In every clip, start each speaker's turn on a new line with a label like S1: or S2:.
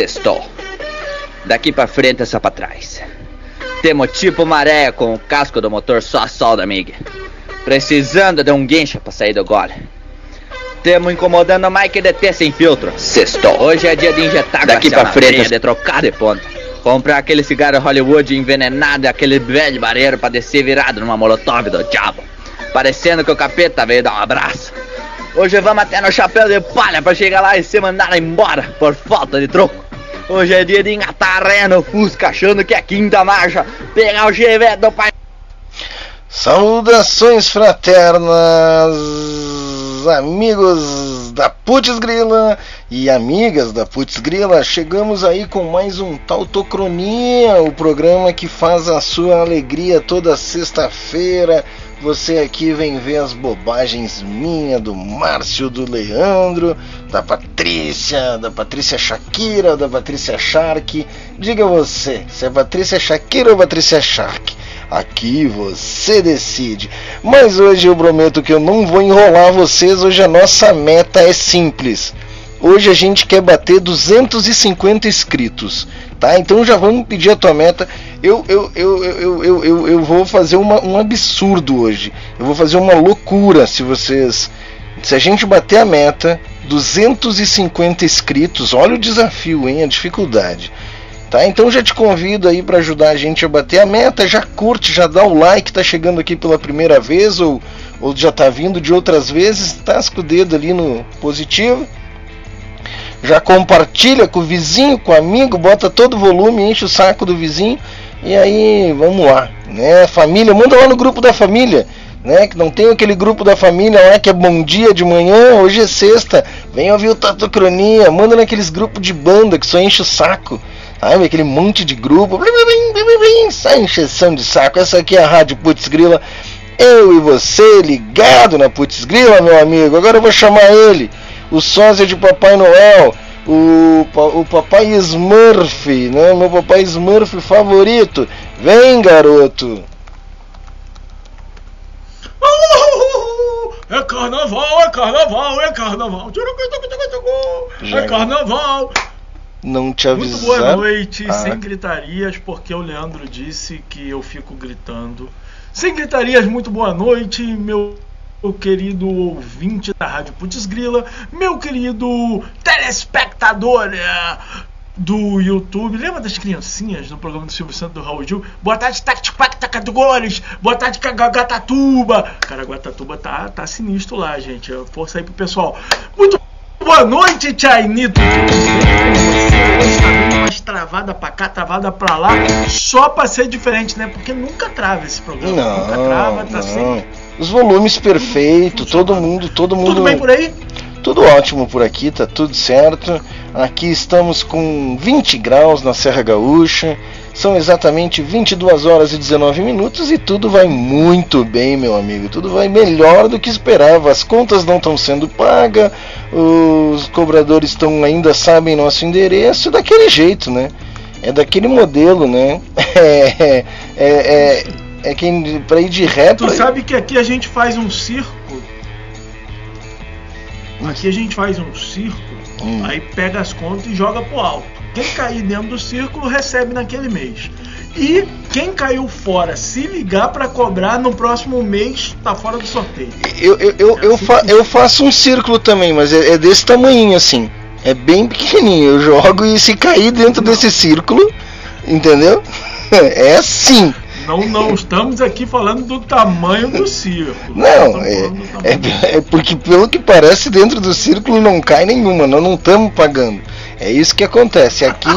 S1: Sextou. Daqui pra frente é só pra trás. Temos tipo maré com o casco do motor só a solda, amiga. Precisando de um guincho pra sair do gole. Temos incomodando o Mike DT sem filtro. Sextou. Hoje é dia de injetar
S2: Daqui pra frente.
S1: de trocar de ponta. Comprar aquele cigarro Hollywood envenenado e aquele velho barreiro pra descer virado numa molotov do diabo. Parecendo que o capeta veio dar um abraço. Hoje vamos até no chapéu de palha pra chegar lá e ser mandado embora por falta de troco. Hoje é dia de engatar no Fusca achando que é quinta marcha. Pegar o chevette do pai.
S3: Saudações fraternas, amigos da Putz Grila e amigas da Putz Grila. Chegamos aí com mais um Tautocronia, o programa que faz a sua alegria toda sexta-feira. Você aqui vem ver as bobagens minha, do Márcio, do Leandro, da Patrícia, da Patrícia Shakira, da Patrícia Shark. Diga você, se é Patrícia Shakira ou Patrícia Shark. Aqui você decide. Mas hoje eu prometo que eu não vou enrolar vocês. Hoje a nossa meta é simples. Hoje a gente quer bater 250 inscritos, tá? Então já vamos pedir a tua meta. Eu, eu, eu, eu, eu, eu, eu vou fazer uma, um absurdo hoje. Eu vou fazer uma loucura se vocês. Se a gente bater a meta, 250 inscritos, olha o desafio, hein? A dificuldade. Tá? Então já te convido aí para ajudar a gente a bater a meta. Já curte, já dá o like, tá chegando aqui pela primeira vez ou, ou já tá vindo de outras vezes, tasca o dedo ali no positivo. Já compartilha com o vizinho, com o amigo, bota todo o volume, enche o saco do vizinho e aí vamos lá, né? Família, manda lá no grupo da família. Né, que não tem aquele grupo da família lá que é bom dia de manhã, hoje é sexta, vem ouvir o Tatocronia, manda naqueles grupos de banda que só enche o saco, Sabe, aquele monte de grupo. Sai encheção de saco. Essa aqui é a Rádio Putz Grila. Eu e você ligado na Putz Grila, meu amigo. Agora eu vou chamar ele, o sósia de Papai Noel, o, o Papai Smurf, né? Meu Papai Smurf favorito. Vem, garoto.
S4: É carnaval, é carnaval, é carnaval. É carnaval
S3: não te avisar.
S4: Muito boa noite, ah. sem gritarias, porque o Leandro disse que eu fico gritando. Sem gritarias, muito boa noite, meu meu querido ouvinte da Rádio Putz Grila, meu querido telespectador eh, do YouTube. Lembra das criancinhas no programa do Silvio Santos do Raul Gil? Boa tarde, Tactipac Tacadores. Boa tarde, Gatatuba. Cara, Gatatuba tá, tá sinistro lá, gente. Força aí pro pessoal. Muito Boa noite, Tchainito. Mais travada pra cá, travada pra lá, só pra ser diferente, né? Porque nunca trava esse programa.
S3: Não,
S4: nunca
S3: trava, tá não. sempre. Os volumes perfeitos, todo mundo, todo mundo.
S4: Tudo bem por aí?
S3: Tudo ótimo por aqui, tá tudo certo. Aqui estamos com 20 graus na Serra Gaúcha. São exatamente 22 horas e 19 minutos e tudo vai muito bem, meu amigo. Tudo vai melhor do que esperava. As contas não estão sendo pagas, os cobradores estão ainda sabem nosso endereço, daquele jeito, né? É daquele modelo, né? É, é, é, é quem para ir de reto.
S4: Tu sabe que aqui a gente faz um circo. Aqui a gente faz um circo, hum. aí pega as contas e joga pro alto. Quem cair dentro do círculo recebe naquele mês. E quem caiu fora, se ligar para cobrar no próximo mês, tá fora do sorteio.
S3: Eu, eu, eu, eu, fa eu faço um círculo também, mas é, é desse tamanho assim. É bem pequenininho. Eu jogo e se cair dentro Não. desse círculo, entendeu? É assim.
S4: Não, não estamos aqui falando do tamanho do círculo.
S3: Não, é, é, é, porque pelo que parece dentro do círculo não cai nenhuma, nós não estamos pagando. É isso que acontece. Aqui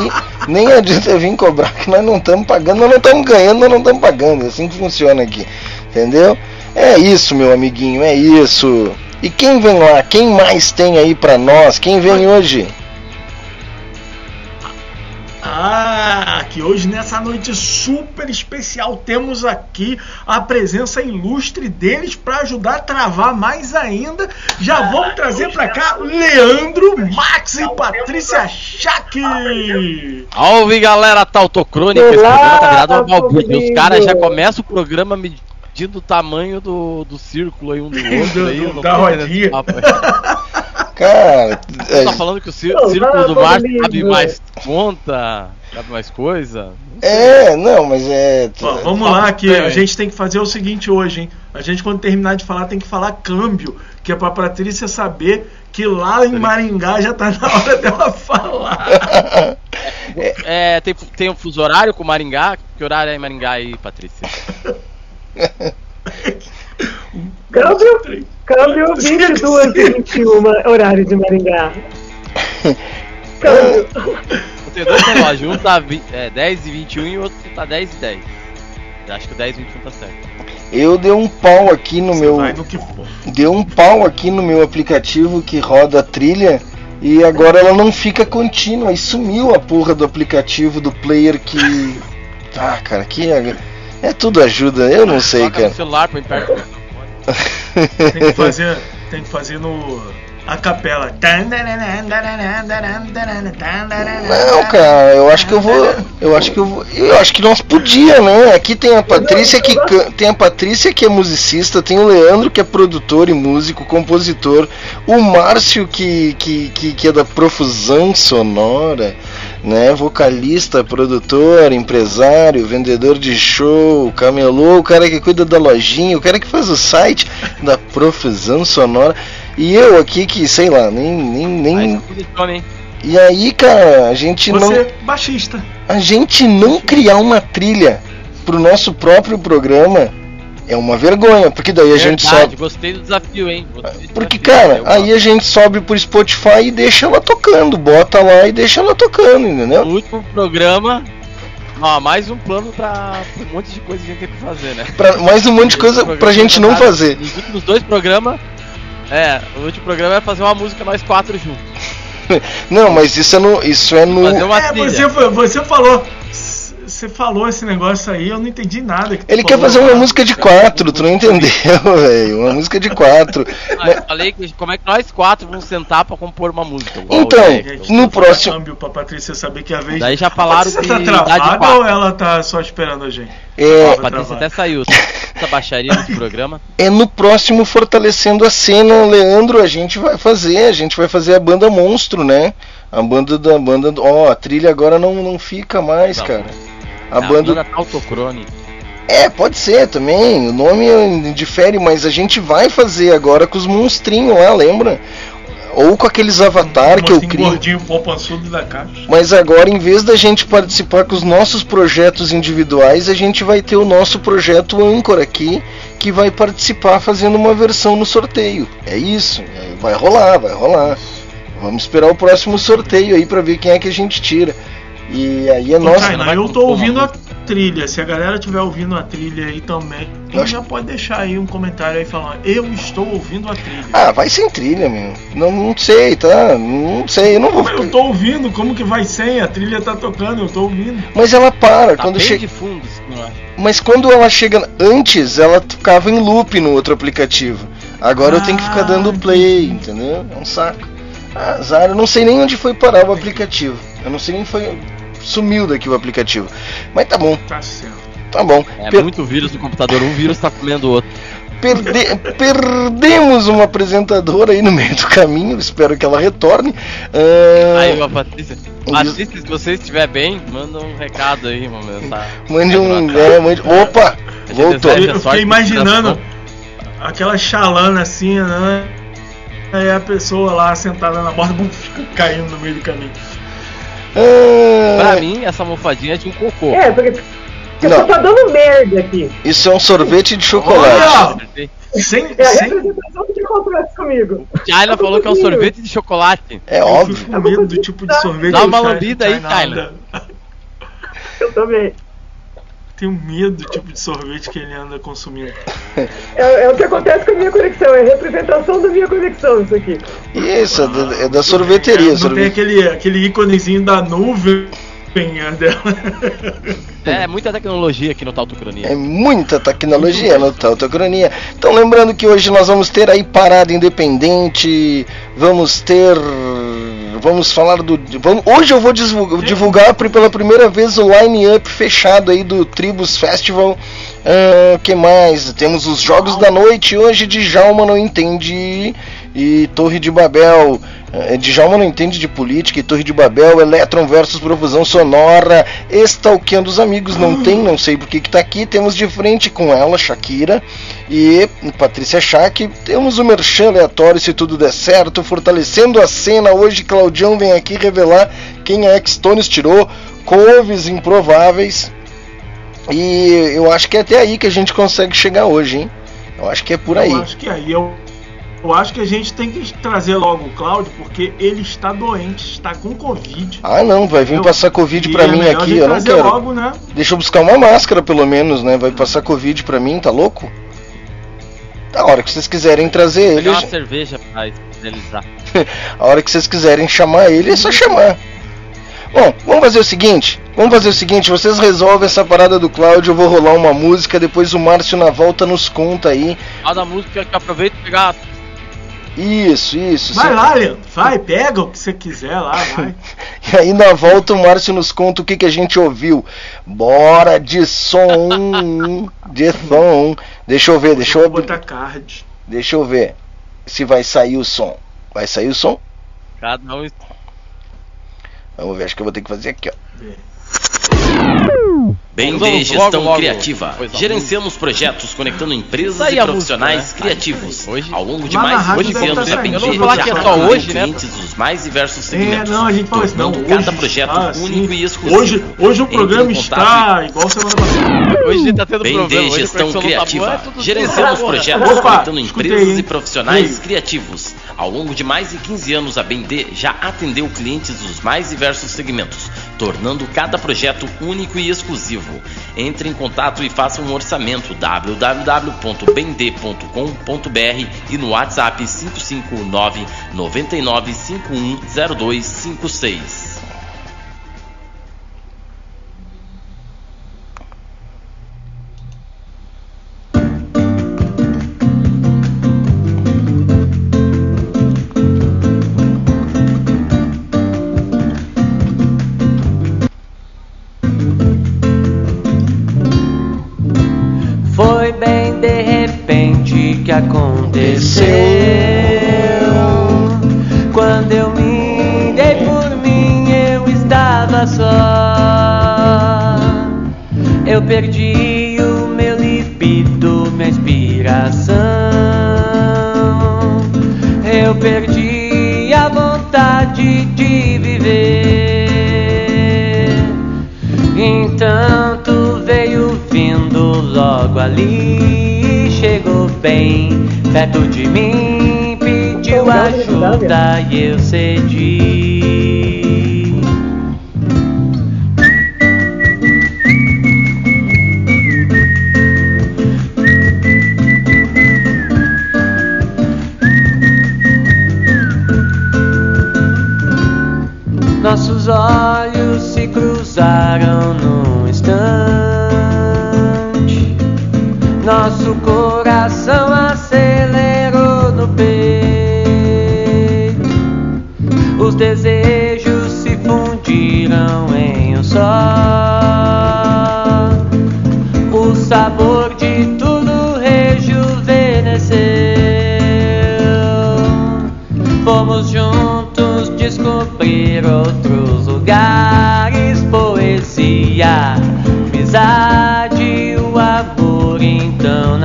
S3: nem adianta vir cobrar que nós não estamos pagando, nós não estamos ganhando, nós não estamos pagando. É assim que funciona aqui. Entendeu? É isso, meu amiguinho, é isso. E quem vem lá? Quem mais tem aí para nós? Quem vem hoje?
S4: Ah, que hoje nessa noite super especial temos aqui a presença ilustre deles para ajudar a travar mais ainda. Já vamos trazer para cá Leandro, Max e Patrícia Schack.
S1: Salve galera Tautocrônica, esse programa tá virado uma balbúrdia. Os caras já começam o programa medindo o tamanho do, do círculo aí um do outro.
S4: aí, da rodinha.
S3: Cara,
S2: Você tá falando que o cí-
S5: Não,
S2: Círculo
S5: vai
S2: do Mar sabe
S5: lindo.
S2: mais conta, sabe mais coisa?
S3: é, não, mas é.
S4: Ó, vamos lá, que a gente tem que fazer o seguinte hoje, hein? A gente, quando terminar de falar, tem que falar câmbio, que é pra Patrícia saber que lá em Maringá já tá na hora dela falar.
S2: É, tem, tem um fuso horário com Maringá? Que horário é em Maringá aí, Patrícia?
S5: Câmbio, câmbio 22 e 21, horário de Maringá. Câmbio.
S2: Eu tenho dois relógios, um tá vi- é, 10 e 21 e o outro tá 10 e 10. Acho que o 10 e 21 tá certo.
S3: Eu dei um pau aqui no meu.
S4: Que for.
S3: Deu um pau aqui no meu aplicativo que roda a trilha e agora ela não fica contínua e sumiu a porra do aplicativo do player que. Ah, cara, que. É, tudo ajuda, eu não sei,
S2: Toca
S3: cara.
S2: no celular, põe perto.
S4: Tem que fazer, tem que fazer no a capela.
S3: Não, cara, eu acho que eu vou. Eu acho que eu vou. Eu acho que nós podia, né? Aqui tem a Patrícia que tem a Patrícia que é musicista, tem o Leandro que é produtor e músico, compositor, o Márcio que, que, que, que é da profusão sonora, né? Vocalista, produtor, empresário, vendedor de show, camelô, o cara que cuida da lojinha, o cara que faz o site da profusão sonora. E eu aqui que, sei lá, nem. nem, nem...
S2: Você?
S3: E aí, cara, a gente não
S4: Você, baixista.
S3: a gente não criar uma trilha pro nosso próprio programa é uma vergonha, porque daí a gente sobe.
S2: gostei do desafio, hein? Do
S3: Porque,
S2: desafio,
S3: cara, aí
S2: gosto.
S3: a gente sobe por Spotify e deixa ela tocando, bota lá e deixa ela tocando, entendeu?
S2: No último programa, ó, mais um plano pra pra um monte de coisa que a gente tem que fazer, né?
S3: Pra, mais um monte de coisa pra gente não fazer.
S2: Nos últimos dois programas, é, o último programa era fazer uma música nós quatro juntos.
S3: Não, mas isso é no. Isso é no.
S2: Fazer uma
S4: É,
S2: trilha.
S4: você, você falou. Você falou esse negócio aí, eu não entendi nada. que
S3: Ele quer fazer uma música de quatro, tu não entendeu, velho? Uma música de quatro.
S2: Ah, eu falei que como é que nós quatro vamos sentar pra compor uma música. igual
S3: Então, No
S4: falar
S3: próximo-
S4: câmbio pra Patrícia saber que é a vez.
S2: Daí já falaram
S4: Você
S2: de
S4: tá
S2: idade
S4: travada ou ela tá só esperando a gente?
S3: É,
S2: A Patrícia até saiu. Essa baixaria desse programa.
S3: é no próximo Fortalecendo a Cena, Leandro, a gente vai fazer, a gente vai fazer a banda Monstro, né? A banda da banda, do- ó, a trilha agora não, não fica mais,
S2: Não.
S3: cara. A
S2: A
S3: banda
S2: banda Autocrone.
S3: É, pode ser também. O nome eh, difere, mas a gente vai fazer agora com os monstrinhos lá, lembra? Ou com aqueles avatar que eu crio.
S4: gordinho, poupançudo da caixa.
S3: Mas agora, em vez da gente participar com os nossos projetos individuais, a gente vai ter o nosso projeto Anchor aqui, que vai participar fazendo uma versão no sorteio. É isso. É, Vai rolar, vai rolar. Vamos esperar o próximo sorteio aí pra ver quem é que a gente tira. E aí é
S4: Ô,
S3: nossa.
S4: Eu tô ouvindo a trilha. Se a galera estiver ouvindo a trilha aí também,
S3: Eu acho-
S4: já pode deixar aí um comentário aí falando: Eu estou ouvindo a trilha.
S3: Ah, vai sem trilha, meu. Não, não sei, tá? Não sei, eu não vou
S4: eu tô ouvindo, como que vai sem? A trilha tá tocando, eu tô ouvindo.
S3: Mas ela para
S2: Tá
S3: quando chega.
S2: de fundo.
S3: Mas quando ela chega antes, ela ficava em loop no outro aplicativo. Agora eu tenho que ficar
S4: Ah,
S3: dando play, entendeu? É um saco. Ah, Azar, eu não sei nem onde foi parar o aplicativo. Eu não sei nem foi. Sumiu daqui o aplicativo. Mas tá bom,
S4: Tá certo.
S3: tá bom.
S2: É
S3: Per-
S2: muito vírus no computador, um vírus tá comendo o outro.
S3: perde- Perdemos uma apresentadora aí no meio do caminho. Espero que ela retorne. Ah,
S2: Aí, ó, Patrícia.
S3: Isso.
S2: Patrícia, se você estiver bem, manda um recado aí, uma mensagem.
S3: mande um. É, mande... Opa! Voltou.
S4: Eu fiquei imaginando
S2: inspiração.
S4: aquela chalana assim, né? Aí a pessoa lá sentada na borda, bum, fica caindo no meio do caminho.
S3: Ah,
S2: Pra mim, essa almofadinha é de um cocô.
S5: É, porque você
S3: Não.
S5: só tá dando merda aqui.
S3: Isso é um sorvete de chocolate.
S4: Olha! Sem,
S5: É a
S4: sem,
S5: representação do que acontece comigo.
S2: China falou que é um sorvete de chocolate.
S3: É
S4: eu
S3: óbvio.
S4: fico com medo do tipo de sorvete
S2: Dá uma lambida aí, Tyler.
S5: Eu também.
S4: Tenho medo do tipo de sorvete que ele anda consumindo.
S5: É, é o que acontece com a minha conexão, é a representação da minha conexão isso aqui.
S3: Isso, é da, é da sorveteria.
S4: É, não tem
S3: sorvete-
S4: aquele, aquele íconezinho da nuvem é dela.
S2: É, muita tecnologia aqui no Tautocronia.
S3: É muita tecnologia no Tautocronia. Então lembrando que hoje nós vamos ter aí parada independente, vamos ter. Vamos falar do. Vamos, hoje eu vou divulgar, divulgar pela primeira vez o line-up fechado aí do Tribus Festival. O que mais? Temos os Jogos da Noite hoje de Jalma Não Entendi. E Torre de Babel. É, Djalma não entende de política e Torre de Babel, Electron versus Profusão Sonora, Stalkeando os Amigos, não tem, não sei porque que tá aqui. Temos de frente com ela, Shakira e Patrícia Schack. Temos o Merchan aleatório, se tudo der certo, fortalecendo a cena. Hoje, Claudião vem aqui revelar quem a X-Tones tirou, couves improváveis. E eu acho que é até aí que a gente consegue chegar hoje, hein? Eu acho que é por aí.
S4: Eu acho que aí eu, eu acho que a gente tem que trazer logo o Cláudio, porque ele está doente, está com Covid.
S3: Ah, não, vai vir
S4: Eu-
S3: passar Covid pra
S4: é
S3: mim
S4: a
S3: aqui,
S4: gente
S3: eu não quero.
S4: logo, né?
S3: Deixa eu buscar uma máscara pelo menos, né? Vai passar Covid pra mim, tá louco? A hora que vocês quiserem trazer ele,
S2: Pegar uma cerveja pra finalizar.
S3: a hora que vocês quiserem chamar ele, é só chamar. Bom, vamos fazer o seguinte. Vamos fazer o seguinte, vocês resolvem essa parada do Cláudio, eu vou rolar uma música, depois o Márcio na volta nos conta aí.
S2: A da música que aproveita e pegar.
S3: Isso, isso.
S4: Vai lá, Leandro. Vai, pega o que você quiser lá, vai.
S3: E aí na volta o Márcio nos conta o que, que a gente ouviu. Bora de som, de som. Deixa eu ver, deixa eu
S4: Vou botar card.
S3: Deixa eu ver se vai sair o som. Vai sair o som?
S2: Cada um.
S3: Vamos ver, acho que eu vou ter que fazer aqui, ó.
S6: BND
S2: Vamos
S6: Gestão
S2: logo, logo,
S6: Criativa. Gerenciamos projetos conectando empresas e
S2: é
S6: profissionais
S2: música, né?
S6: criativos.
S2: Hoje-
S6: Ao longo de mais de
S4: rádio
S6: 15
S4: deve
S6: anos,
S4: tá
S6: a
S4: saindo.
S6: BND
S4: Eu não vou falar
S6: já
S4: que é só
S2: hoje, né?
S6: clientes dos mais diversos
S4: É,
S6: segmentos,
S4: não, a gente fala não, hoje
S6: cada projeto
S4: assim.
S6: único e exclusivo.
S4: Hoje, hoje o programa está igual semana passada.
S2: Hoje a gente tá tendo problema.
S6: BND
S2: Hoje a
S6: Gestão
S2: tá boa,
S6: Criativa.
S2: é tudo
S6: Gerenciamos projetos
S4: Opa,
S6: conectando
S4: escutei,
S6: empresas
S4: hein?
S6: e profissionais
S4: Ei.
S6: criativos. Ao longo de mais de 15 anos, a BND já atendeu clientes dos mais diversos segmentos, tornando cada projeto único e exclusivo. Entre em contato e faça um orçamento www.bnd.com.br e no WhatsApp 559 99510256.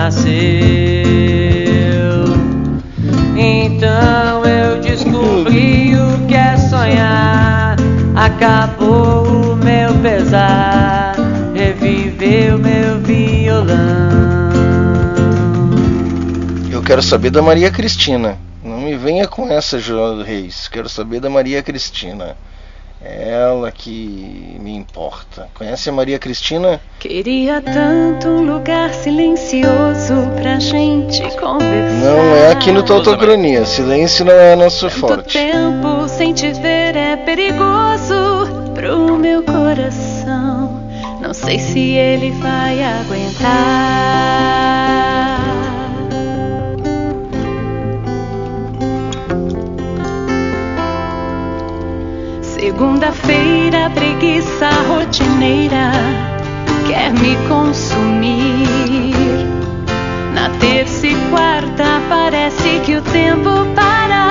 S7: Nasceu. Então eu descobri o que é sonhar, acabou o meu pesar, reviveu meu violão.
S3: Eu quero saber da Maria Cristina. Não me venha com essa, João Reis. Quero saber da Maria Cristina. Ela que me importa. Conhece a Maria Cristina?
S8: Queria tanto um lugar silencioso pra gente conversar.
S3: Não é aqui no Tautocronia. Silêncio não é nosso
S8: Tanto
S3: forte.
S8: tempo sem te ver é perigoso pro meu coração. Não sei se ele vai aguentar. Segunda-feira, preguiça rotineira quer me consumir. Na terça e quarta parece que o tempo para.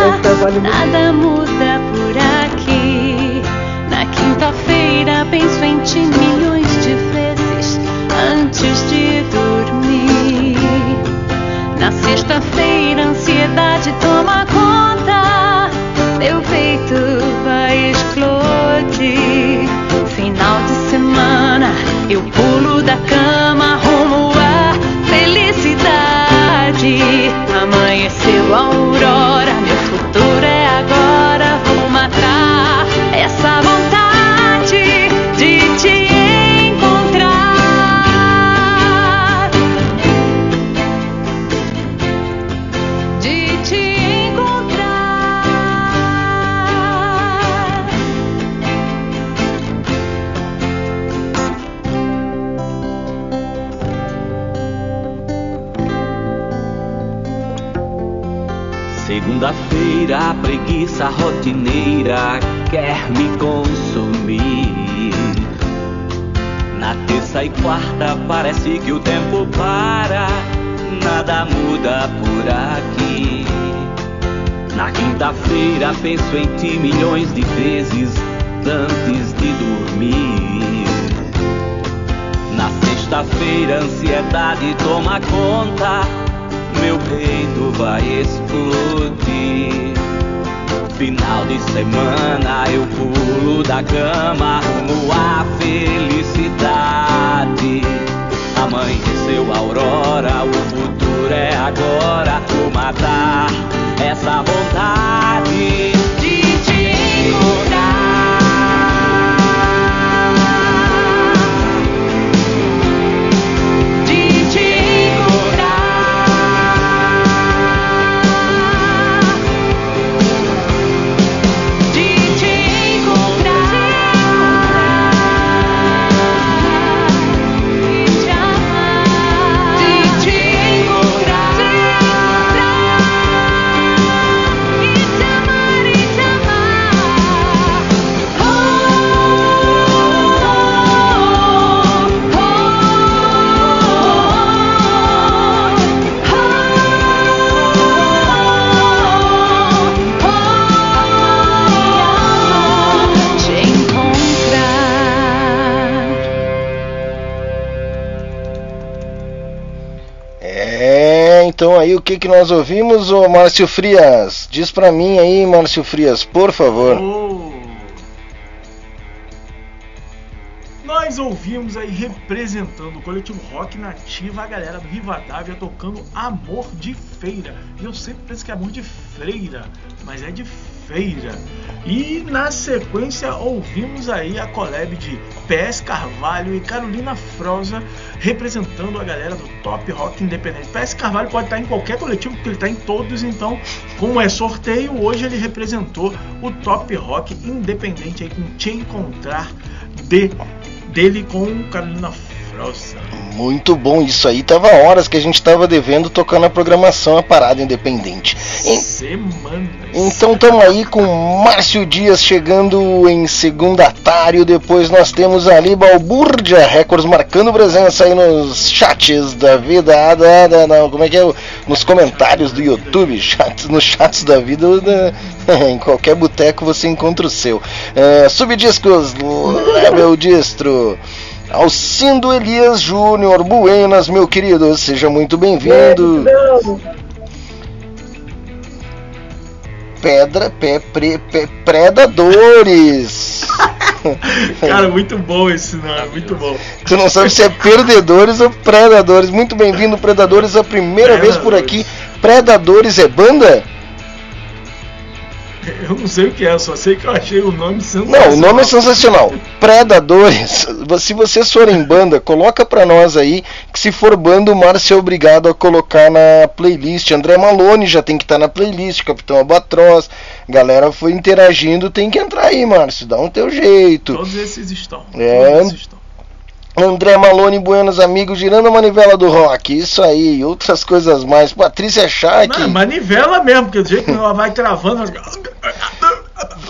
S8: Nada muda por aqui. Na quinta-feira penso em ti milhões de vezes antes de dormir. Na sexta-feira ansiedade toma conta. Peito vai explodir. Final de semana eu pulo da cama rumo à felicidade. Amanheceu a aurora,
S9: A preguiça rotineira quer me consumir. Na terça e quarta parece que o tempo para, nada muda por aqui. Na quinta-feira penso em ti milhões de vezes antes de dormir. Na sexta-feira ansiedade toma conta, meu peito vai explodir. Final de semana eu pulo da cama rumo à felicidade. Amanheceu a aurora, o futuro é agora. Vou matar essa vontade de te encontrar.
S3: Então aí o que que nós ouvimos, ô Márcio Frias? Diz pra mim aí, Márcio Frias, por favor.
S4: Nós ouvimos aí representando o coletivo rock nativa a galera do Rivadavia tocando Amor de Feira. E eu sempre penso que é amor de freira, mas é de. E na sequência ouvimos aí a collab de PS Carvalho e Carolina Froza representando a galera do Top Rock Independente. PS Carvalho pode estar em qualquer coletivo, porque ele está em todos, então, como é sorteio, hoje ele representou o Top Rock Independente aí com Te Encontrar de, dele com Carolina Froza.
S3: Muito bom, isso aí tava horas que a gente tava devendo tocar na programação a parada independente. Em-
S4: Semanas.
S3: Então estamos aí com Márcio Dias chegando em segundatário. Depois nós temos ali Balbúrdia Records marcando presença aí nos chats da vida. ah, da, da, da- como é que é? Nos comentários do YouTube, chats, nos chats da vida. da- em qualquer boteco você encontra o seu. É, Subdiscos, Level Distro. Alcindo Elias Júnior, Buenas, meu querido, seja muito bem-vindo. Pedra, pé, pre, pé, predadores.
S4: Cara, muito bom esse nome, muito bom.
S3: Tu não sabe se é perdedores ou predadores. Muito bem-vindo, predadores, a primeira vez por aqui. Predadores é banda?
S4: Eu não sei o que é, só sei que eu achei o nome
S3: Não,
S4: sensacional.
S3: o nome é sensacional. Predadores. Se vocês forem banda, coloca pra nós aí que se for banda, o Márcio é obrigado a colocar na playlist. André Malone já tem que estar na playlist, Capitão Albatroz. Galera foi interagindo, tem que entrar aí, Márcio. Dá um teu jeito.
S4: Todos esses estão.
S3: É.
S4: Todos esses estão.
S3: André Malone, Buenos Amigos, girando a manivela do rock. Isso aí, outras coisas mais. Patrícia Schack.
S4: Não, manivela mesmo, porque do jeito que ela vai travando.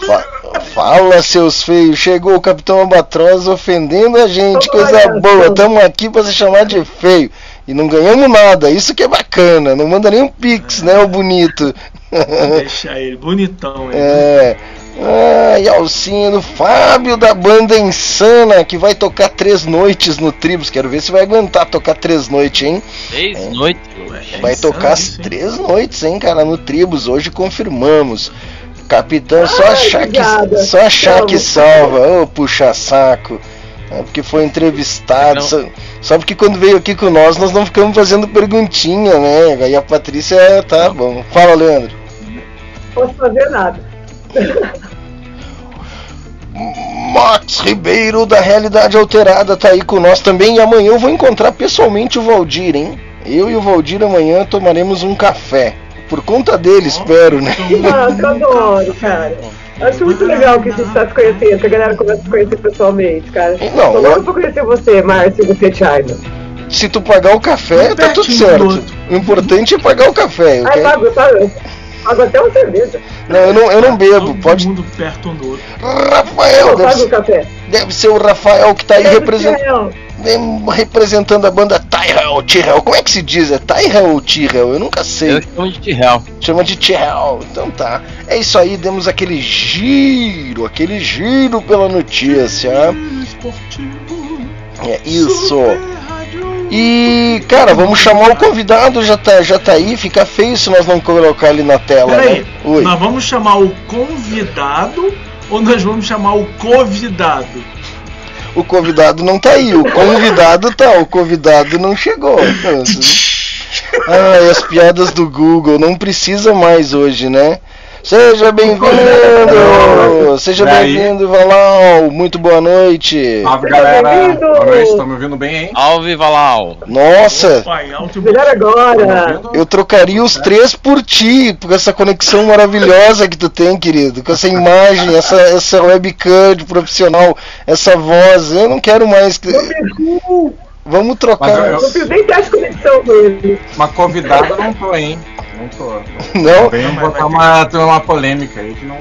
S3: Fa- Fala, seus feios. Chegou o Capitão Albatroz ofendendo a gente. Coisa boa. Estamos aqui para se chamar de feio. E não ganhamos nada. Isso que é bacana. Não manda nem um pix, né, o bonito.
S4: Deixa ele, bonitão. Ele.
S3: É. Ah, e Alcindo, Fábio da banda Insana, que vai tocar três noites no Tribus. Quero ver se vai aguentar tocar três noites, hein?
S2: Três noites.
S4: É
S3: Vai
S4: insano
S3: tocar as
S4: isso, hein?
S3: três noites, hein, cara, no Tribus. Hoje confirmamos. Capitão, só
S5: Ai,
S3: achar que, só achar que salva. Ô, puxa saco. É porque foi entrevistado.
S2: Não.
S3: Só, só porque quando veio aqui com nós, nós não ficamos fazendo perguntinha, né? Aí a Patrícia, tá bom. Fala, Leandro.
S5: Posso fazer nada.
S3: Max Ribeiro da Realidade Alterada tá aí com nós também. E amanhã eu vou encontrar pessoalmente o Valdir, hein? Eu e o Valdir amanhã tomaremos um café. Por conta dele, espero, né?
S5: Ah, eu adoro, cara. Acho muito legal que a gente tá se conhecendo, que a galera começa a se conhecer pessoalmente, cara.
S3: Não,
S5: Tô
S3: eu-
S5: louco pra conhecer você, Márcio, e você, China.
S3: Se tu pagar o café, tá tudo certo. O importante é pagar o café.
S5: Ai,
S3: ok?
S5: pago, pago, pago até uma cerveja.
S3: Não, eu não, eu não bebo.
S4: Todo
S3: Pode.
S4: mundo perto um do outro.
S3: Rafael, deve,
S5: pago o
S3: ser-
S5: café.
S3: deve ser o Rafael que tá aí
S5: Deve
S3: represent-
S5: ser, não.
S3: em- representando a banda Tyrell, Tyrell. Como é que se diz? É Tyrell ou Tyrell? Eu nunca sei.
S2: Eu chamo de real.
S3: Chama de Tyrell. Então tá. É isso aí, demos aquele giro, aquele giro pela notícia.
S4: Esportivo.
S3: É isso.
S4: Super.
S3: E, cara, vamos chamar o convidado, já tá, já tá aí. Fica feio se nós não colocar ele na tela,
S4: Peraí,
S3: né? Oi.
S4: nós vamos chamar o convidado ou nós vamos chamar o convidado?
S3: O convidado não tá aí, o convidado tá, o convidado não chegou. Ai, as piadas do Google, não precisa mais hoje, né? Seja bem-vindo! Seja bem-vindo, Valal! Muito boa noite!
S10: Salve galera, boa noite, estão me ouvindo bem, hein?
S2: Alve Valau.
S3: Nossa,
S5: Melhor agora.
S3: eu trocaria os três por ti, por essa conexão maravilhosa que tu tem, querido, com essa imagem, essa, essa webcam de profissional, essa voz. Eu não quero mais. que- Vamos
S10: Mas
S3: trocar.
S10: eu-
S5: Não fiz nem teste de conexão com ele.
S10: Uma convidada não tô, hein? Não tô.
S3: Não,
S10: Vem botar uma, ter uma polêmica aí que não.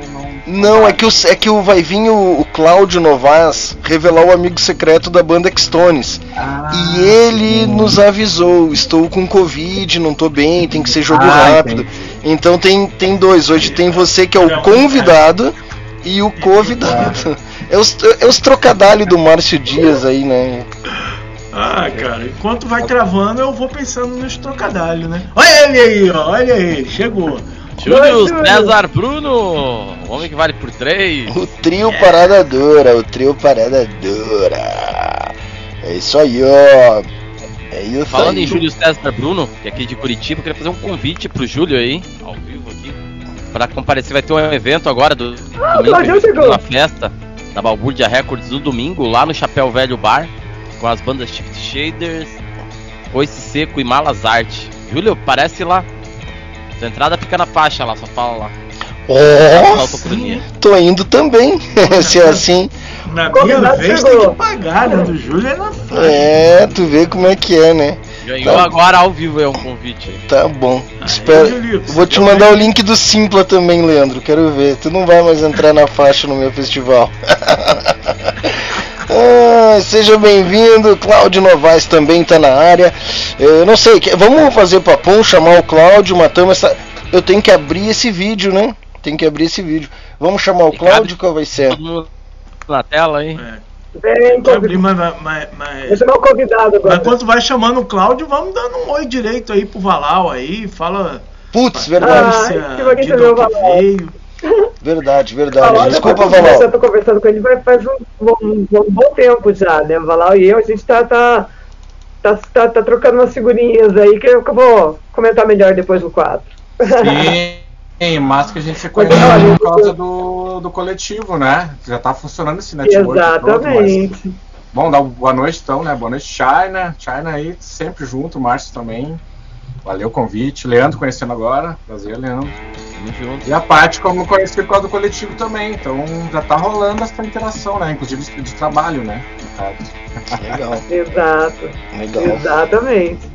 S10: Não,
S3: Não, é que, o, é que o, vai vir o, o Cláudio Novaes revelar o amigo secreto da banda Stones.
S10: Ah,
S3: E ele nos avisou, estou com Covid, não tô bem, tem que ser jogo
S10: Ah,
S3: rápido.
S10: entendi.
S3: Então tem, tem dois. Hoje tem você que é o convidado e o convidado. É os, é os trocadalhos do Márcio Dias aí, né?
S4: Ah, cara, enquanto vai travando, eu vou pensando nos trocadalhos, né? Olha ele aí, ó, olha ele, chegou.
S2: Júlio. César Bruno. O homem que vale por três.
S3: O trio Parada Dura, o trio Parada Dura. É isso aí, ó. É isso
S2: Falando
S3: aí.
S2: em Júlio César Bruno, que é aqui de Curitiba, eu queria fazer um convite pro Júlio aí, ao vivo aqui, pra comparecer. Vai ter um evento agora do
S5: Ah, o
S2: domingo, uma festa da Balbúrdia Records no domingo, lá no Chapéu Velho Bar, com as bandas Shift Shaders, Coice Seco e Malas Arte. Júlio, parece lá. Sua entrada fica na faixa lá, só fala lá.
S3: Ó,
S2: Autocronia.
S3: tô indo também. Se é assim.
S4: Na minha
S5: Convidado
S4: vez
S5: chegou.
S4: tem que pagar, né? Do Júlio é na frente.
S3: É, tu vê como é que é, né?
S2: Ganhou
S3: Tá.
S2: agora ao vivo é um convite. aí.
S3: Tá bom.
S4: Aí,
S3: Espero.
S4: Julito,
S3: Vou te
S4: também.
S3: mandar o link do Simpla também, Leandro. Quero ver. Tu não vai mais entrar na faixa no meu festival. Ah, seja bem-vindo, Cláudio Novaes também tá na área. Eu não sei, vamos fazer papum, chamar o Cláudio, matamos essa. Eu tenho que abrir esse vídeo, né? Tem que abrir esse vídeo. Vamos chamar o Cláudio, qual vai ser?
S2: Na tela aí.
S4: É,
S5: Vem,
S4: quer abrir,
S5: convidado.
S4: mas, mas, mas,
S5: Vou chamar o convidado agora.
S4: mas quando vai chamando o Cláudio, vamos dando um oi direito aí pro Valau aí, fala.
S3: Putz, verdade,
S5: Ah, que
S4: veio.
S3: Verdade, verdade. Desculpa,
S5: tô conversando-
S3: Valal.
S5: Eu tô conversando com ele vai- faz um, bom- um bom tempo já, né? O Valau e eu, a gente tá, tá, tá, tá, tá trocando umas figurinhas aí que eu vou comentar melhor depois do quadro.
S10: Sim, mas que a gente se conheceu
S5: olha,
S10: por causa do, do coletivo, né? Já tá funcionando esse network. todo,
S5: Exatamente.
S10: mas- Bom, dá boa noite então, né? Boa noite, China. China aí, sempre junto, Márcio também. Valeu o convite. Leandro conhecendo agora. Prazer, Leandro.
S2: Tamo junto.
S10: E a parte como eu conheci por causa do coletivo também. Então já tá rolando essa interação, né? Inclusive de, trabalho, né?
S3: Legal,
S5: Exato.
S3: legal.
S5: Exatamente.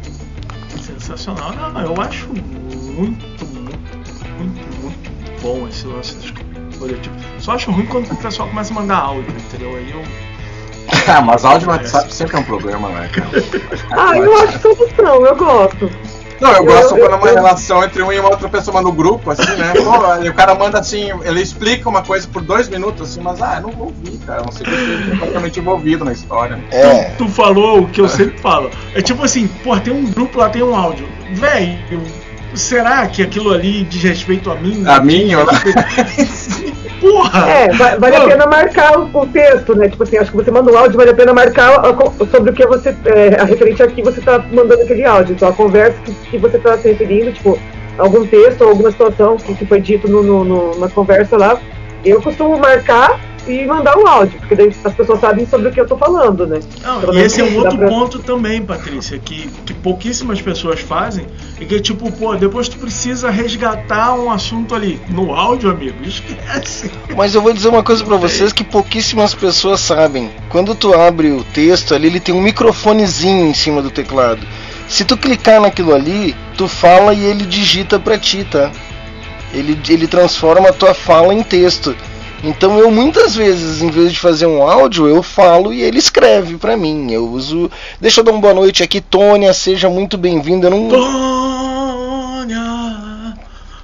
S4: Sensacional. Não, não, eu acho muito, muito, muito, muito bom esse lance dos coletivos. Só acho ruim quando o pessoal começa a mandar áudio, entendeu? Aí eu.
S10: Ah, mas áudio no WhatsApp sempre é um problema, né, cara?
S5: Ah, eu acho solução, eu gosto.
S10: Não, eu gosto
S5: eu-
S10: quando é uma
S5: eu-
S10: relação entre um e uma outra pessoa, mas no grupo, assim, né? Pô, e o cara manda assim, ele explica uma coisa por dois minutos, assim, mas ah, eu não vou ouvir, cara. Não sei que eu esteja completamente envolvido na história.
S3: É.
S4: Tu, tu falou o que eu sempre falo. É tipo assim, pô, tem um grupo lá, tem um áudio. Véi, eu- será que aquilo ali diz respeito a mim?
S10: A mim, ou
S4: Porra!
S5: É, va- vale a pena marcar o, o texto, né? Tipo assim, acho que você manda um áudio, vale a pena marcar sobre o que você. É, a referente a que você tá mandando aquele áudio. Então a conversa que, que você tá se referindo, tipo, algum texto ou alguma situação que, que foi dito no, no- no- na conversa lá, eu costumo marcar e mandar o áudio, porque daí as pessoas sabem sobre o que eu tô falando, né?
S4: Não, e esse é um outro
S5: pra-
S4: ponto também, Patrícia, que, que pouquíssimas pessoas fazem, e que tipo, pô, depois tu precisa resgatar um assunto ali. No áudio, amigo, esquece.
S3: Mas eu vou dizer uma coisa pra vocês que pouquíssimas pessoas sabem. Quando tu abre o texto ali, ele tem um microfonezinho em cima do teclado. Se tu clicar naquilo ali, tu fala e ele digita pra ti, tá? Ele, ele transforma a tua fala em texto. Então eu muitas vezes, em vez de fazer um áudio, eu falo e ele escreve pra mim. Eu uso. Deixa eu dar uma boa noite aqui, Tônia, seja muito bem-vinda. Não.
S4: Tônia!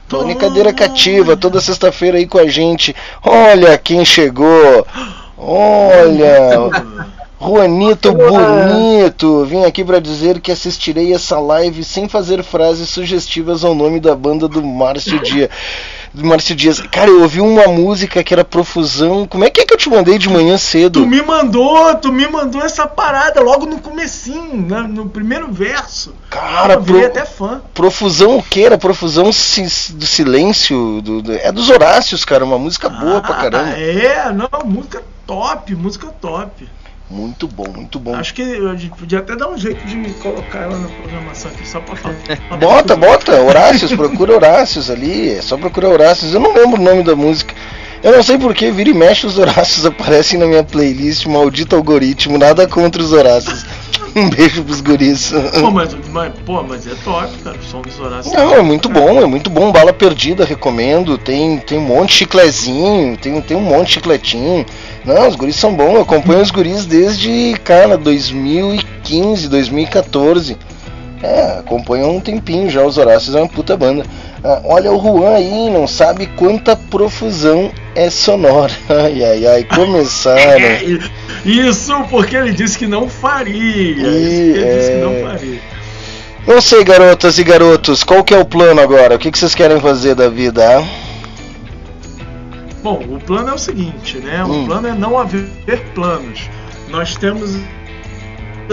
S3: Tony Cadeira Cativa, toda sexta-feira aí com a gente. Olha quem chegou! Olha! Juanito Bonito! Vim aqui pra dizer que assistirei essa live sem fazer frases sugestivas ao nome da banda do Márcio Dias. Do Márcio Dias. Cara, eu ouvi uma música que era Profusão. Como é que é que eu te mandei de manhã cedo?
S4: Tu me mandou, tu me mandou essa parada logo no comecinho, né, no primeiro verso.
S3: Cara,
S4: eu
S3: pro-
S4: até fã.
S3: Profusão o que era? Profusão si- do silêncio? do- do- é dos Horácios, cara. Uma música boa pra caramba.
S4: Ah, é, não, música top, música top.
S3: Muito bom, muito bom.
S4: Acho que a gente podia até dar um jeito de colocar ela na programação aqui só pra falar.
S3: Bota, bota, Horácios, procura Horácios ali, é só procurar Horácios. Eu não lembro o nome da música. Eu não sei porque, vira e mexe os Horácios aparecem na minha playlist, maldito algoritmo, nada contra os Horácios. Um beijo pros guris.
S4: Pô, mas, mas, pô, mas é top, cara, o som dos Horácios.
S3: Não, é muito bom, é muito bom. Bala Perdida, recomendo. Tem, tem um monte de chiclezinho, tem, tem um monte de chicletinho. Não, os guris são bons. Eu acompanho os guris desde, cara, 2015, 2014. É, acompanho há um tempinho já. Os Horácios é uma puta banda. Ah, olha o Juan aí, não sabe quanta profusão é sonora. Ai, ai, ai, começaram.
S4: É, Isso porque ele disse que não faria. Isso
S3: E,
S4: ele disse que
S3: é,
S4: não faria.
S3: Não sei, garotas e garotos, qual que é o plano agora? O que, que vocês querem fazer da vida?
S4: Bom, o plano é o seguinte, né? O
S3: Hum.
S4: plano é não haver planos. Nós temos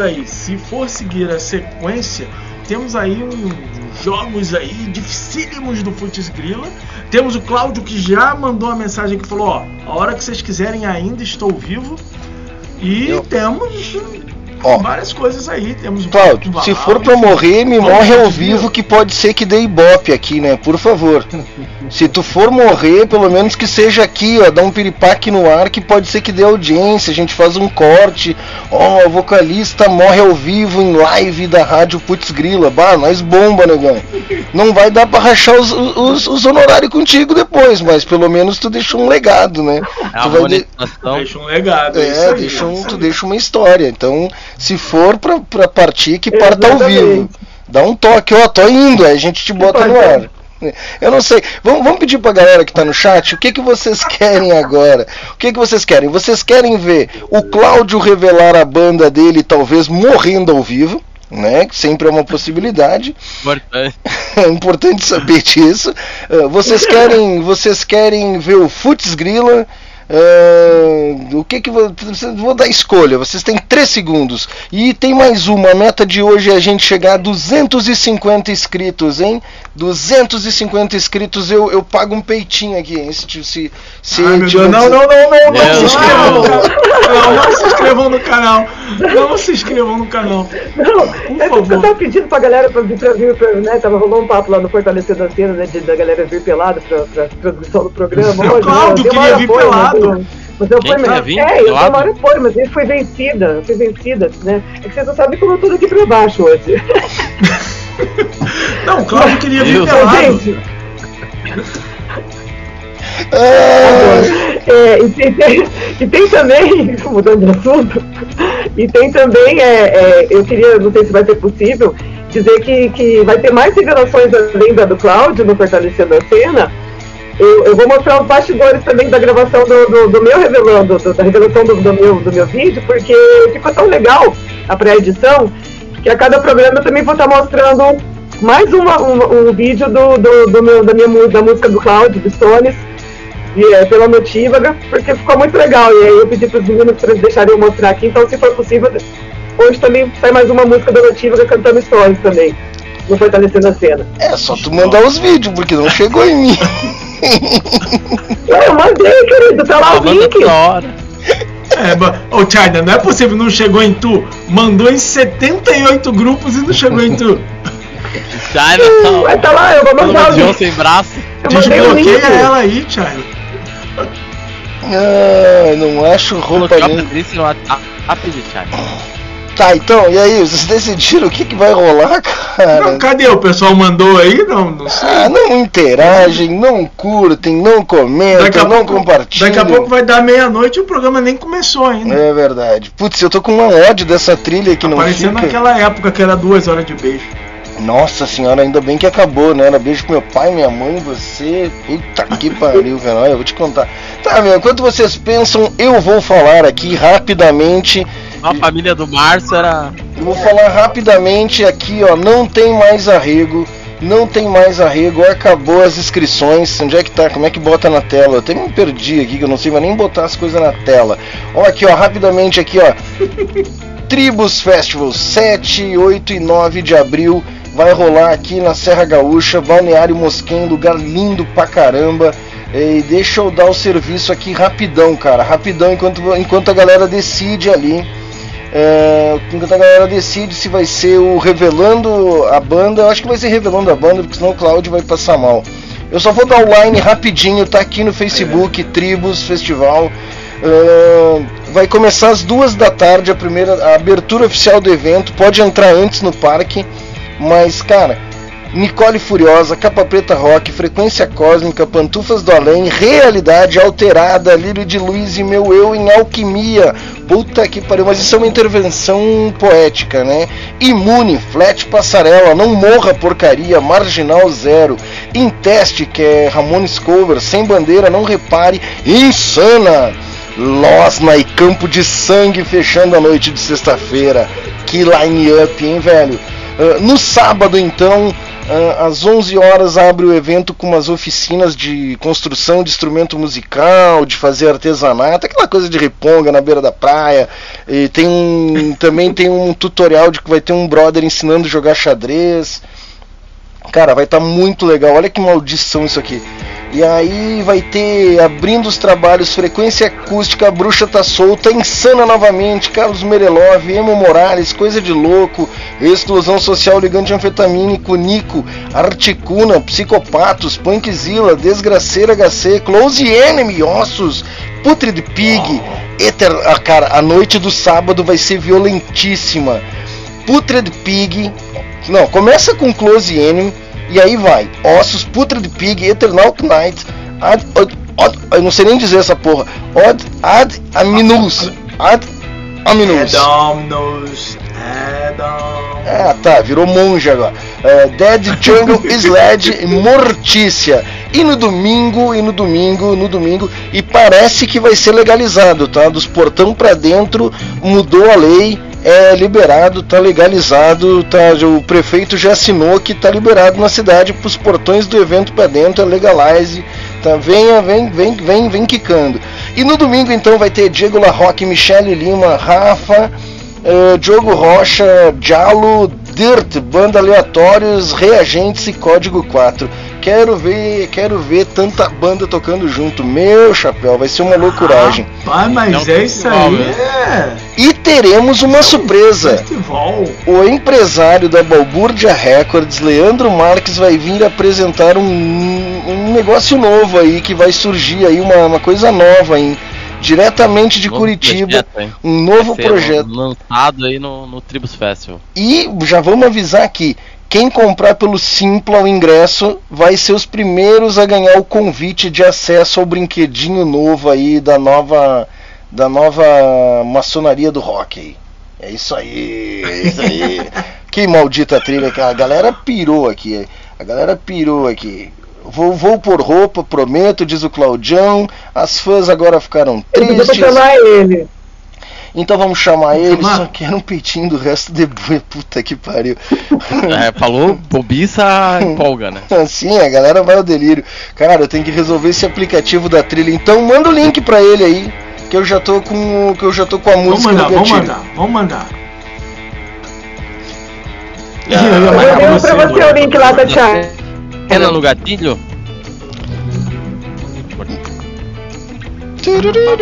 S4: aí, se for seguir a sequência, temos aí uns jogos aí dificílimos do Futs Grila. Temos o Cláudio que já mandou uma mensagem que falou, ó, a hora que vocês quiserem ainda estou vivo. E
S3: Eu-
S4: temos
S3: Ó.
S4: várias coisas aí. Temos
S3: Cláudio, se for pra
S4: enfim.
S3: morrer, me morre ao vivo que pode ser que dê ibope aqui, né? Por favor. Se tu for morrer, pelo menos que seja aqui, ó, dá um piripaque no ar que pode ser que dê audiência, a gente faz um corte. Ó, o vocalista morre ao vivo em live da rádio Putz Grila. Bah, nós bomba, negão. Não vai dar pra rachar os, os, os honorários contigo depois, mas pelo menos tu deixa um legado, né?
S2: É
S3: Tu
S2: a
S3: vai de-.
S4: Deixa um legado. É, isso
S3: é,
S4: aí,
S3: deixa
S4: é
S3: um,
S4: isso
S3: tu deixa uma história. Então, se for pra, pra partir, que parta ao vivo. Dá um toque, ó, tô indo, aí a gente te bota no ar. Eu não sei. Vamos, vamos pedir pra galera que tá no chat o que, que vocês querem agora. O que, que vocês querem? Vocês querem ver o Cláudio revelar a banda dele, talvez morrendo ao vivo, né? Que sempre é uma possibilidade.
S2: Importante.
S3: É importante saber disso. Ah, vocês querem, vocês querem ver o Futs Grila? Ah, o que que vou, vou dar escolha? Vocês têm 3 segundos. E tem mais uma. A meta de hoje é a gente chegar a 250 inscritos, hein? 250 inscritos eu, eu pago um peitinho aqui, hein? Se, se, se
S4: Ai, não, não, não, não, não,
S2: Meu
S4: se inscrevam no canal. Não, não se inscrevam no canal. Não se inscrevam no canal.
S5: Não,
S4: Por
S5: é porque eu
S4: favor.
S5: tava pedindo pra galera pra vir, pra vir, pra, né? Tava rolando um papo lá no Fortalecendo a Cena, né? De, da galera vir pelada pra, pra transmissão do programa.
S4: O
S5: Hoje,
S4: Cláudio
S5: né,
S4: queria vir
S5: foi,
S4: pelado.
S5: Mas, eu- mas eu
S2: Quem
S5: fui, mas,
S2: vir
S5: é, eu uma hora foi, mas ele foi vencida. Eu fui vencida, né? É que vocês não sabem como eu tô daqui pra baixo hoje.
S4: Não, o Cláudio queria vir pelado.
S5: Gente,
S3: Ah,
S5: É, e, tem, tem- e tem também, mudando de assunto, e tem também, é, é, eu queria, não sei se vai ser possível, dizer que, que vai ter mais revelações além da do Cláudio no Fortalecendo a Cena. Eu, eu vou mostrar os bastidores também da gravação do, do, do meu revelando, do, da revelação do, do, meu, do meu vídeo, porque ficou tão legal a pré-edição que a cada programa eu também vou estar mostrando mais uma, um, um vídeo do, do, do meu, da, minha, da música do Cláudio, do Stones, e, é, pela Notívaga, porque ficou muito legal. E aí eu pedi para os meninos para eles deixarem eu mostrar aqui, então se for possível, hoje também sai mais uma música da Notívaga cantando Stones também. No Fortalecendo a Cena.
S3: É, só tu mandar os vídeos, porque não chegou em mim.
S5: eu mandei, querido, tá lá o link.
S4: É, ô China, não é possível, não chegou em tu. Mandou em 78 grupos e não chegou em tu.
S2: China,
S5: Vai tá lá, eu vou mandar o
S2: link. sem braço.
S4: Desbloqueia ela aí, China.
S3: Ah, não acho roupa nem. Tá, então, e aí, vocês decidiram o que, que vai rolar, cara?
S4: Não, cadê? O pessoal mandou aí? Não, não sei.
S3: Ah, não interagem, não curtem, não comentam, não pouco, compartilham.
S4: Daqui a pouco vai dar meia-noite e o programa nem começou ainda.
S3: É verdade. Putz, eu tô com uma ódio dessa trilha que não
S4: Parecendo
S3: fica.
S4: naquela época que era duas horas de beijo.
S3: Nossa senhora, ainda bem que acabou, né? Era beijo pro meu pai, minha mãe, você. Puta que pariu, velho. Olha, eu vou te contar. Tá, meu, enquanto vocês pensam, eu vou falar aqui rapidamente.
S2: A família do Márcio era.
S3: Eu vou falar rapidamente aqui, ó. Não tem mais arrego. Não tem mais arrego, acabou as inscrições. Onde é que tá? Como é que bota na tela? Eu até me perdi aqui, que eu não sei nem botar as coisas na tela. Ó, aqui, ó, rapidamente aqui, ó. Tribus Festival, 7, 8 e 9 de abril vai rolar aqui na Serra Gaúcha, Balneário Mosquém, lugar lindo pra caramba. E deixa eu dar o serviço aqui rapidão, cara, rapidão, enquanto, enquanto a galera decide ali. É, enquanto a galera decide se vai ser o Revelando a Banda, eu acho que vai ser Revelando a Banda, porque senão o Cláudio vai passar mal. Eu só vou dar o line rapidinho, tá aqui no Facebook, Tribos Festival. Uh, vai começar às duas da tarde a primeira a abertura oficial do evento. Pode entrar antes no parque. Mas, cara, Nicole Furiosa, Capa Preta Rock, Frequência Cósmica, Pantufas do Além, Realidade Alterada, Lírio de Luz e Meu Eu em Alquimia. Puta que pariu, mas isso é uma intervenção poética, né? Imune, Flat Passarela, Não Morra Porcaria, Marginal Zero, Em Teste, que é Ramones Cover, Sem Bandeira, Não Repare, Insana. Losna e Campo de Sangue fechando a noite de sexta-feira. Que line-up, hein, velho? Uh, no sábado, então, às 11 horas, abre o evento com umas oficinas de construção de instrumento musical, de fazer artesanato, aquela coisa de riponga na beira da praia. E tem um, também tem um tutorial de que vai ter um brother ensinando a jogar xadrez. Cara, vai estar tá muito legal. Olha que maldição isso aqui. E aí vai ter abrindo os trabalhos Frequência Acústica, a Bruxa Tá Solta, Insana novamente, Carlos Merelov, Emo Morales, Coisa de Louco, Explosão Social Ligante Anfetamínico, Nico, Articuna, Psicopatos, Punkzilla, Desgraceira HC, Close Enemy, Ossos, Putrid Pig, Ether... Ah, cara, a noite do sábado vai ser violentíssima. Putrid Pig, não, começa com Close Enemy, e aí vai. Ossos, Putrid Pig, Eternal Knight, ad, ad, ad, eu não sei nem dizer essa porra. Od, ad Aminus. Ad Aminus.
S4: Adominus.
S3: É, tá, virou monge agora. Uh, Dead Jungle Sled Mortícia. E no domingo, e no domingo, no domingo, e parece que vai ser legalizado, tá? Dos portão para dentro mudou a lei é liberado, tá legalizado, tá, o prefeito já assinou que tá liberado na cidade para os portões do evento para dentro, é legalize, tá, venha, vem, vem, vem, vem quicando. E no domingo então vai ter Diego La Roque, Michele Lima, Rafa, uh, Diogo Rocha, Jalo, Dirt, Banda Aleatórios, Reagentes e Código 4. Quero ver, quero ver tanta banda tocando junto. Meu chapéu, vai ser uma loucuragem.
S4: Ah, mas Não, é isso aí. É.
S3: E teremos uma surpresa. Festival. O empresário da Balbúrdia Records, Leandro Marques, vai vir apresentar um, um negócio novo aí que vai surgir aí uma, uma coisa nova em diretamente de novo Curitiba, projeto, um novo projeto
S2: lançado aí no, no Tribus Festival.
S3: E já vamos avisar aqui, quem comprar pelo Simpla o ingresso vai ser os primeiros a ganhar o convite de acesso ao brinquedinho novo aí da nova da nova maçonaria do rock. É isso aí, é isso aí. Que maldita trilha que a galera pirou aqui. A galera pirou aqui. Vou, vou por roupa, prometo, diz o Claudião. As fãs agora ficaram
S5: Eu
S3: tristes.
S5: chamar ele.
S3: Então vamos chamar ele,
S4: chamar?
S3: só quero um peitinho do resto de boi. Puta que pariu.
S2: É, falou bobiça, empolga, né?
S3: Assim, a galera vai ao delírio. Cara, eu tenho que resolver esse aplicativo da trilha. Então manda o link pra ele aí, que eu já tô com que eu já tô com a
S4: Vamos
S3: música
S4: mandar, vamos mandar, vamos mandar.
S3: Ah,
S4: Ih, eu mandar
S5: mandei
S4: pra
S5: você o link lá, Tatiana.
S2: Cena no gatilho?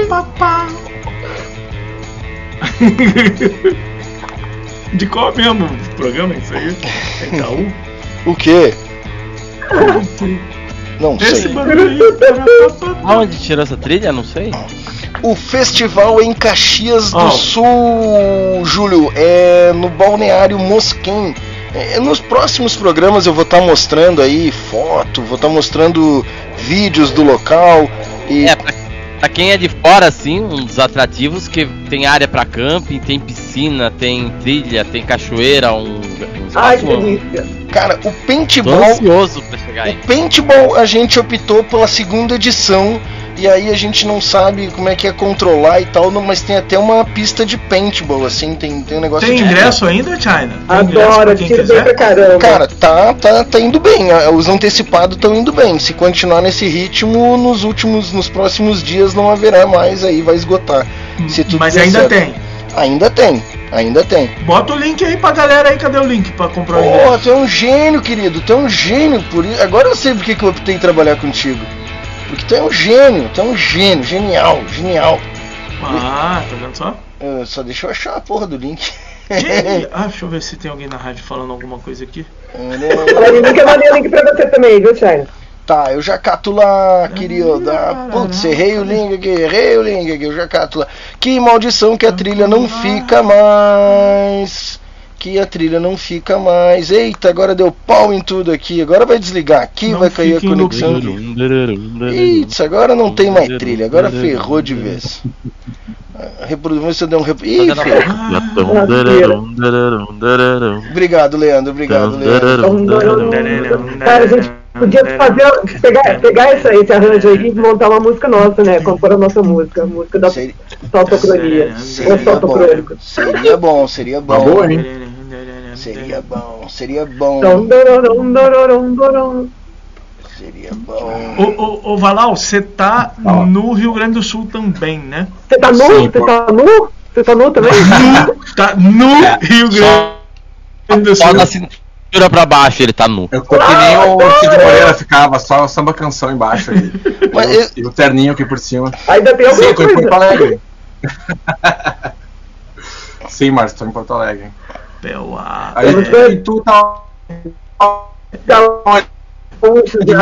S4: Papá. De qual mesmo programa isso aí? É Itaú?
S3: O quê? Não
S4: Esse
S3: sei.
S4: aí.
S2: Aonde tirou essa trilha? Não sei.
S3: O festival é em Caxias do
S4: Oh.
S3: Sul, Júlio, é no Balneário Mosquém. É, nos próximos programas eu vou estar mostrando aí foto, vou estar mostrando vídeos do local e
S2: É, pra, pra quem é de fora, assim, um dos atrativos que tem área pra camping, tem piscina, tem trilha, tem cachoeira, um, um
S5: Ai, que delícia.
S3: cara, o
S2: Tô
S3: paintball
S2: ansioso pra chegar aí.
S3: O paintball a gente optou pela segunda edição e aí a gente não sabe como é que é controlar e tal, mas tem até uma pista de paintball, assim, tem, tem um negócio
S4: Tem
S3: de.
S4: ingresso ainda, China? Tem
S5: Adoro, tiro bem pra
S4: quiser?
S5: caramba.
S3: Cara, tá, tá, tá indo bem. a- Os antecipados estão indo bem. Se continuar nesse ritmo, nos últimos, nos próximos dias não haverá mais aí, vai esgotar. Se tudo
S4: Mas ainda
S3: certo.
S4: tem.
S3: Ainda tem, ainda tem.
S4: Bota o link aí pra galera aí. Cadê o link pra comprar o
S3: Porra,
S4: ingresso?
S3: tu é um gênio, querido. Tu é um gênio. Por isso. Agora eu sei porque que eu optei em trabalhar contigo. Porque tu é um gênio, tu é um gênio, genial, genial.
S4: Ah, tá vendo só?
S3: Eu só deixa eu achar a porra do link.
S4: Ah, deixa eu ver se tem alguém na rádio falando alguma coisa aqui.
S5: Falando em link, eu mandei o link pra você também, viu, China?
S3: Tá, eu já cato lá, querido. Ah, putz, errei o link aqui, errei o link aqui, eu já cato lá. Que maldição que a trilha não fica mais. Que a trilha não fica mais. Eita, agora deu pau em tudo aqui. Agora vai desligar aqui,
S4: Não
S3: vai cair a conexão. Eita, agora não tem mais trilha, agora ferrou de vez. Ah, Reproduz, se eu der um rep... Ih. Obrigado, Leandro, obrigado, Leandro.
S5: Cara, a gente podia fazer, pegar, pegar essa, esse arranjo aí e montar uma música nossa, né? Compor a nossa música, a música da
S3: Seria,
S5: saltocronia. Ou
S3: seria bom, seria bom, seria
S10: Uma
S3: bom.
S10: boa, hein?
S3: Seria bom, seria bom, seria bom.
S4: Ô, ô, ô Valau, você tá no Rio Grande do Sul também, né?
S5: Você tá nu?
S10: Sim,
S5: Você tá nu? Você tá nu também?
S4: Tá no Rio Grande do
S2: Só
S4: Sul.
S2: da cintura pra baixo ele tá nu.
S10: Eu tô que nem o Cid Moreira ficava, só samba canção embaixo aí.
S3: Mas
S10: E o-
S3: eu-
S10: E o terninho aqui por cima.
S5: Ainda tem
S10: Sim,
S5: alguma
S10: tô em Porto
S5: coisa.
S10: Alegre. Sim, Márcio, tô em Porto Alegre.
S4: Pelá.
S10: Aí
S5: É.
S10: e tu tá.
S5: Tá Puxa, de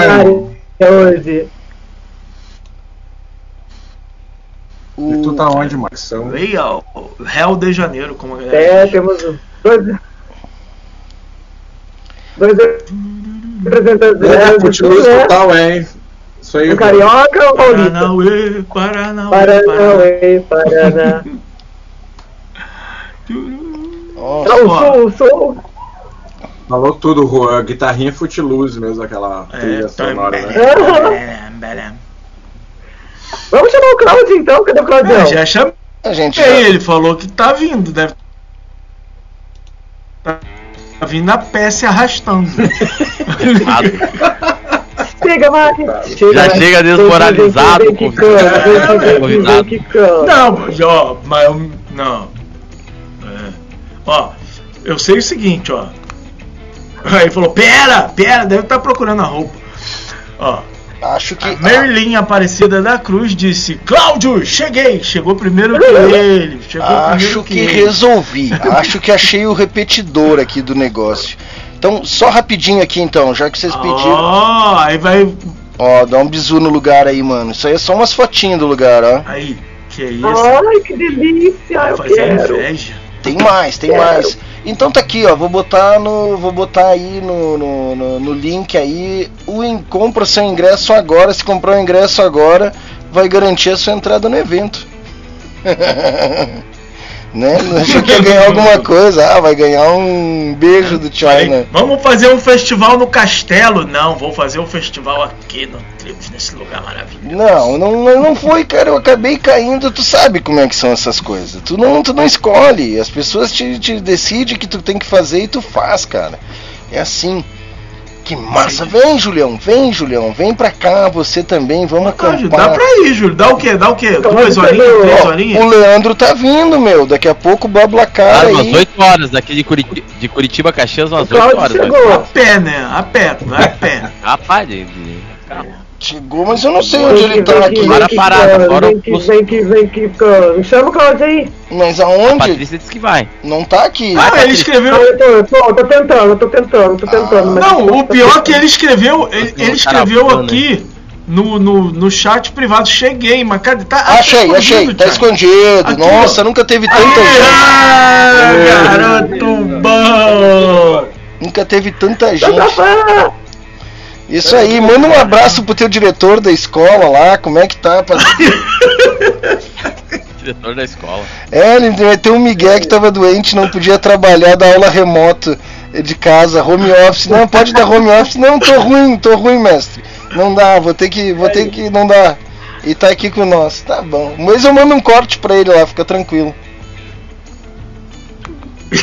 S5: hoje.
S10: E tu tá onde, Márcio?
S4: Rio, Rio de Janeiro, como a galera
S5: É, temos dois. Dois representantes
S10: É,
S5: Sul, né?
S10: total, hein? Isso aí.
S5: Um carioca ou paulista?
S4: Paranauê, Paranauê, Paranauê.
S5: Paranauê, Paraná.
S3: Nossa,
S5: Ah, o
S4: Ó.
S5: sul, o sul.
S10: Falou tudo, Juan. Guitarrinha Footloose mesmo, aquela trilha
S4: É,
S10: sonora, né?
S4: Belém, Belém.
S5: Vamos chamar o Claudio então, cadê o Claudião?
S4: É, já chamei
S3: a gente já,
S4: ele, falou que tá vindo, deve tá vindo a pé se arrastando.
S5: Chega mais.
S2: Já chega desmoralizado, convidado.
S4: Não, ó, mas não. É. Ó, eu sei o seguinte, ó. Aí ele falou, pera, pera, deve estar procurando a roupa. Ó,
S3: acho que
S4: a Merlin Aparecida da Cruz disse, Cláudio, cheguei! Chegou primeiro que ele. Chegou
S3: Acho
S4: primeiro
S3: que
S4: ele.
S3: resolvi. Acho que achei o repetidor aqui do negócio. Então, só rapidinho aqui então, já que vocês pediram.
S4: Ó, aí vai.
S3: Ó, dá um bisu no lugar aí, mano. Isso aí é só umas fotinhas do lugar, ó.
S4: Aí, que isso?
S5: Ai, que delícia, eu
S4: Fazer
S5: quero.
S4: inveja.
S3: Tem mais, tem mais. Então tá aqui, ó. Vou botar no. Vou botar aí no, no, no- no link aí. O in- compra seu ingresso agora. Se comprar o ingresso agora, vai garantir a sua entrada no evento. Né? Achei que ia ganhar alguma coisa. Ah, vai ganhar um beijo do China.
S4: Vamos fazer um festival no castelo? Não, vou fazer um festival aqui no Tribos, nesse lugar maravilhoso.
S3: Não, não, não não foi, cara. Eu acabei caindo. Tu sabe como é que são essas coisas. Tu não, tu não escolhe. As pessoas te, te decidem que tu tem que fazer e tu faz, cara. É assim. Que massa. Vem, Julião. Vem, Julião. Vem pra cá. Você também. Vamos
S4: Pode,
S3: acampar.
S4: dá pra ir, Júlio. Dá o quê? Dá o quê? Duas
S5: Ó,
S4: horinhas? Três horinhas?
S3: o Leandro tá vindo, meu. Daqui a pouco o Bablacar
S2: Ah,
S3: aí.
S2: umas 8 horas, daqui de, Curiti de Curitiba Caxias, umas
S5: O
S2: 8
S5: Claudio
S2: horas.
S5: chegou.
S4: A pé, né? A pé, vai a pé.
S2: Rapaz, de, de...
S3: Chegou, mas eu não sei onde ele tá
S5: vem
S3: aqui.
S2: Para
S5: que,
S2: parada,
S5: cara,
S2: fora
S5: vem
S2: o
S5: que, vem que, vem que, cara. Chama o Claudio aí.
S3: Mas
S2: A
S3: aonde?
S2: Patrícia disse que vai.
S3: Não tá aqui.
S4: Ah, ele
S5: Ah,
S4: escreveu.
S5: eu tô, eu tô, eu tô tentando, eu tô tentando, tô tentando. mas-
S4: Não, o pior é que ele escreveu. Ele, ele escreveu
S2: Caravana.
S4: aqui no, no, no chat privado. Cheguei, mas cadê? Tá, ah,
S3: Achei,
S4: tá
S3: achei. Tá
S4: Thiago.
S3: escondido.
S4: Aqui,
S3: Nossa,
S4: ó.
S3: nunca teve tanta gente.
S4: Ah, garoto bom!
S3: Nunca teve tanta
S5: Tá,
S3: gente. Isso aí, manda um abraço pro teu diretor da escola lá, como é que tá? pra-
S2: Diretor da escola.
S3: É, ele tem um Miguel que tava doente, não podia trabalhar da aula remoto de casa, home office. Não, pode dar home office. Não, tô ruim, tô ruim, mestre. Não dá, vou ter que, vou ter que, não dá. E tá aqui com nós, tá bom. Mas eu mando um corte pra ele lá, fica tranquilo.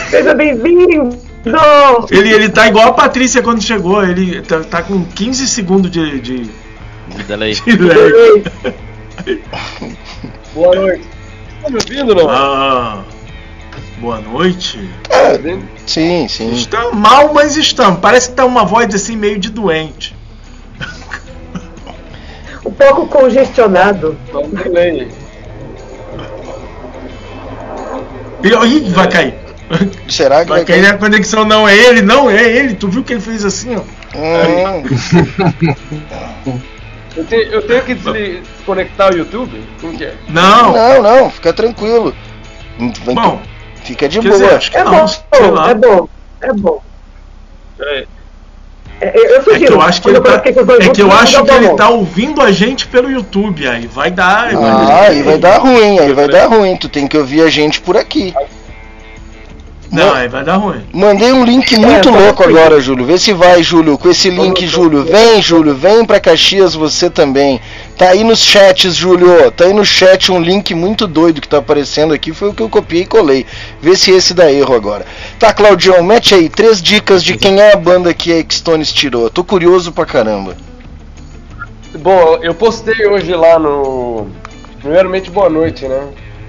S5: Seja bem-vindo!
S4: Ele, ele tá igual a Patrícia quando chegou. Ele tá, tá com 15 segundos de, de,
S2: De delay.
S4: de lag.
S11: Boa noite. Tá me ouvindo não?
S4: Ah, boa noite.
S3: É, sim, sim.
S4: Está mal, mas estamos. Parece que tá uma voz assim meio de doente.
S5: Um pouco congestionado.
S11: Só um delay.
S4: Ih, vai cair.
S3: Será que
S4: Vai
S3: vai
S4: cair a conexão, não é ele, não é ele. Tu viu que ele fez assim, ó?
S3: Hum,
S11: Eu tenho, eu tenho que desconectar o YouTube? Como que é?
S4: Não.
S3: Não, não, fica tranquilo.
S4: Bom,
S3: que- fica de boa.
S4: dizer, acho que
S5: É
S4: não,
S5: bom, é bom, é bom.
S11: Peraí.
S5: É, eu
S4: É
S5: sugiro.
S4: que eu acho que ele tá,
S5: dois
S4: é que eu acho que ele tá ouvindo a gente pelo YouTube. Aí vai dar. vai-
S3: Ah, aí vai dar ruim, aí vai dar ruim. Tu tem que ouvir a gente por aqui.
S4: Não, aí vai dar ruim.
S3: Mandei um link muito
S5: É,
S3: louco agora, Júlio. Vê se vai, Júlio. Com esse link, Júlio. Vem, Júlio. Vem pra Caxias você também. Tá aí nos chats, Júlio. Tá aí no chat um link muito doido que tá aparecendo aqui. Foi o que eu copiei e colei. Vê se esse dá erro agora. Tá, Claudião, mete aí três dicas de quem é a banda que a X-Tones tirou. Tô curioso pra caramba.
S11: Bom, eu postei hoje lá no. Primeiramente, boa noite, né?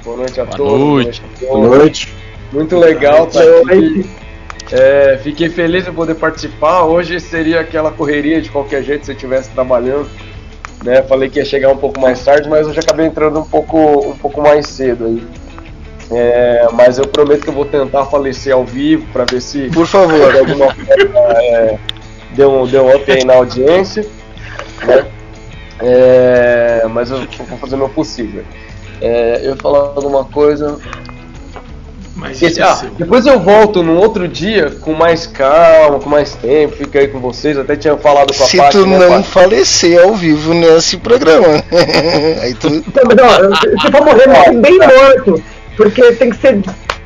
S11: Boa noite a
S2: Boa
S11: todos.
S2: noite.
S11: Boa noite. Muito legal tá aqui. É, fiquei feliz de poder participar. Hoje seria aquela correria de qualquer jeito se eu estivesse trabalhando. Né? Falei que ia chegar um pouco mais tarde, mas hoje acabei entrando um pouco, um pouco mais cedo aí. É, mas eu prometo que eu vou tentar falecer ao vivo para ver se
S3: Por favor.
S11: alguma forma é, deu, um, deu um up aí na audiência. Né? É, mas eu vou fazer o meu possível. É, eu ia falar alguma coisa.
S4: Mas
S11: Esse- ah, depois eu volto num outro dia com mais calma, com mais tempo, fico aí com vocês. Até tinha falado com a
S3: Se
S11: Paty,
S3: tu
S11: né,
S3: não
S11: Paty?
S3: falecer ao vivo nesse programa. aí tu.
S5: Ó, se for morrer, morre bem morto. Porque tem que ser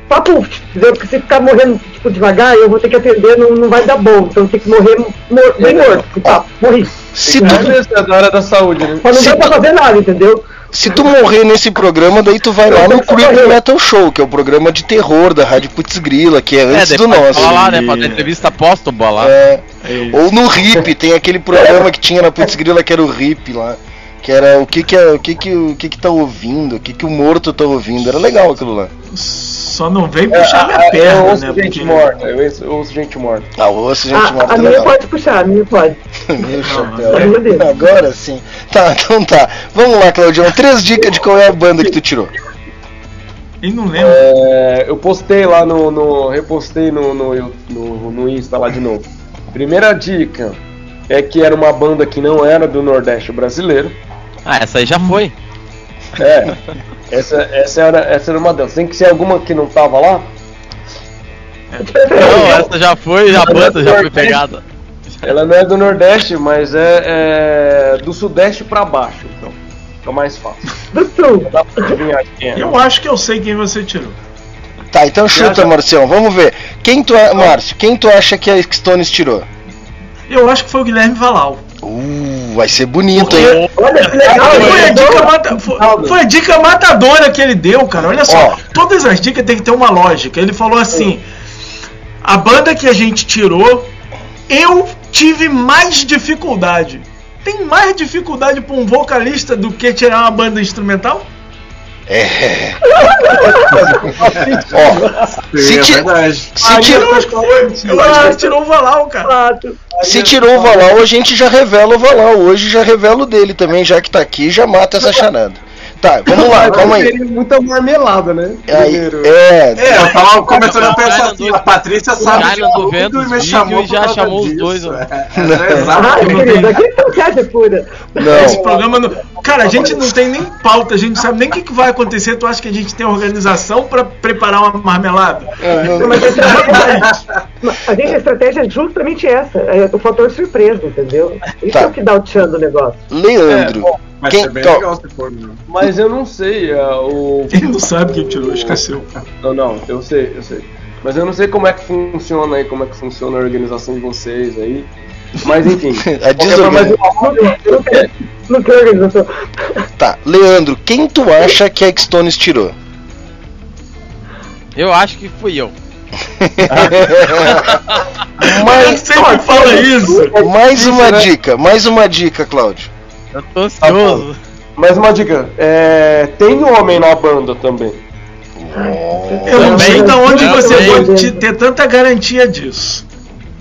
S5: papo, entendeu? Porque se ficar morrendo tipo, devagar, eu vou ter que atender, não, não vai dar bom. Então tem que morrer mor- bem morto. Tá, morri.
S3: Se
S11: Não
S3: tu,
S11: é isso, é da saúde, né?
S5: Mas não
S3: Se
S5: dá pra
S3: tu-
S5: fazer nada, entendeu?
S3: Se tu morrer nesse programa, daí tu vai lá no Creep Metal Show, que é o programa de terror da Rádio Putz Grila, que é antes do
S2: depois
S3: nosso.
S2: Lá, né? Fazer entrevista póstuma lá.
S3: É,
S4: É,
S3: ou no RIP, tem aquele programa que tinha na Putz Grila que era o RIP lá. Que era o que que, é, o que, que, o que que tá ouvindo, o que que o morto tá ouvindo. Era legal aquilo lá.
S4: Só não vem
S11: É,
S4: puxar minha
S11: eu
S4: perna,
S11: ouço
S4: né?
S11: gente
S4: Porque...
S11: morta, eu ouço, eu ouço gente morta.
S3: Ah, o osso, gente,
S5: A,
S3: morta
S5: a
S3: é
S5: minha
S3: legal.
S5: pode puxar, a minha pode.
S3: Meu chapéu.
S5: Deus.
S3: Agora sim. Tá, então tá. Vamos lá, Claudião. Três dicas de qual é a banda que tu tirou.
S4: Ele não lembra.
S11: É, eu postei lá no. no- repostei no, no, no, no Insta lá de novo. Primeira dica é que era uma banda que não era do Nordeste brasileiro.
S2: Ah, essa aí já foi.
S11: É. Essa, essa, era, essa era uma delas. Tem que ser alguma que não tava lá?
S2: Não, essa já foi, a banda já foi pegada.
S11: Ela não é do Nordeste, mas é, é do Sudeste pra baixo, então. Fica mais fácil.
S5: Do sul.
S11: Dá pra adivinhar quem é.
S4: Eu acho que eu sei quem você tirou.
S3: Tá, então chuta,
S11: acha-
S3: Marcião, vamos ver. Quem tu, Márcio, quem tu acha que a Stones tirou?
S4: Eu acho que foi o Guilherme Valau.
S3: Uh, vai ser bonito,
S4: Porque-
S3: hein?
S5: Olha que legal,
S4: Foi a, dica mata- foi- foi a dica matadora que ele deu, cara. Olha só,
S3: Ó.
S4: todas as dicas tem que ter uma lógica. Ele falou assim: a banda que a gente tirou, eu tive mais dificuldade. Tem mais dificuldade pra um vocalista do que tirar uma banda instrumental?
S3: É. Ó, se,
S10: é
S3: ti- se, ti-
S4: Eu acho que foi. Eu acho que ele tirou o Valau, cara.
S3: Se tirou o Valau, a gente já revela o Valau. Hoje já revela o dele também, já que tá aqui, já mata essa charada. Tá, vamos lá, calma aí.
S11: Seria muita marmelada, né?
S3: aí é,
S10: É, eu tava começando a
S2: O
S10: pensar assim,
S2: do-
S10: a Patrícia sabe
S2: China do vendo
S10: tudo e me chamou
S2: e já chamou os dois.
S10: É, é,
S5: Ah,
S10: exatamente.
S5: querido, aqui são sete pura.
S4: Esse
S3: não.
S4: programa. não- Cara, a gente não tem nem pauta, a gente não sabe nem o que, que vai acontecer. Tu acha que a gente tem organização pra preparar uma marmelada?
S5: Não, mas a gente, a estratégia é justamente essa, é o fator surpresa, entendeu? Isso
S3: Tá.
S5: é o que dá o tchan do negócio.
S3: Leandro.
S10: Vai
S3: Quem-
S10: ser bem
S3: então-
S10: legal se for. né?
S11: Mas eu não sei, é, o.
S4: Ele não sabe quem tirou, esqueceu.
S11: Não, não, eu sei, eu sei. Mas eu não sei como é que funciona aí, como é que funciona a organização de vocês aí. Mas enfim.
S3: A desorganização.
S5: Não tem- tem organização.
S3: Tá, Leandro, quem tu acha que a Stones tirou?
S2: Eu acho que fui eu.
S4: Ele
S3: mais,
S4: sempre fala isso.
S3: mais uma dica, mais uma dica, Cláudio.
S2: Eu tô ansioso.
S11: Mas uma dica, é, tem homem na banda também.
S4: Eu não sei de onde você
S2: também.
S4: pode te- ter tanta garantia disso.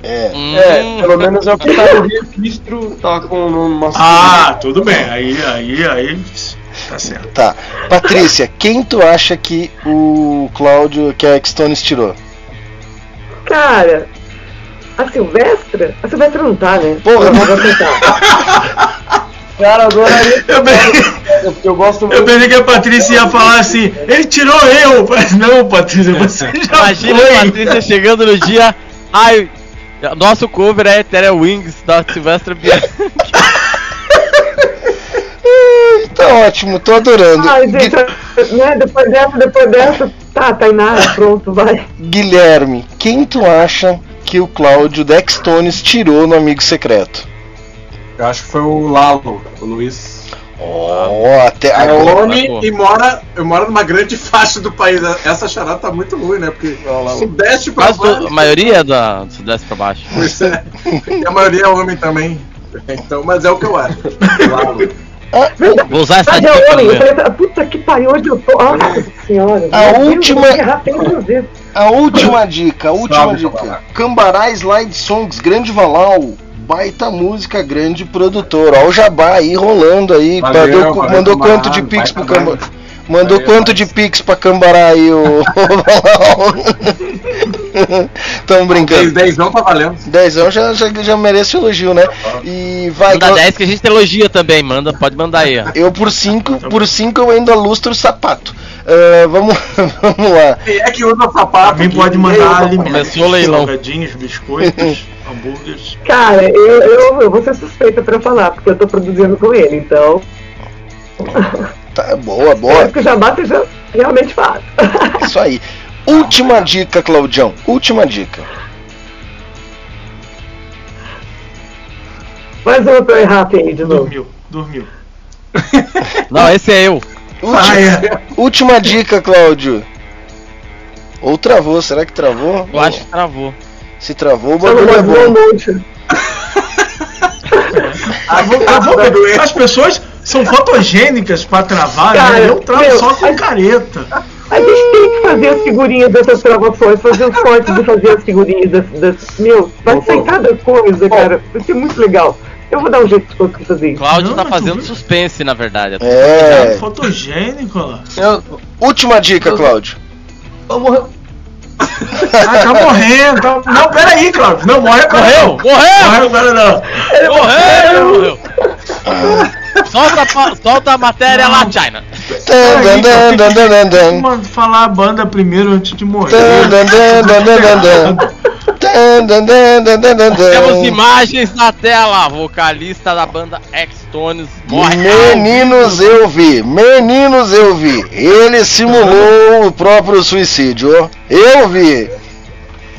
S3: É.
S2: Hum,
S11: É, pelo menos é o que tá no registro, tá com uma.
S4: Ah, tudo bem. Aí, aí, aí. Tá certo.
S3: Tá. Patrícia, quem tu acha que o Cláudio, que a Stones tirou?
S5: Cara, a Silvestra? A Silvestra não tá, né?
S3: Porra,
S5: não
S3: não-
S5: vou tentar.
S11: Cara, adoraria.
S4: Eu pensei,
S11: Eu, eu gosto
S4: eu
S11: muito.
S4: pensei que a Patrícia ia falar assim: ele tirou eu. Mas Não, Patrícia, você já
S2: Imagina
S4: foi.
S2: a Patrícia chegando no dia. Ai, nosso cover é Ethereal Wings da Silvestre Bianchi.
S3: Tá ótimo, tô adorando.
S5: Gente, né? Depois dessa, depois dessa, tá, Tainá, pronto, vai.
S3: Guilherme, quem tu acha que o Cláudio da Stones tirou no Amigo Secreto?
S10: Eu acho que foi o Lalo, o Luiz.
S3: Ó, até
S10: É
S3: agora.
S10: homem
S2: pô.
S10: e mora, eu moro numa grande faixa do país. Essa charada tá muito ruim, né? Porque sudeste pra baixo.
S2: a maioria é da Sudeste pra baixo.
S10: Pois é. E a maioria é homem também. Então, mas é o que eu acho. Lalo.
S2: Vou usar essa
S5: Ah,
S2: dica
S5: é homem. Puta que pariu, hoje eu tô. Nossa senhora.
S3: A última-. A última dica, a última
S10: Salve,
S3: dica.
S10: Cambará.
S3: Slide Songs, Grande Valau. Baita música, grande produtor. Ó, o Jabá aí rolando aí.
S10: Valeu,
S3: mandou
S10: valeu,
S3: mandou
S10: Cambará,
S3: quanto de pix pro Cambará? Mandou
S10: Valeu,
S3: quanto
S10: mas-
S3: de pix pra Cambará aí o? Tamo brincando.
S10: 10, 10 não tá valendo.
S3: Dezão já, já, já merece elogio, né? E vai.
S2: Manda
S3: Clau-
S2: 10 que a gente elogia também, manda, pode mandar aí, ó.
S3: Eu por 5, por cinco eu ainda lustro o sapato. Ah, vamos, vamos lá.
S10: Quem é que usa sapato? Aqui?
S4: pode mandar alimentos,
S2: Começou o leilão.
S4: salgadinhos, biscoitos, hambúrgueres.
S5: Cara, eu, eu, eu vou ser suspeita pra falar, porque eu tô produzindo com ele, então.
S3: Tá, boa,
S5: Acho
S3: boa.
S5: que o jabá seja realmente fácil.
S3: Isso aí. Última dica, Claudião. Última dica.
S5: Mais uma pra eu errar aí de novo.
S4: Dormiu, dormiu.
S2: Não, esse é eu.
S3: Última, última dica, Cláudio. Ou travou, será que travou?
S2: Eu acho que travou.
S3: Se travou, o
S5: não
S3: bagulho é
S5: boa
S3: bom.
S5: noite.
S4: Travou, travou, as pessoas são fotogênicas pra travar,
S5: Cara,
S4: né? Eu travo
S5: meu,
S4: só com
S5: a-
S4: careta.
S5: A gente tem que fazer as figurinhas dessas gravações, fazer os cortes e fazer as figurinhas das. das- meu, vai sair cada coisa, cara. Vai ser muito legal. Eu vou dar um jeito de conseguir fazer isso.
S2: Cláudio
S4: Não,
S2: tá fazendo
S4: tu-
S2: suspense, na verdade.
S3: É.
S4: Fotogênico, ó.
S11: Eu,
S3: Última dica, Cláudio.
S11: eu morri-
S4: Ah, tá morrendo. Tá... Não, peraí, Cláudio. Não, morre.
S2: Morreu!
S4: não.
S2: Morreu!
S4: Morre agora não.
S2: Morreu! Morreu! Solta, a solta a matéria lá, China.
S4: Vamos falar a banda primeiro antes de morrer.
S2: Temos imagens na tela. Vocalista da banda X-Tones morre.
S3: Meninos, eu vi. Meninos, eu vi. Ele simulou o próprio suicídio. Eu vi.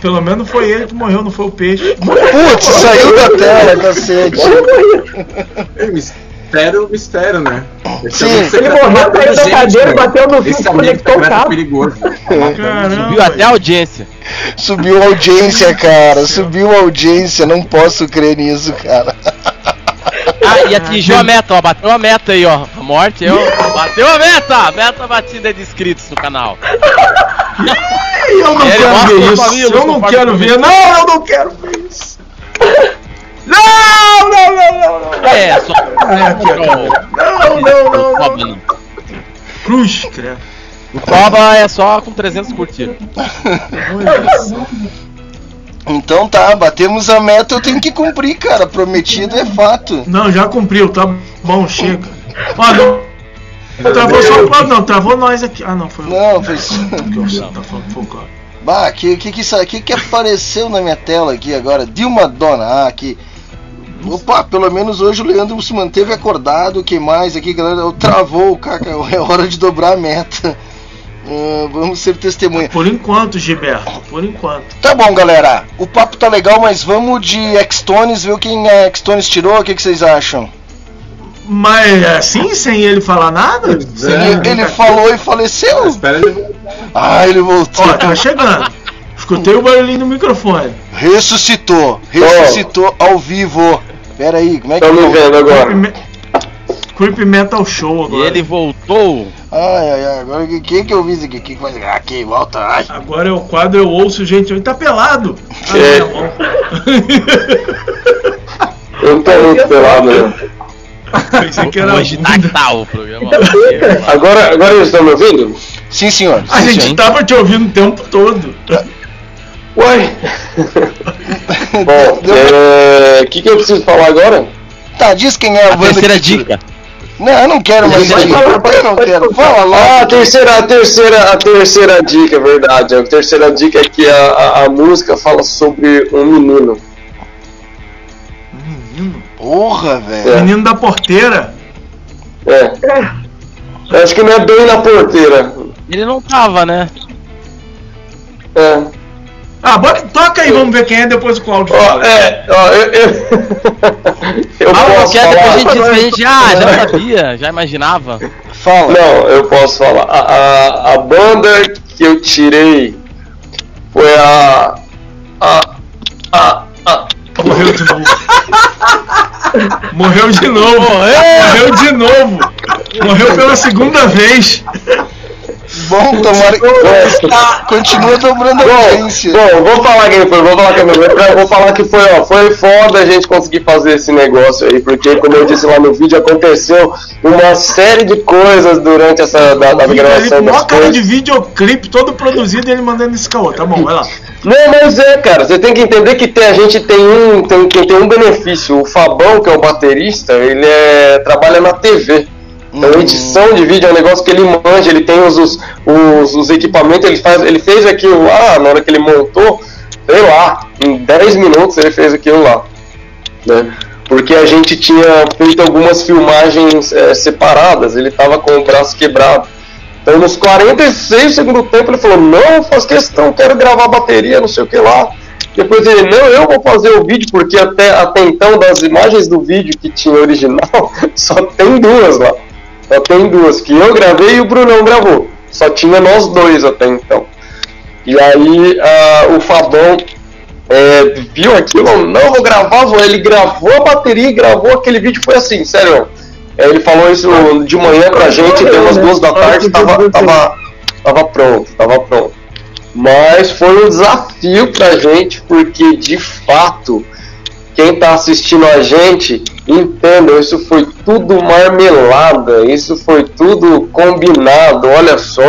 S4: Pelo menos foi ele que morreu, não foi o peixe.
S3: Putz, saiu da tela, cacete.
S10: É, Mistério, mistério, né? Esse
S3: Sim.
S10: é um
S5: Ele morreu, caiu da cadeira, bateu no fio,
S10: é um
S5: conectou o cabo.
S10: perigoso.
S4: Caramba.
S2: Viu até a audiência.
S3: Subiu a audiência, cara. Subiu a audiência. Não posso crer nisso, cara.
S2: Ah, e atingiu a meta, ó. Bateu a meta aí, ó. A morte, eu. Bateu a meta! Meta batida de inscritos no canal.
S4: Eu não quero ver isso. Eu não quero ver. Não, eu não quero ver isso. Não, não, não, não, não.
S2: É, só.
S4: Aqui, aqui. Não, não, não, não.
S2: não.
S4: Cruz, credo.
S2: O Toba é só com 300 curtidas.
S3: Então tá, batemos a meta, eu tenho que cumprir, cara. Prometido é fato.
S4: Não, já cumpriu, tá bom, chega. Não. Travou só o não, travou nós aqui. Ah, não, foi o.
S3: Não, foi.
S4: que eu tá.
S3: Bah, que que que, isso- que que apareceu na minha tela aqui agora? Dilma Dona, ah, aqui. Opa, pelo menos hoje o Leandro se manteve acordado. que mais aqui, galera? Travou, caca. É hora de dobrar a meta. Ah, vamos ser testemunha.
S4: Por enquanto, Gilberto, por enquanto.
S3: Tá bom, galera. O papo tá legal, mas vamos de X-Tones, ver quem a X-Tones tirou. O que, que vocês acham?
S4: Mas assim, sem ele falar nada? Sem
S3: Ele, ele falou e faleceu.
S10: Espera ele voltar.
S3: Ah, ele voltou.
S4: Ó, tá chegando. Escutei o barulhinho no microfone.
S3: Ressuscitou. Ressuscitou ao vivo. Pera aí, como é que
S11: Tá me
S3: é?
S11: vendo agora?
S4: Me- Creep Metal Show
S2: E
S4: agora.
S2: ele voltou.
S3: Ai, ai, ai. Agora que- quem que eu vi isso aqui? Quem que vai Aqui, volta. Ai.
S4: Agora é o quadro Eu Ouço Gente. Ele tá pelado. Ah,
S11: É.
S4: tá bom.
S11: Eu não tô muito pelado, né?
S4: Pensei que era
S2: Hoje tá tal o programa.
S11: Agora, agora eles estão me ouvindo?
S3: Sim, senhor.
S4: A gente
S2: Sim.
S4: tava te ouvindo o tempo todo.
S11: Uai! Bom, é, o que, que eu preciso falar agora?
S3: Tá, diz quem é a,
S2: A
S3: banda
S2: terceira
S3: que
S2: dica.
S3: Não, eu não quero mais dica. Eu não quero. Fala
S11: Ah, a
S3: logo.
S11: terceira, a terceira, a terceira dica, é verdade. A terceira dica é que a, a, a música fala sobre um menino.
S4: Menino.
S3: Porra, velho.
S11: É.
S4: Menino da porteira.
S11: É. Eu acho que não é bem na porteira.
S2: Ele não tava, né?
S11: É.
S4: Ah, bora, toca aí, vamos ver quem é depois o Claudio
S11: Ó, é, ó, eu. Eu, eu
S2: Fala
S11: posso
S2: qualquer, depois a gente
S11: falar.
S2: diz que a gente ah, já sabia, já imaginava.
S3: Fala.
S11: Não, eu posso falar. A, a, a banda que eu tirei foi a. A. A. a
S4: Morreu de novo. Morreu de novo. Morreu de novo. Morreu pela segunda vez.
S3: Bom, tomara que. Continua dobrando a
S11: Bom,
S3: audiência.
S11: bom, vou falar quem foi, vou falar quem foi. Vou falar que foi, ó, foi foda a gente conseguir fazer esse negócio aí, porque como eu disse lá no vídeo, aconteceu uma série de coisas durante essa da, da gravação das
S4: maior cara de videoclipe, todo produzido e ele mandando esse caô. Tá bom, vai lá.
S11: Não, mas é, cara, você tem que entender que tem- a gente tem um, tem, tem, tem um benefício. O Fabão, que é o baterista, ele é, trabalha na TV. Então, edição de vídeo é um negócio que ele manja, ele tem os, os, os, os equipamentos, ele, faz, ele fez aquilo lá, na hora que ele montou, sei lá, em 10 minutos ele fez aquilo lá. Né? Porque a gente tinha feito algumas filmagens eh, separadas, ele tava com o braço quebrado. Então, nos 46 do segundo tempo, ele falou: Não, faz questão, quero gravar bateria, não sei o que lá. Depois ele: Não, eu vou fazer o vídeo, porque até, até então, das imagens do vídeo que tinha original, só tem duas lá. Só tem duas, que eu gravei e o Brunão gravou. Só tinha nós dois até então. E aí, ah, o Fabão é, viu aquilo, não, vou gravar, vou. ele gravou a bateria e gravou aquele vídeo, foi assim, sério. É, ele falou isso de manhã pra gente, deu umas duas da tarde, tava, tava, tava pronto, tava pronto. Mas foi um desafio pra gente, porque de fato, quem tá assistindo a gente, entenda, isso foi tudo marmelada, isso foi tudo combinado, olha só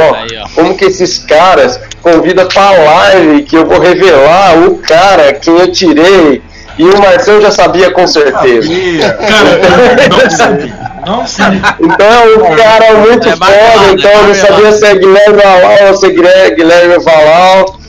S11: como que esses caras convidam pra live que eu vou revelar o cara, quem eu tirei, e o Marcão já sabia com certeza.
S4: Cara, não sabia. Não sabia.
S11: Então é um cara muito
S2: É
S11: foda,
S2: marmelada,
S11: então
S2: é
S11: eu não sabia se é Guilherme Valal ou se é Guilherme Valal.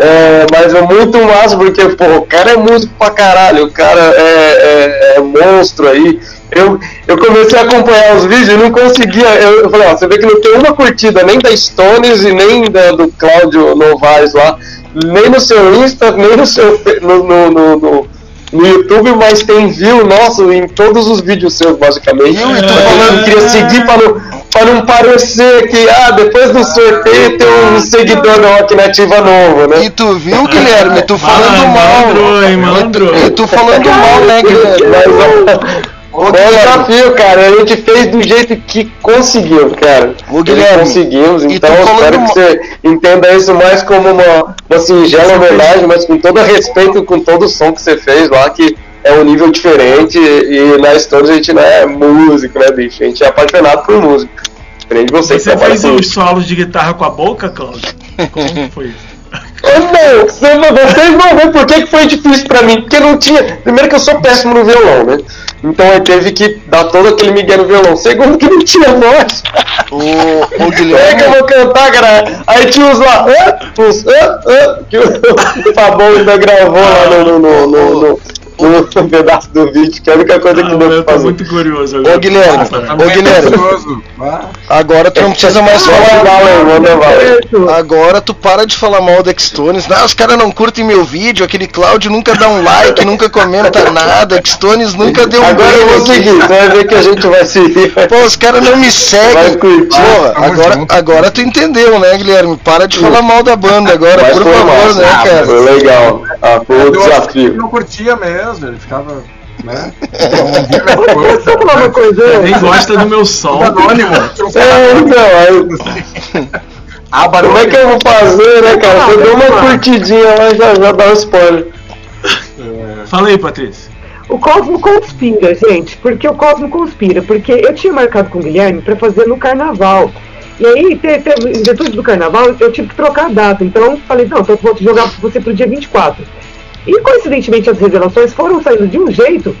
S11: É, mas é muito massa porque, pô, o cara é músico pra caralho, o cara é, é- é monstro aí. Eu, eu comecei a acompanhar os vídeos e não conseguia. Eu, eu falei, ó, você vê que não tem uma curtida nem da Stones e nem da- do Cláudio Novaes lá, nem no seu Insta, nem no seu no, no, no, no- no YouTube, mas tem view nosso em todos os vídeos seus, basicamente.
S3: Viu? E tu
S11: Eu
S3: falando-
S11: queria seguir pra não, pra não parecer que, ah, depois do sorteio tem um seguidor da Rock Nativa novo, né?
S3: E tu viu, Guilherme? Tu falando
S4: Malandro,
S3: mal.
S4: hein, malandro?
S3: E tu falando mal, né, Guilherme?
S11: Mas, ó, Foi um desafio, cara. A gente fez do jeito que conseguiu, cara.
S3: Ô, Guilherme,
S11: conseguimos, então espero que você entenda isso mais como uma, uma singela homenagem, mas com todo respeito com todo o som que você fez lá, que é um nível diferente e na história a gente não é músico, né, bicho? A gente é apaixonado por música. Diferente de você, que
S4: Você fez os solos de guitarra com a boca, Cláudio? Como foi isso?
S11: Ô, Não, você não- vocês não vão por que foi difícil pra mim, porque não tinha. Primeiro que eu sou péssimo no violão, né? Então eu teve que dar todo aquele migué no violão. Segundo que não tinha voz.
S3: Ô, ô
S11: Como é que eu
S3: Guilherme,
S11: vou cantar, cara? Aí tinha uns lá, "Hã? uns, hã? Hã?", que o Fabão ainda gravou lá no, no, no, no, no- no pedaço do vídeo, que é a única coisa que
S4: Ah,
S11: deu
S4: eu
S11: pra fazer.
S4: muito curioso agora.
S3: ô Guilherme,
S10: Tá
S3: ô Guilherme.
S10: Ah,
S3: agora tu não precisa mais falar.
S11: bala.
S3: Agora tu para de falar mal do X-Tones. Ah, os caras não curtem meu vídeo, aquele Cláudio nunca dá um like, nunca comenta nada, X-Tones nunca deu um
S11: Agora eu vou seguir, você vai ver que a gente vai seguir.
S3: Pô, os caras não me seguem. Porra, agora, agora tu entendeu, né, Guilherme? Para de falar mal da banda agora, por favor, né, cara?
S11: Foi legal. Ah, foi um
S10: eu que ele
S11: desafio.
S10: não curtia mesmo, ele ficava. Né?
S5: Falar uma coisa?
S4: Nem gosta do meu som.
S10: Anônimo.
S11: É, então, aí,
S10: Ah,
S11: como é que eu vou fazer, né, cara? Você deu uma curtidinha lá e já, já dá um spoiler.
S4: Fala aí, Patrícia.
S5: O Cosmo conspira, gente. Porque o Cosmo conspira. Porque eu tinha marcado com o Guilherme pra fazer no carnaval. E aí, virtude do carnaval, eu tive que trocar a data. Então, falei, não, então eu vou jogar você pro dia 24. E coincidentemente as revelações foram saindo de um jeito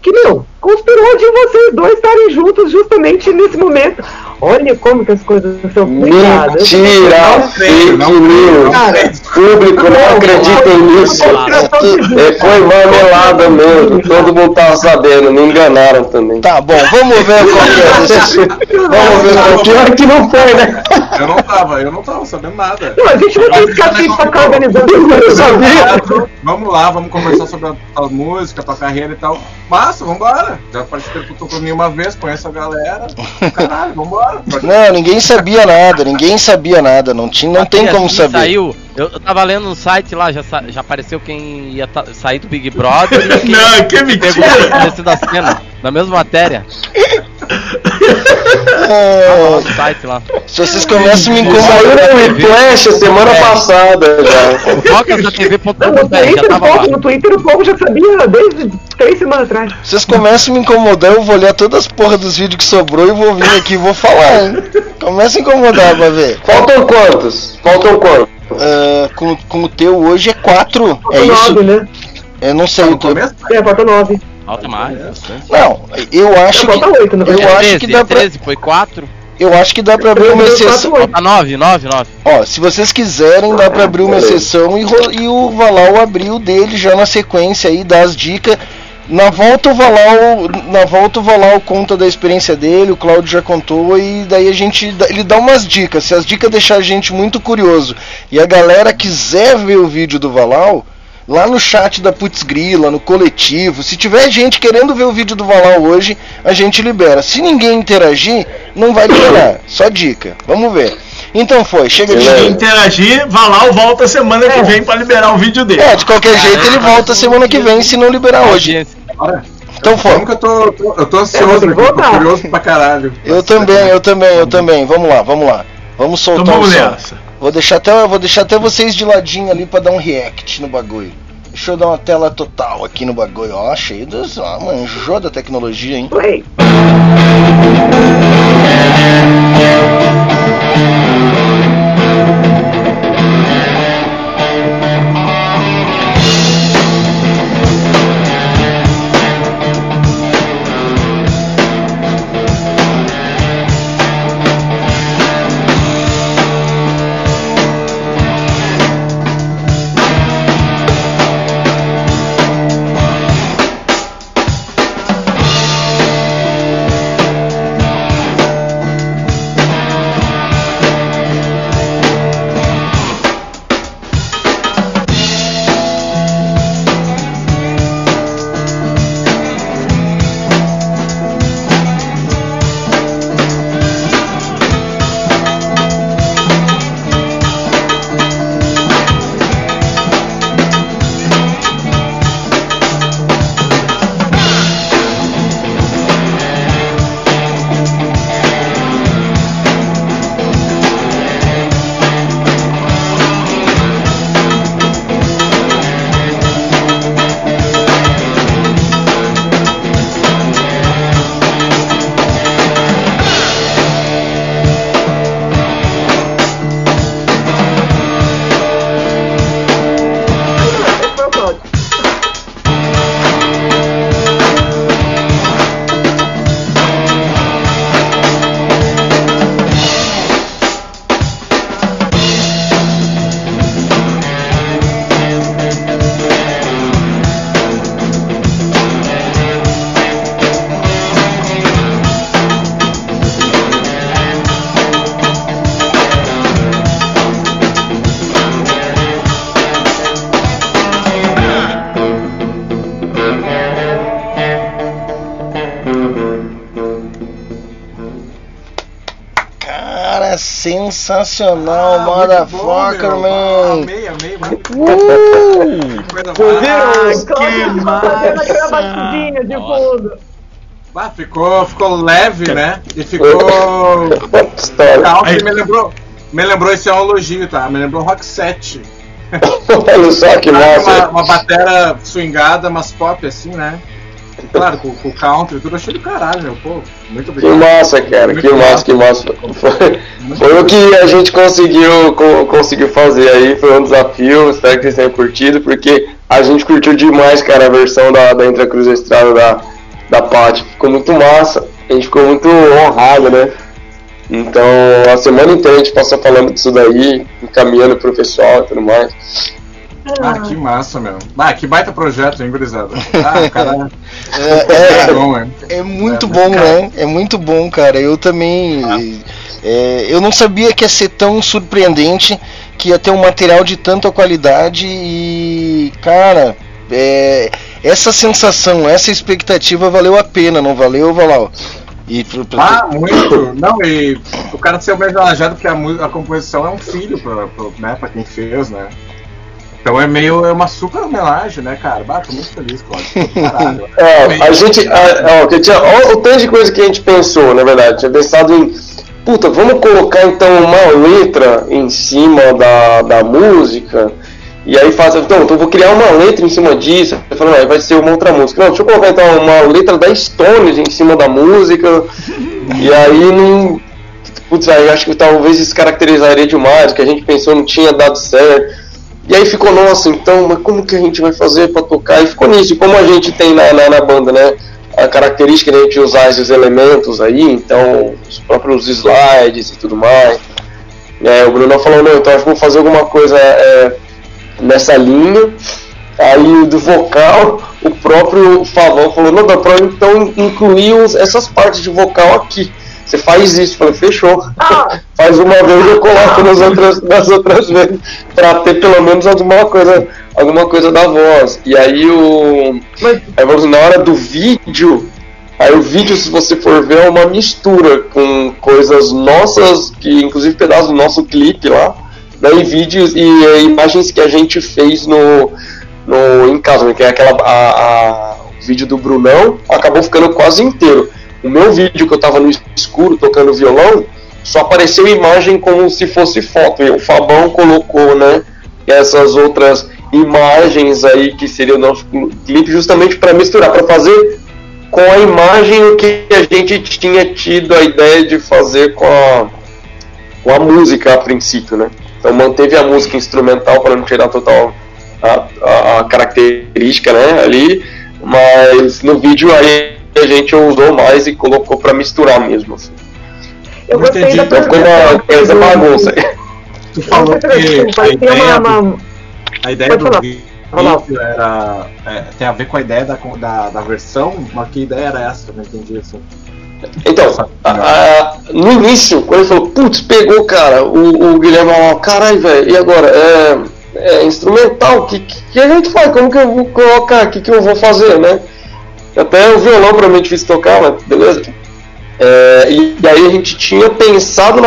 S5: que, meu, conspirou de vocês dois estarem juntos justamente nesse momento. Olha como que as coisas são complicadas.
S11: Mentira, fake news. O público não acredita nisso. É, foi marmelada mesmo. Todo mundo tava sabendo, me enganaram também.
S3: Tá bom, vamos ver qual que é.
S11: Vamos ver, o pior que não foi, né?
S10: Eu não tava, eu não tava sabendo nada.
S5: Não, a gente não tem que ficar aqui pra ficar organizando
S11: Eu sabia.
S10: Vamos lá, vamos conversar sobre a tua música, a tua carreira e tal. Massa, vambora. Já participei do Tucumã uma vez, conheço a galera. Caralho, vambora.
S3: Não, ninguém sabia nada, ninguém sabia nada, não, tinha, não tem como
S2: assim
S3: saber.
S2: Saiu, eu, eu tava lendo no site lá, já, já apareceu quem ia ta- sair do Big Brother quem
S4: Não, que
S2: pegou
S4: mentira!
S2: a descer da cena, na mesma matéria.
S3: É,
S2: Tava lá no site lá.
S3: se vocês começam a me incomodar.
S11: Saiu no Whiplash semana passada já.
S2: Focas
S5: no
S2: TV.com.br, já
S5: Twitter, o
S2: tava lá.
S5: no Twitter o povo já sabia desde três semanas atrás.
S3: Vocês começam a me incomodar, eu vou olhar todas as porras dos vídeos que sobrou e vou vir aqui e vou falar, hein? Começa a incomodar pra ver.
S11: Faltam quantos? Faltam quantos?
S3: Ah, com, com o teu hoje é 4. É
S5: Falta
S3: isso?
S5: nove, né?
S3: Eu não sei.
S10: No
S3: o teu-?
S5: É, falta nove.
S2: Falta mais, bastante.
S3: Não, eu acho
S5: Não,
S3: que.
S5: falta oito, na
S3: Eu
S5: verdade.
S3: acho que dá pra.
S2: 13, foi 4.
S3: Eu acho que dá pra abrir uma exceção.
S2: Falta 9, 9, 9.
S3: Ó, se vocês quiserem, dá pra abrir uma exceção e, ro- e o Valau abrir o dele já na sequência aí, dar as dicas. Na volta o Valau, na volta o Valau conta da experiência dele, o Claudio já contou e daí a gente ele dá umas dicas. Se as dicas deixar a gente muito curioso e a galera quiser ver o vídeo do Valau, lá no chat da Putz Grila, no coletivo, se tiver gente querendo ver o vídeo do Valau hoje, a gente libera. Se ninguém interagir, não vai liberar. Só dica. Vamos ver. Então foi, chega de
S4: Se interagir, Valau volta semana que vem pra liberar o vídeo dele.
S3: É, de qualquer jeito ele volta semana que vem se não liberar hoje.
S2: Audiência.
S10: Bora.
S3: Então foi.
S10: Como que eu tô, tô- eu tô
S5: É,
S10: ansioso, eu tô
S5: voltar.
S10: curioso pra caralho.
S3: Eu também, eu também, eu também. Vamos lá, vamos lá. Vamos
S4: Então
S3: soltar
S4: vamos
S3: o som.
S4: nessa.
S3: Vou deixar até, vou deixar até vocês de ladinho ali pra dar um react no bagulho. Deixa eu dar uma tela total aqui no bagulho, ó, cheio dos, ó, manjou da tecnologia, hein?
S5: Play.
S3: Sensacional,
S10: Ah,
S3: motherfucker,
S10: bom,
S3: man.
S10: Amei, amei, muito
S3: Uh!
S10: coisa
S5: Ah,
S4: que massa.
S5: batidinha de fundo.
S10: Ah, ficou, ficou leve, né? E ficou. Calma, me lembrou. Me lembrou esse é um elogio, tá? Me lembrou Rock 7.
S11: Olha só que
S10: Uma,
S11: massa.
S10: uma batera swingada, mas pop assim, né? Claro, com, com country e tudo, achei do caralho, meu pô. Muito
S11: Que
S10: obrigado.
S11: massa, cara, que massa, que massa. Foi, foi o que a gente conseguiu, co- conseguiu fazer aí, foi um desafio, espero que vocês tenham curtido, porque a gente curtiu demais, cara, a versão da, da Intra Cruz Estrada da, da Paty. Ficou muito massa, a gente ficou muito honrado, né? Então, a semana inteira a gente passou falando disso daí, encaminhando pro pessoal e tudo mais.
S10: Ah, que massa, meu. Ah, que baita projeto, hein, gurizada? Ah, cara.
S3: É,
S10: É bom, hein?
S3: é muito
S10: É,
S3: bom,
S10: cara.
S3: né? É muito bom, cara. Eu também. é, eu não sabia que ia ser tão surpreendente, que ia ter um material de tanta qualidade e, cara, é, essa sensação, essa expectativa valeu a pena, não valeu, Valau? E pro- pro-
S10: Ah, muito. Não, e o cara ser homenageado porque a, a composição é um filho pra, pra, né, pra quem fez, né? Então é meio é uma super homenagem, né, cara? Bah, tô muito feliz, Cláudio. Caralho.
S11: É, a gente. a- ó, que tinha, ó, o tanto de coisa que a gente pensou, na verdade. Tinha pensado em. Puta, vamos colocar então uma letra em cima da, da música. E aí faz. Então, então vou criar uma letra em cima disso. Eu falo, "Ah, vai ser uma outra música. Não, deixa eu colocar então uma letra da Stones em cima da música. E aí não. Putz, aí acho que talvez descaracterizaria demais, o que a gente pensou não tinha dado certo. E aí ficou, nossa, então, mas como que a gente vai fazer pra tocar? E ficou nisso, e como a gente tem na, na, na banda, né? A característica de a gente usar esses elementos aí, então, os próprios slides e tudo mais. É, o Bruno falou, não, então acho que vamos fazer alguma coisa é, nessa linha. Aí do vocal, o próprio Favão falou, não, dá pra então incluir essas partes de vocal aqui. Você faz isso, eu falei, fechou. faz uma vez eu coloco nas outras, nas outras vezes, pra ter pelo menos alguma coisa, alguma coisa da voz. E aí o. Aí vamos na hora do vídeo. Aí o vídeo, se você for ver, é uma mistura com coisas nossas, que inclusive pedaços do nosso clipe lá, né, e vídeos e eh, imagens que a gente fez no, no em casa, né, que é aquela a, a- o vídeo do Brunão, acabou ficando quase inteiro. O meu vídeo que eu tava no escuro tocando violão, só apareceu imagem como se fosse foto. E o Fabão colocou, né, essas outras imagens aí que seria o nosso clipe justamente para misturar, para fazer com a imagem o que a gente tinha tido a ideia de fazer com a, com a música a princípio, né? Então manteve a música instrumental para não tirar total a, a- a característica, né, ali, mas no vídeo aí a gente usou mais e colocou para misturar mesmo. Assim.
S5: Eu gostei da
S11: Então ficou uma coisa bagunça.
S10: Tu falou que a ideia, do, a ideia do vídeo era, é, tem a ver com a ideia da, da, da versão, mas que ideia era essa? Eu não entendi assim.
S11: Então, a- a- no início, quando ele falou, putz, pegou, cara, o, o Guilherme falou, caralho, velho, e agora? É, é instrumental, o que, que, que a gente faz? Como que eu vou colocar? O que, que eu vou fazer, né? Até o violão pra mim é difícil tocar, mas beleza. É, e, e aí a gente tinha pensado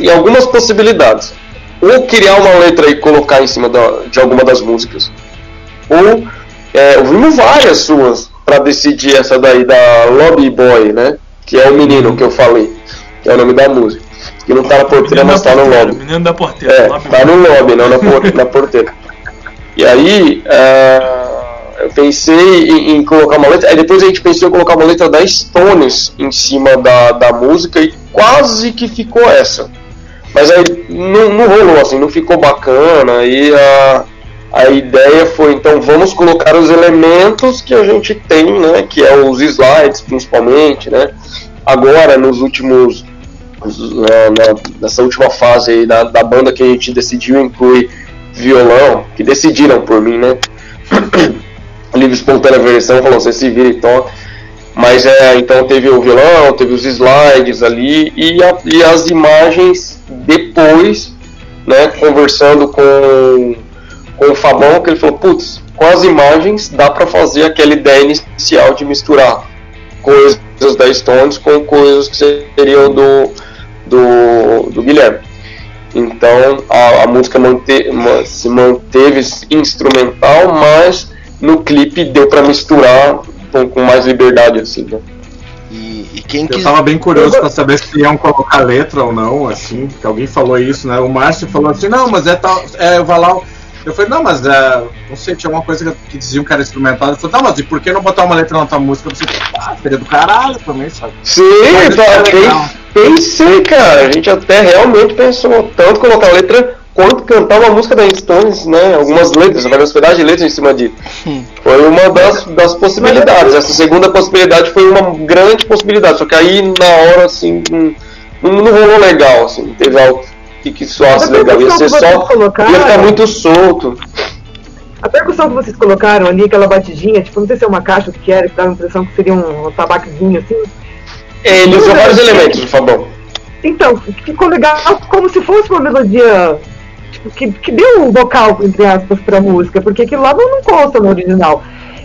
S11: em algumas possibilidades. Ou criar uma letra e colocar em cima da- de alguma das músicas. Ou é, ouvimos várias suas para decidir essa daí da Lobby Boy, né? Que é o menino que eu falei, que é o nome da música. Que não tá na porteira, mas tá no lobby.
S4: menino da porteira.
S11: É, tá no lobby, não na, por- na porteira. E aí, ah, eu pensei em, em colocar uma letra, aí depois a gente pensou em colocar uma letra da Stones em cima da, da música e quase que ficou essa. Mas aí não, não rolou assim, não ficou bacana. E a, a ideia foi então vamos colocar os elementos que a gente tem, né? Que é os slides principalmente, né? Agora nos últimos nessa última fase da, da banda que a gente decidiu incluir violão, que decidiram por mim, né? Livre espontânea versão, falou, você se vira e toca. Mas é, então teve o violão, teve os slides ali e, a- e as imagens depois, né, conversando com, com o Fabão, que ele falou, putz, com as imagens dá pra fazer aquela ideia inicial de misturar coisas da Stones com coisas que seriam do, do, do Guilherme. Então a, a música se manteve instrumental, mas no clipe deu pra misturar com, com mais liberdade assim, né?
S3: E, e quem
S10: Eu tava bem curioso pra saber se iam colocar letra ou não, assim, que alguém falou isso, né? O Márcio falou assim, não, mas é tal. É o Valau. Eu falei, não, mas é, não sei, tinha uma coisa que, que diziam que era instrumental. Eu falei, não, mas e por que não botar uma letra na tua música? Eu falei, ah, seria do caralho também, sabe?
S11: Sim, tá,
S10: isso é
S11: pensei, cara. A gente até realmente pensou tanto colocar letra quanto cantar uma música da Stones, né? Algumas letras, várias pedaços de letras em cima disso. Foi uma das, das possibilidades. Essa segunda possibilidade foi uma grande possibilidade. Só que aí na hora assim não, não rolou legal, assim, teve algo que, que soasse legal. Ia ser só.
S5: colocaram-
S11: Ia ficar muito solto.
S5: A percussão que vocês colocaram ali, aquela batidinha, tipo, não sei se é uma caixa que era, que dava a impressão que seria um, tabaquezinho assim.
S11: Ele usou vários elementos, Fabão.
S5: Então, ficou legal como se fosse uma melodia tipo, que, que deu um vocal, entre aspas, pra música, porque aquilo lá não, não consta no original.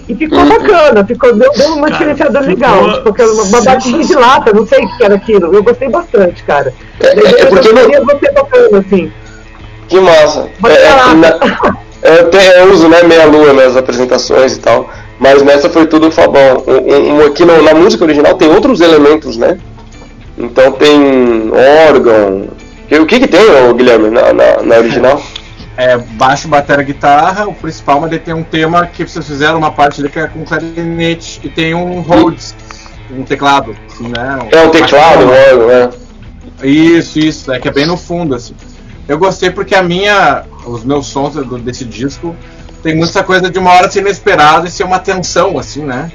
S5: E ficou
S11: Uhum.
S5: bacana, ficou, deu, deu uma diferenciada legal. Tipo, uma, uma batidinha de lata, não sei o que era aquilo. Eu gostei bastante, cara.
S11: É, é, é porque não,
S5: Eu você tocando, assim.
S11: Que massa. É, é, na- eu, tenho- eu uso né, meia lua nas apresentações e tal, mas nessa foi tudo Fabão. Um, um- aqui na música original tem outros elementos, né? Então tem órgão. E O que que tem, ô, Guilherme, na, na, na original?
S10: É, baixo, bateria, guitarra, o principal, mas daí tem um tema que vocês fizeram uma parte ali que é com clarinete e tem um Rhodes, um teclado, assim, né?
S11: É um teclado, um órgão, né?
S10: Isso, isso, é que é bem no fundo, assim. Eu gostei porque a minha, os meus sons desse disco tem muita coisa de uma hora ser inesperado e ser uma tensão, assim, né?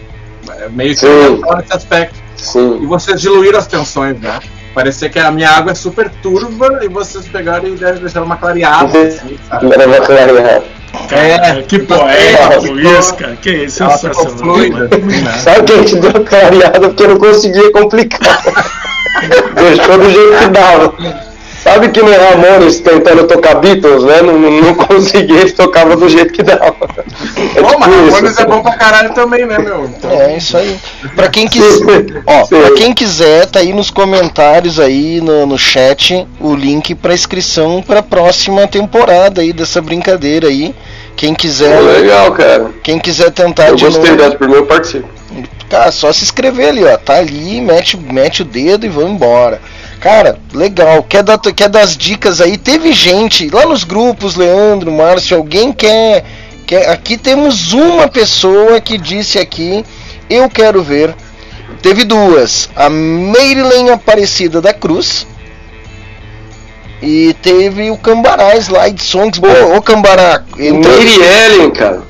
S10: É Meio que nesse aspecto.
S11: Sim.
S10: E vocês diluíram as tensões, né? Parecia que a minha água é super turva e vocês pegaram e deixaram uma clareada, assim, sabe?
S11: Era uma clareada.
S4: Cara, que poético isso, cara. Que isso, sensacional.
S10: fluida?
S11: Sabe que a gente deu uma clareada porque não conseguia complicar. Deixou do jeito que dava. Sabe que no Ramones tentando tocar Beatles, né? Não, não, não conseguia, eles tocavam do jeito que dava. É
S10: Pô, mas
S11: tipo
S10: Ramones
S11: isso.
S10: é bom pra caralho também, né, meu? Então,
S3: É isso aí. Pra quem quiser, ó,
S11: Sim.
S3: pra quem quiser, tá aí nos comentários aí no, no chat o link pra inscrição pra próxima temporada aí dessa brincadeira aí. Quem quiser,
S11: Pô, legal, cara.
S3: quem quiser tentar
S11: Eu
S3: de
S11: gostei
S3: novo,
S11: dessa, por mim eu participo.
S3: cara, só se inscrever ali, ó. Tá ali, mete, mete o dedo e vamos embora. Cara, legal. Quer, dar, quer dar as dicas aí? Teve gente lá nos grupos, Leandro, Márcio, alguém quer, quer. Aqui temos uma pessoa que disse aqui, eu quero ver. Teve duas. A Marilyn Aparecida da Cruz. E teve o Cambará Slide Songs. Ô, ô Cambará, entra-
S11: Mary Ellen, cara.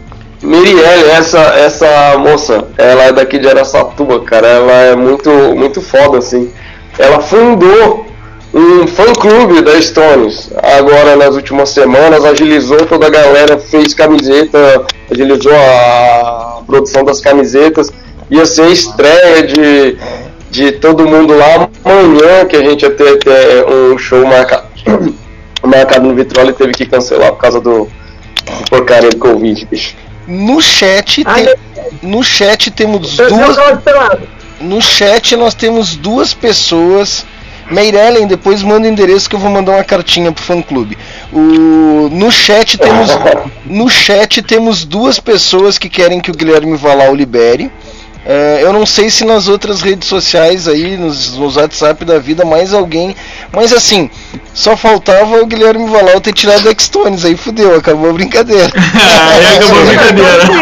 S11: Mary Ellen, essa, essa moça, ela é daqui de Araçatuba, cara. Ela é muito, muito foda, assim. Ela fundou um fã-clube da Stones. Agora, nas últimas semanas, agilizou toda a galera, fez camiseta, agilizou a produção das camisetas. Ia ser a estreia de, de todo mundo lá amanhã, que a gente ia ter, ter um show marcado, marcado no Vitrolli e teve que cancelar por causa do, do porcaria do Covid, bicho.
S3: no chat
S5: Ai,
S3: tem- no chat temos duas. No chat nós temos duas pessoas. Meirellen, depois manda o endereço que eu vou mandar uma cartinha pro fã clube. O no chat temos no chat temos duas pessoas que querem que o Guilherme Valau libere. É, eu não sei se nas outras redes sociais aí, nos, nos WhatsApp da vida, mais alguém. Mas assim, só faltava o Guilherme Valau ter tirado X-Tones, aí fudeu, acabou a brincadeira.
S4: Aí acabou a brincadeira.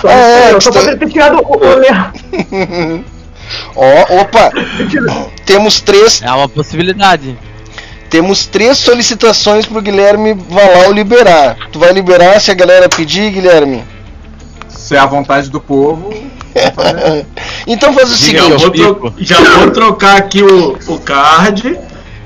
S5: Só,
S3: É,
S5: eu só poderia ter tirado o, o.
S3: Ó, opa! Temos três
S2: É uma possibilidade.
S3: Temos três solicitações pro Guilherme Valau liberar. Tu vai liberar se a galera pedir, Guilherme?
S10: Se é a vontade do povo.
S3: Então faz o seguinte.
S4: vou, tro- já vou trocar aqui o, o card.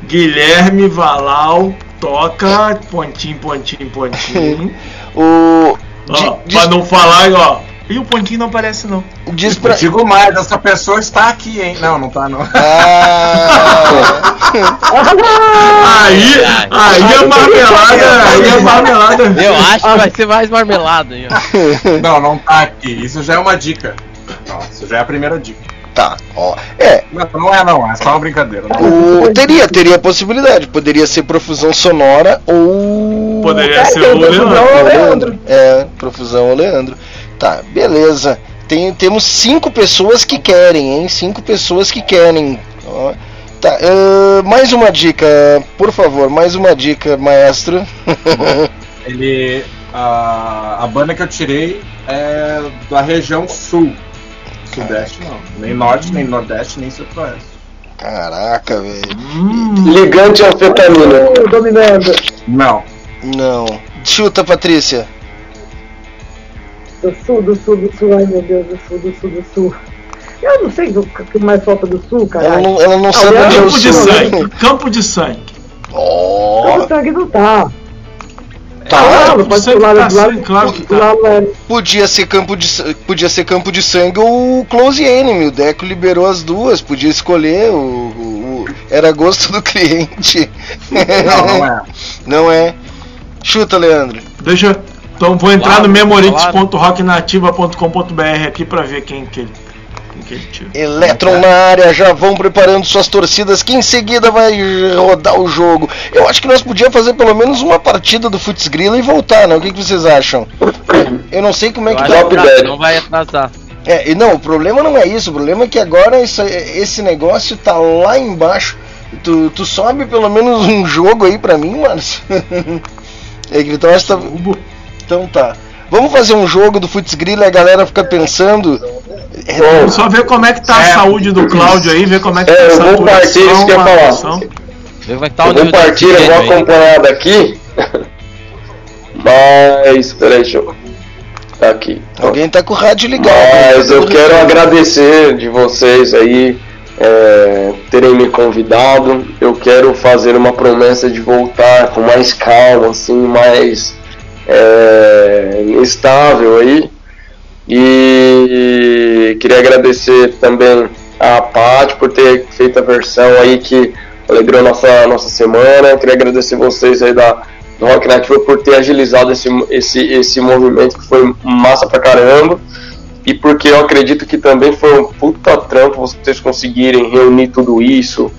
S4: Guilherme Valau toca pontinho, pontinho, pontinho.
S3: O.
S4: Ó,
S3: di- diz,
S4: pra não falar, ó. E o pontinho não aparece, não.
S3: diz
S10: Eu
S3: pra.
S10: digo mais, essa pessoa está aqui, hein? Não, não tá não.
S3: Ah,
S4: Aí, aí a marmelada, aí a marmelada.
S2: Eu acho que vai ser mais marmelada. ó.
S10: Não, não tá aqui. Isso já é uma dica. Ó, Isso já é a primeira dica.
S3: Tá, ó. É,
S10: Não, não é não, é só uma brincadeira. Não.
S3: o, teria, teria possibilidade. Poderia ser profusão sonora ou.
S4: Poderia
S5: É,
S4: ser o. Leandro.
S5: Leandro.
S3: É, profusão ou Leandro. Tá, beleza. Tem, temos cinco pessoas que querem, hein? Cinco pessoas que querem. Ó, Tá, ah, mais uma dica, por favor, mais uma dica, maestro.
S10: Ele. A, a banda que eu tirei é da região sul. Sudeste não. Nem norte, nem nordeste, nem centro-oeste.
S3: Caraca, velho.
S4: Hum,
S11: Ligante anfetamina.
S5: Ô, dominando.
S10: Não.
S3: Não. Chuta, Patrícia.
S5: Do sul, do sul, do sul. Ai, meu Deus, do sul, do sul, do sul. Eu não sei o que mais falta do sul,
S3: Ela
S5: caralho.
S3: não, ela não sabe
S5: Leandro
S3: onde é o
S4: campo de
S3: sul.
S4: sangue. Campo de sangue.
S3: Ó,
S5: O sangue não tá.
S3: tá.
S5: Claro, pode ser
S4: Tá
S5: do lado.
S4: sim, claro que tá.
S5: lá,
S3: Podia ser campo de podia ser campo de sangue ou close enemy. O Deco liberou as duas, podia escolher o, o- o- era gosto do cliente.
S10: Não, não é.
S3: Não é. Chuta, Leandro.
S4: Deixa. Então vou entrar
S2: Claro,
S4: no memorix.rocknativa.com.br aqui pra ver quem que ele, quem que ele tira.
S3: Eletron na área, já vão preparando suas torcidas que em seguida vai rodar o jogo. Eu acho que nós podíamos fazer pelo menos uma partida do Futs Grilla e voltar, né? O que, que vocês acham? Eu não sei como é
S2: Eu
S3: que
S2: acho
S3: tá.
S2: Não vai atrasar.
S3: É, e não, o problema não é isso, o problema é que agora isso- esse negócio tá lá embaixo. Tu, tu sobe pelo menos um jogo aí pra mim, Márcio. é, então, que tá- então tá. Vamos fazer um jogo do Futs Grilla e a galera fica pensando. É,
S11: Bom,
S4: Só ver como é que tá a
S10: É.
S4: saúde do Cláudio aí, ver como é que
S11: É,
S4: tá a
S11: eu vou partir, isso que eu ia
S4: a
S11: falar.
S2: é tá
S11: Eu vou partir, eu vou acompanhar daqui. Mas, peraí, deixa eu. Tá aqui.
S3: Alguém tá com o rádio ligado.
S11: Mas eu quero agradecer de vocês aí é, terem me convidado. Eu quero fazer uma promessa de voltar com mais calma, assim, mais é, estável aí. E queria agradecer também a Paty por ter feito a versão aí que alegrou nossa, nossa semana. Queria agradecer vocês aí da, do Rock por ter agilizado esse, esse, esse movimento que foi massa pra caramba. E porque eu acredito que também foi um puta trampo vocês conseguirem reunir tudo isso.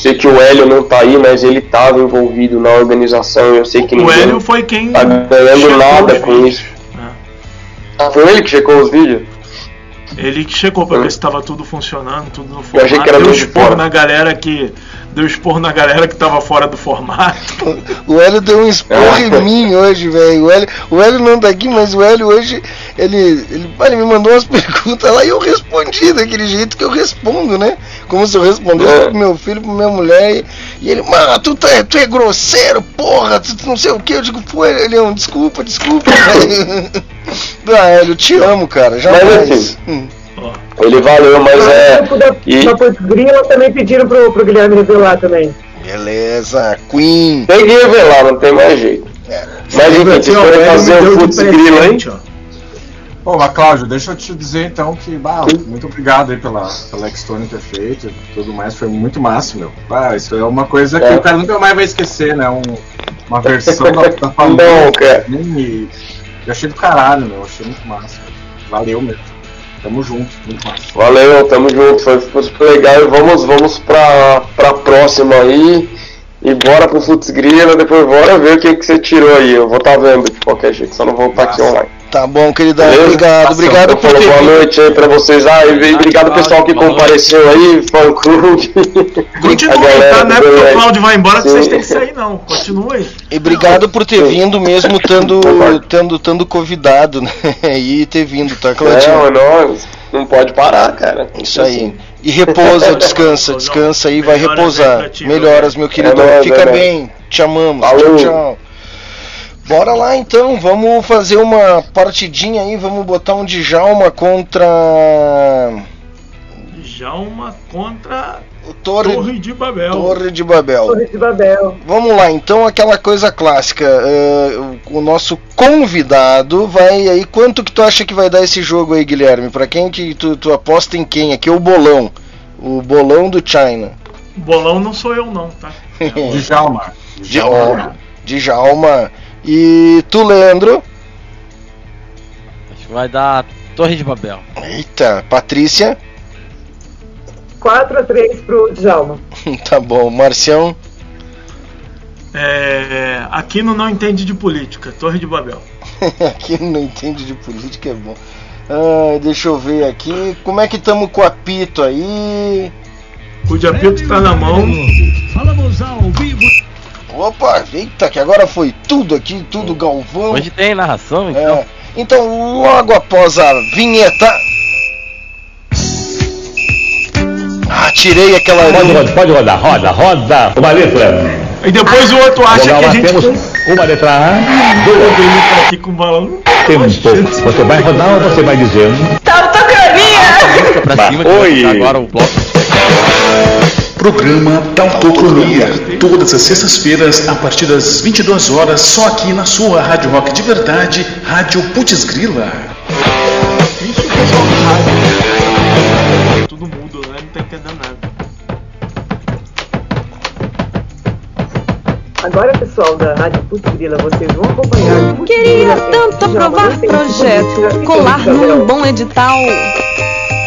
S11: Sei que o Hélio não tá aí, mas ele estava envolvido na organização. Eu sei que
S4: O Hélio foi quem
S11: tá ganhando nada com isso.
S4: É.
S11: Ah, foi ele que checou os vídeos?
S4: Ele que checou pra ver se tava tudo funcionando, tudo no
S11: Eu achei
S4: formato.
S11: que era
S4: deu
S11: de
S4: expor
S11: fora.
S4: na galera que. Deu expor na galera que tava fora do formato.
S3: O Hélio deu um esporro
S11: É.
S3: em mim hoje, velho. O Hélio, o Hélio não tá aqui, mas o Hélio hoje, ele, ele, ele me mandou umas perguntas lá e eu respondi daquele jeito que eu respondo, né? Como se eu respondesse
S11: É.
S3: pro meu filho, pra minha mulher. E, e ele, mano, tu, tá, tu é grosseiro, porra, tu, tu não sei o que. Eu digo, pô, Elião, desculpa, desculpa, velho. Ah, Hélio, te amo, cara, jamais.
S11: assim,
S3: Hum.
S11: Ele valeu, mas é.
S5: Da,
S11: e-
S5: da Grila também pediram pro, pro Guilherme revelar também.
S3: Beleza, Queen.
S11: Tem que revelar, não tem mais jeito.
S3: É.
S11: Mas enfim, podem
S4: Hélio
S11: fazer o
S4: deu de
S11: Futs Grilo, hein?
S10: Pô, mas Cláudio, deixa eu te dizer então que, bah, muito obrigado aí pela, pela Xtone ter feito e tudo mais, foi muito massa, meu. Bah, isso é uma coisa que
S11: É.
S10: o cara nunca mais vai esquecer, né? Um, uma versão da, da família.
S11: Não, cara.
S10: E eu achei do caralho, meu, achei muito massa. Valeu mesmo. Tamo junto, muito massa.
S11: Valeu, tamo junto, foi, foi super legal e vamos, vamos pra, pra próxima aí. E bora pro Futs Grila, depois bora ver o que, que você tirou aí. Eu vou estar vendo de qualquer jeito, só não vou estar aqui
S10: Massa.
S11: online.
S3: Tá bom, queridão.
S11: Beleza?
S3: Obrigado, obrigado
S11: Eu
S3: por ter
S11: boa noite aí pra vocês. Ah, e obrigado pessoal que compareceu aí, fã clube.
S4: Continua
S11: A
S4: aí,
S11: galera
S4: tá? Não é
S11: do
S4: porque o. Cláudio vai embora que vocês têm que sair, não. Continua aí.
S3: E obrigado por ter vindo mesmo tendo, tendo, tendo convidado, né? E ter vindo, tá,
S11: Não,
S3: Claudinho?
S11: é nóis. Não pode parar, cara.
S3: Isso aí. E repousa, descansa, descansa aí, vai repousar. Melhoras, meu querido.
S11: É
S3: Fica
S11: é
S3: bem. Te amamos. Tchau, tchau. Bora lá então, vamos fazer uma partidinha aí, vamos botar um Djalma contra
S4: Já uma contra
S3: o Torre,
S4: Torre de Babel.
S3: Torre de Babel.
S5: Torre de Babel.
S3: Vamos lá, então aquela coisa clássica. eh, o, nosso convidado vai aí. Quanto que tu acha que vai dar esse jogo aí, Guilherme? Pra quem que tu, tu aposta em quem? Aqui é o bolão. O bolão do China.
S4: Bolão não sou eu, não, tá?
S10: Djalma.
S3: De, ó, Djalma. E tu, Leandro?
S2: Acho que vai dar Torre de Babel.
S3: Eita, Patrícia.
S5: 4x3 pro Djalma.
S3: tá bom, Marcião.
S4: É, Aquino não entende de política. Torre de Babel.
S3: aqui não entende de política é bom. Ah, deixa eu ver aqui. Como é que estamos com o apito aí?
S4: O de apito tá na mão.
S12: Falamos ao vivo.
S3: Opa, eita, que agora foi tudo aqui, tudo Galvão.
S2: Hoje tem narração, então.
S3: É. Então, logo após a vinheta. Ah, tirei aquela
S12: Pode, pode rodar, roda, roda. Uma letra.
S4: E depois o outro acha que a gente
S12: temos uma letra A, duas.
S4: Tá aqui com balão.
S12: Tempo. Você vai rodar ou você vai dizendo?
S13: Tautocronia!
S2: Pra cima que vai ficar agora o bloco.
S14: Programa Tautocronia. Todas as sextas-feiras, a partir das 22 horas, só aqui na sua Rádio Rock de Verdade, Rádio Putz Grila.
S4: Isso o pessoal do rádio. Tudo mudo, né? Não tá entendendo nada.
S5: Agora, pessoal da Rádio Putz Grila, vocês vão acompanhar.
S13: Queria tanto aprovar projeto, colar num
S5: Léo.
S13: bom edital,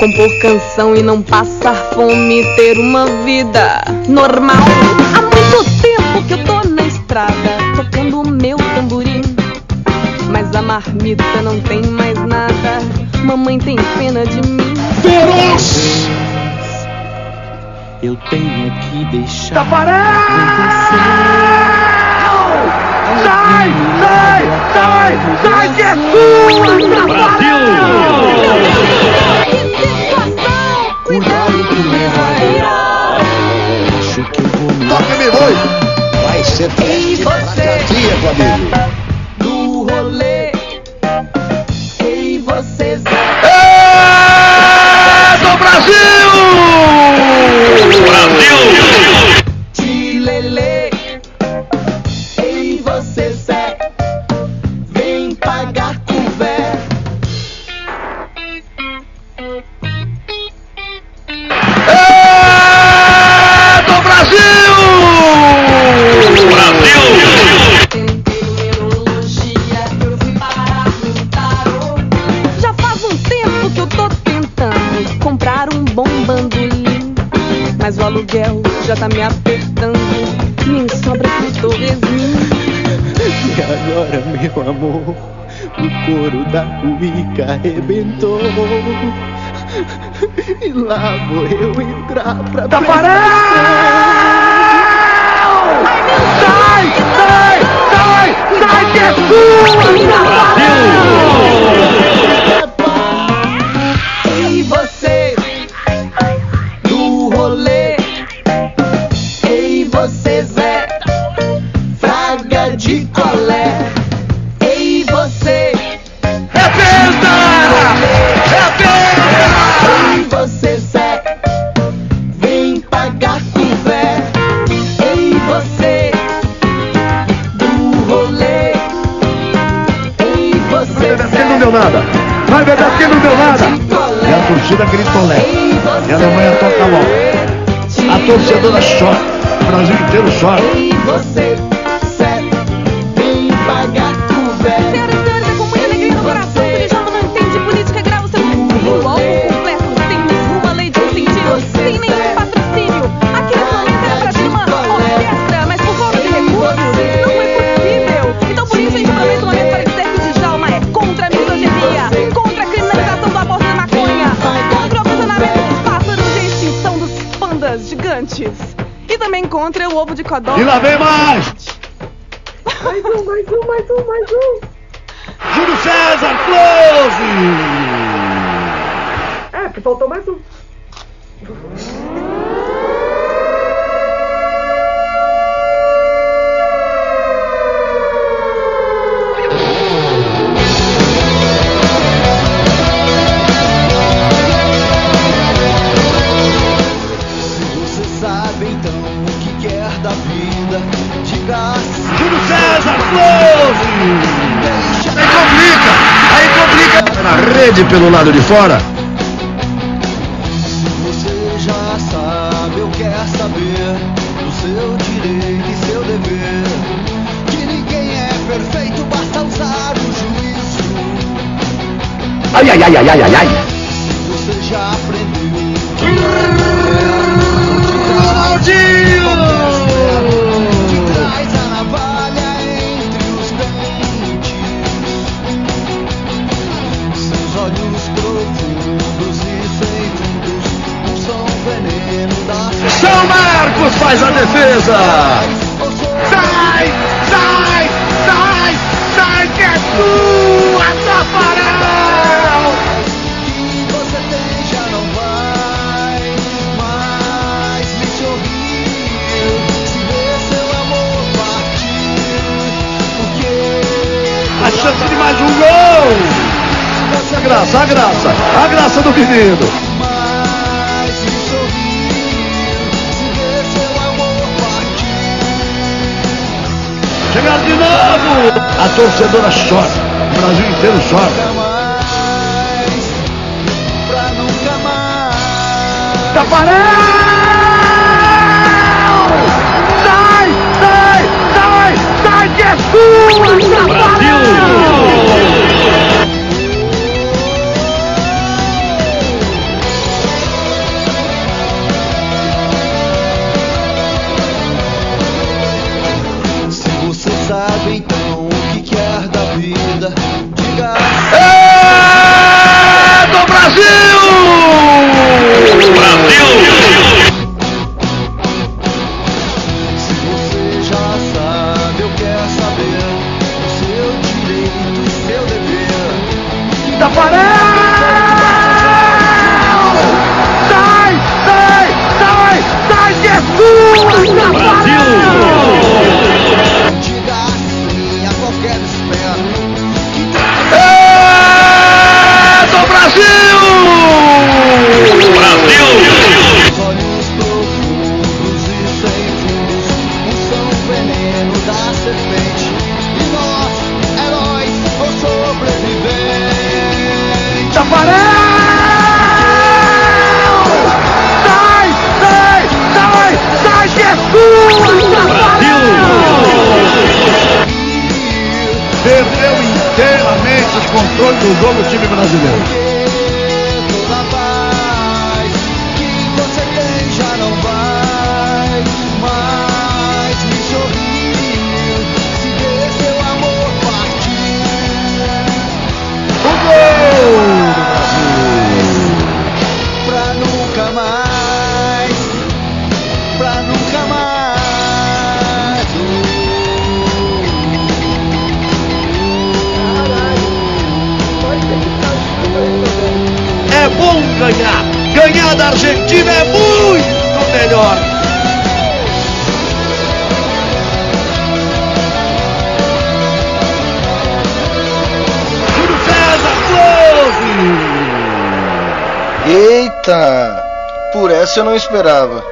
S13: compor canção e não passar fome, ter uma vida normal. Há muito tempo que eu tô na estrada, tocando o meu tamborim. Mas a marmita não tem mais nada, mamãe tem pena de mim.
S12: Feroz!
S15: Eu tenho que deixar.
S12: Sai, sai, sai, sai que é sua! Brasil!
S13: Cuidado
S15: Acho que eu vou me
S12: Toca, me foi! Vai ser
S13: E você
S12: cardíaco, amigo.
S13: Tá me apertando, nem sobra clitorresim.
S15: E agora, meu amor, o couro da cuíca arrebentou. E lá vou eu entrar pra
S12: Sai, sai, sai, sai que é sua!
S13: Ei,
S12: torcida gritou lé. E a Alemanha toca logo. A torcedora chora. O Brasil inteiro chora.
S13: Contra o ovo de codorna.
S12: E lá vem mais!
S5: Mais um, mais um, mais um, mais um.
S12: Júlio César Close!
S5: É, porque faltou mais um.
S12: Rede pelo lado de fora.
S15: Você já sabe, eu quero saber do seu direito e seu dever. Que ninguém é perfeito, basta usar o juízo.
S12: Ai, ai, ai, ai, ai, ai, ai. Defesa! Sai! Sai! Sai! Sai que é tua, Tafarel!
S15: que você tem já não vai mais me sorrir. Se vê seu amor partir, porque
S12: A chance de mais um gol! A graça, a graça, a graça do menino! A torcedora chora, o Brasil inteiro chora.
S15: Pra nunca mais.
S12: Tafarel! Sai! Sai! Sai! Sai que é sua, Tafarel!
S15: Não
S3: esperava.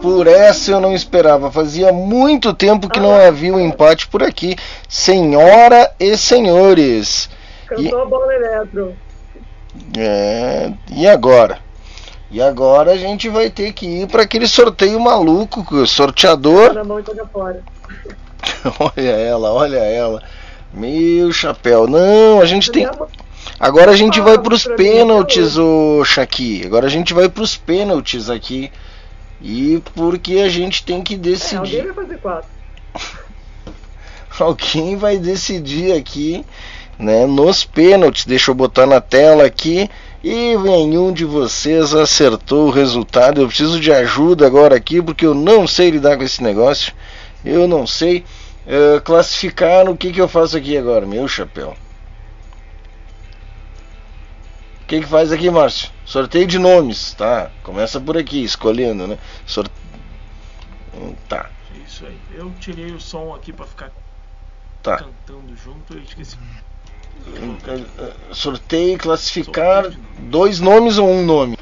S3: Por essa eu não esperava. Fazia muito tempo que não havia um empate por aqui. Senhora e senhores. E,
S5: Cantou a bola eletro.
S3: é, e agora? E agora a gente vai ter que ir para aquele sorteio maluco que o sorteador.
S5: E
S3: olha ela, olha ela. Meu chapéu. Não, a gente tem. Agora a gente vai pros pênaltis, ô Shaqui. Agora a gente vai pros pênaltis aqui. E porque a gente tem que
S5: É,
S3: decidir.
S5: alguém vai fazer quatro.
S3: Alguém vai decidir aqui, né? Nos pênaltis. Deixa eu botar na tela aqui. E nenhum de vocês acertou o resultado. Eu preciso de ajuda agora aqui, porque eu não sei lidar com esse negócio. Eu não sei eh, classificar. O que, que eu faço aqui agora, meu chapéu? Que, que faz aqui, Márcio? Sorteio de nomes, tá? Começa por aqui, escolhendo, né? Sor... Hum, Tá,
S4: Isso aí. Eu tirei o som aqui pra ficar
S3: tá.
S4: cantando junto e esqueci.
S3: Sorteio classificar dois nomes ou um nome?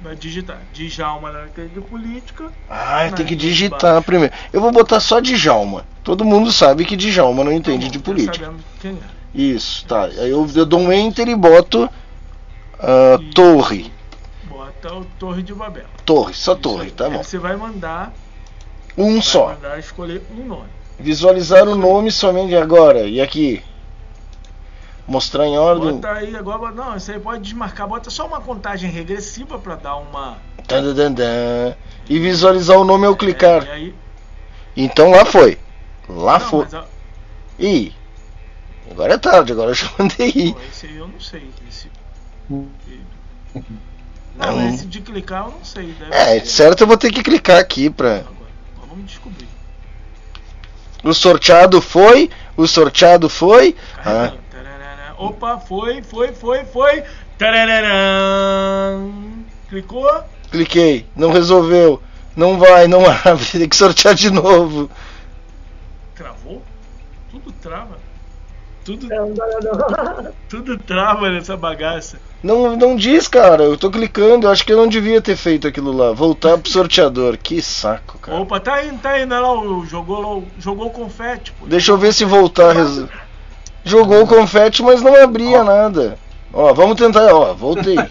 S4: Vai digitar Djalma na de política.
S3: Ah, tem que
S4: de
S3: digitar primeiro. Eu vou botar só Djalma. Todo mundo sabe que Djalma não entende de
S4: Tá
S3: política.
S4: sabendo quem é.
S3: Isso, tá. Aí eu, eu dou um enter e boto ah, Torre.
S4: Bota o Torre de Babel.
S3: Torre, só Torre, tá
S4: Aí
S3: bom.
S4: você vai mandar,
S3: Um
S4: vai
S3: só.
S4: mandar escolher um nome.
S3: Visualizar o nome somente agora. E aqui? Mostrar em ordem.
S4: Bota aí agora. Não, isso aí pode desmarcar. Bota só uma contagem regressiva pra dar uma.
S3: Tadadadã. E visualizar o nome ao clicar.
S4: É, aí,
S3: Então lá foi. Lá
S4: não,
S3: foi.
S4: a-
S3: Ih. Agora é tarde, agora eu já mandei ir.
S4: pô, esse aí eu não sei. Esse...
S3: Não.
S4: Não, esse de clicar eu não sei.
S3: É,
S4: ser.
S3: certo eu vou ter que clicar aqui pra.
S4: Mas vamos descobrir.
S3: O sorteado foi. O sorteado foi. Ah.
S4: Opa, foi, foi, foi, foi. Clicou?
S3: cliquei. Não resolveu. Não vai, não abre. Tem que sortear de novo.
S4: Travou? Tudo trava. Tudo,
S5: Não, não, não.
S4: tudo trava nessa bagaça.
S3: Não, não diz, cara. Eu tô clicando. Eu acho que eu não devia ter feito aquilo lá. Voltar pro sorteador. Que saco, cara.
S4: Opa, tá indo, tá indo lá. o- Jogou, lá o- jogou o confete, pô.
S3: Deixa eu ver se voltar. res- Jogou o confete, mas não abria nada. Ó, vamos tentar. Ó, voltei.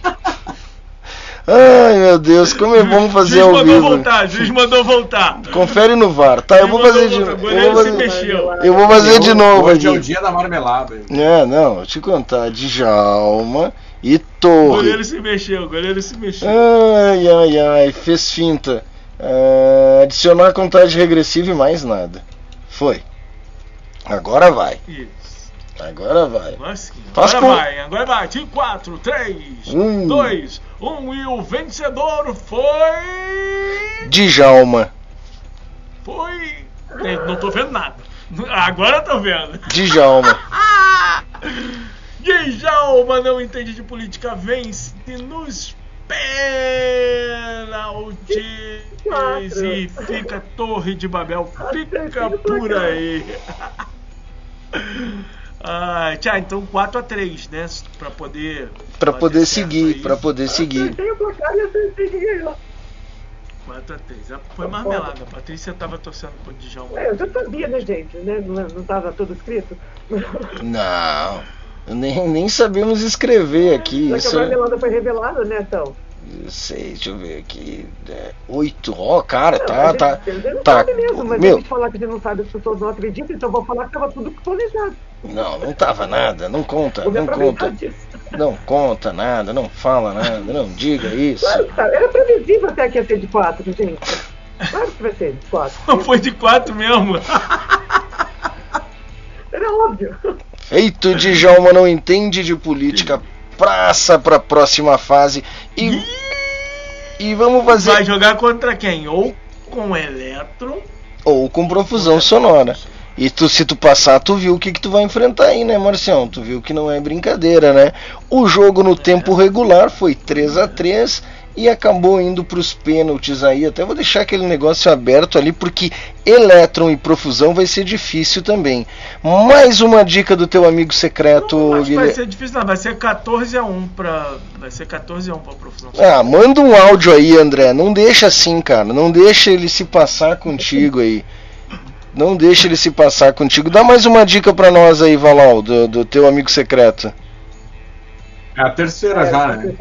S3: Ai, meu Deus, como é bom fazer
S4: juiz
S3: ao
S4: mandou
S3: vivo.
S4: voltar, juiz mandou voltar.
S3: Confere no VAR. Tá, eu vou fazer de
S4: O
S3: eu
S4: goleiro
S3: vou
S4: se
S3: fazer,
S4: mexeu.
S3: eu vou fazer de novo
S10: Hoje é o
S3: aqui.
S10: dia da marmelada.
S3: É, não, eu te contar. Djalma e
S4: O
S3: Torre.
S4: goleiro se mexeu, o goleiro se mexeu.
S3: Ai, ai, ai, fez finta. Ah, adicionar contagem regressiva e mais nada. Foi. Agora vai.
S4: Isso.
S3: Agora vai. Faz
S4: Agora
S3: com-
S4: vai, agora vai. 4, 3,
S3: Um.
S4: 2, 1 e o vencedor foi.
S3: Djalma.
S4: Foi. Eu Não tô vendo nada. Agora eu tô vendo.
S3: Djalma.
S4: Djalma não entende de política, vence nos pênaltis e fica Torre de Babel, fica por aí. Ah, tchau, então 4x3, né? Pra poder.
S3: Pra poder seguir, pra poder seguir.
S5: Tem o placar e acertei que ganhou.
S4: 4x3. Foi marmelada. A Patrícia tava torcendo pro Djalma.
S5: É, eu já sabia, né, gente? Né? Não, não tava tudo escrito?
S3: Não. Nem, nem sabemos escrever aqui.
S5: Só que
S3: Isso.
S5: a marmelada foi revelada, né, então?
S3: Eu sei, deixa eu ver aqui. É, Oito. Ó, cara,
S5: Não, a
S3: tá,
S5: gente-
S3: tá.
S5: gente não
S3: Tá.
S5: sabe mesmo, mas
S3: Meu,
S5: a gente falar que a gente não sabe, as pessoas não acreditam, então vou falar que tava tudo planejado.
S3: não, não tava nada. Não conta, não conta.
S5: disso.
S3: Não conta nada, não fala nada, não diga isso.
S5: Claro que tá. Era previsível até que ia ser de quatro, gente. Claro que vai ser de quatro.
S4: Não foi de 4 mesmo.
S5: Era óbvio.
S3: Feito Djalma não entende de política. Praça pra próxima fase. E. E vamos fazer.
S4: Vai jogar contra quem? Ou com Eletro.
S3: Ou com profusão sonora. E tu, se tu passar, tu viu o que, que tu vai enfrentar aí, né, Marcião? Tu viu que não é brincadeira, né? O jogo no tempo regular foi 3 a 3 e acabou indo pros pênaltis aí. Até vou deixar aquele negócio aberto ali, porque elétron e profusão vai ser difícil também. Mais uma dica do teu amigo secreto,
S4: Acho que vai
S3: Guilherme.
S4: ser difícil, não. Vai ser 14x1 pra. Vai ser 14x1 pra profusão.
S3: Ah, manda um áudio aí, André. Não deixa assim, cara. Não deixa ele se passar contigo aí. Não deixa ele se passar contigo. Dá mais uma dica pra nós aí, Valal, do, do teu amigo secreto.
S10: É a terceira já, né?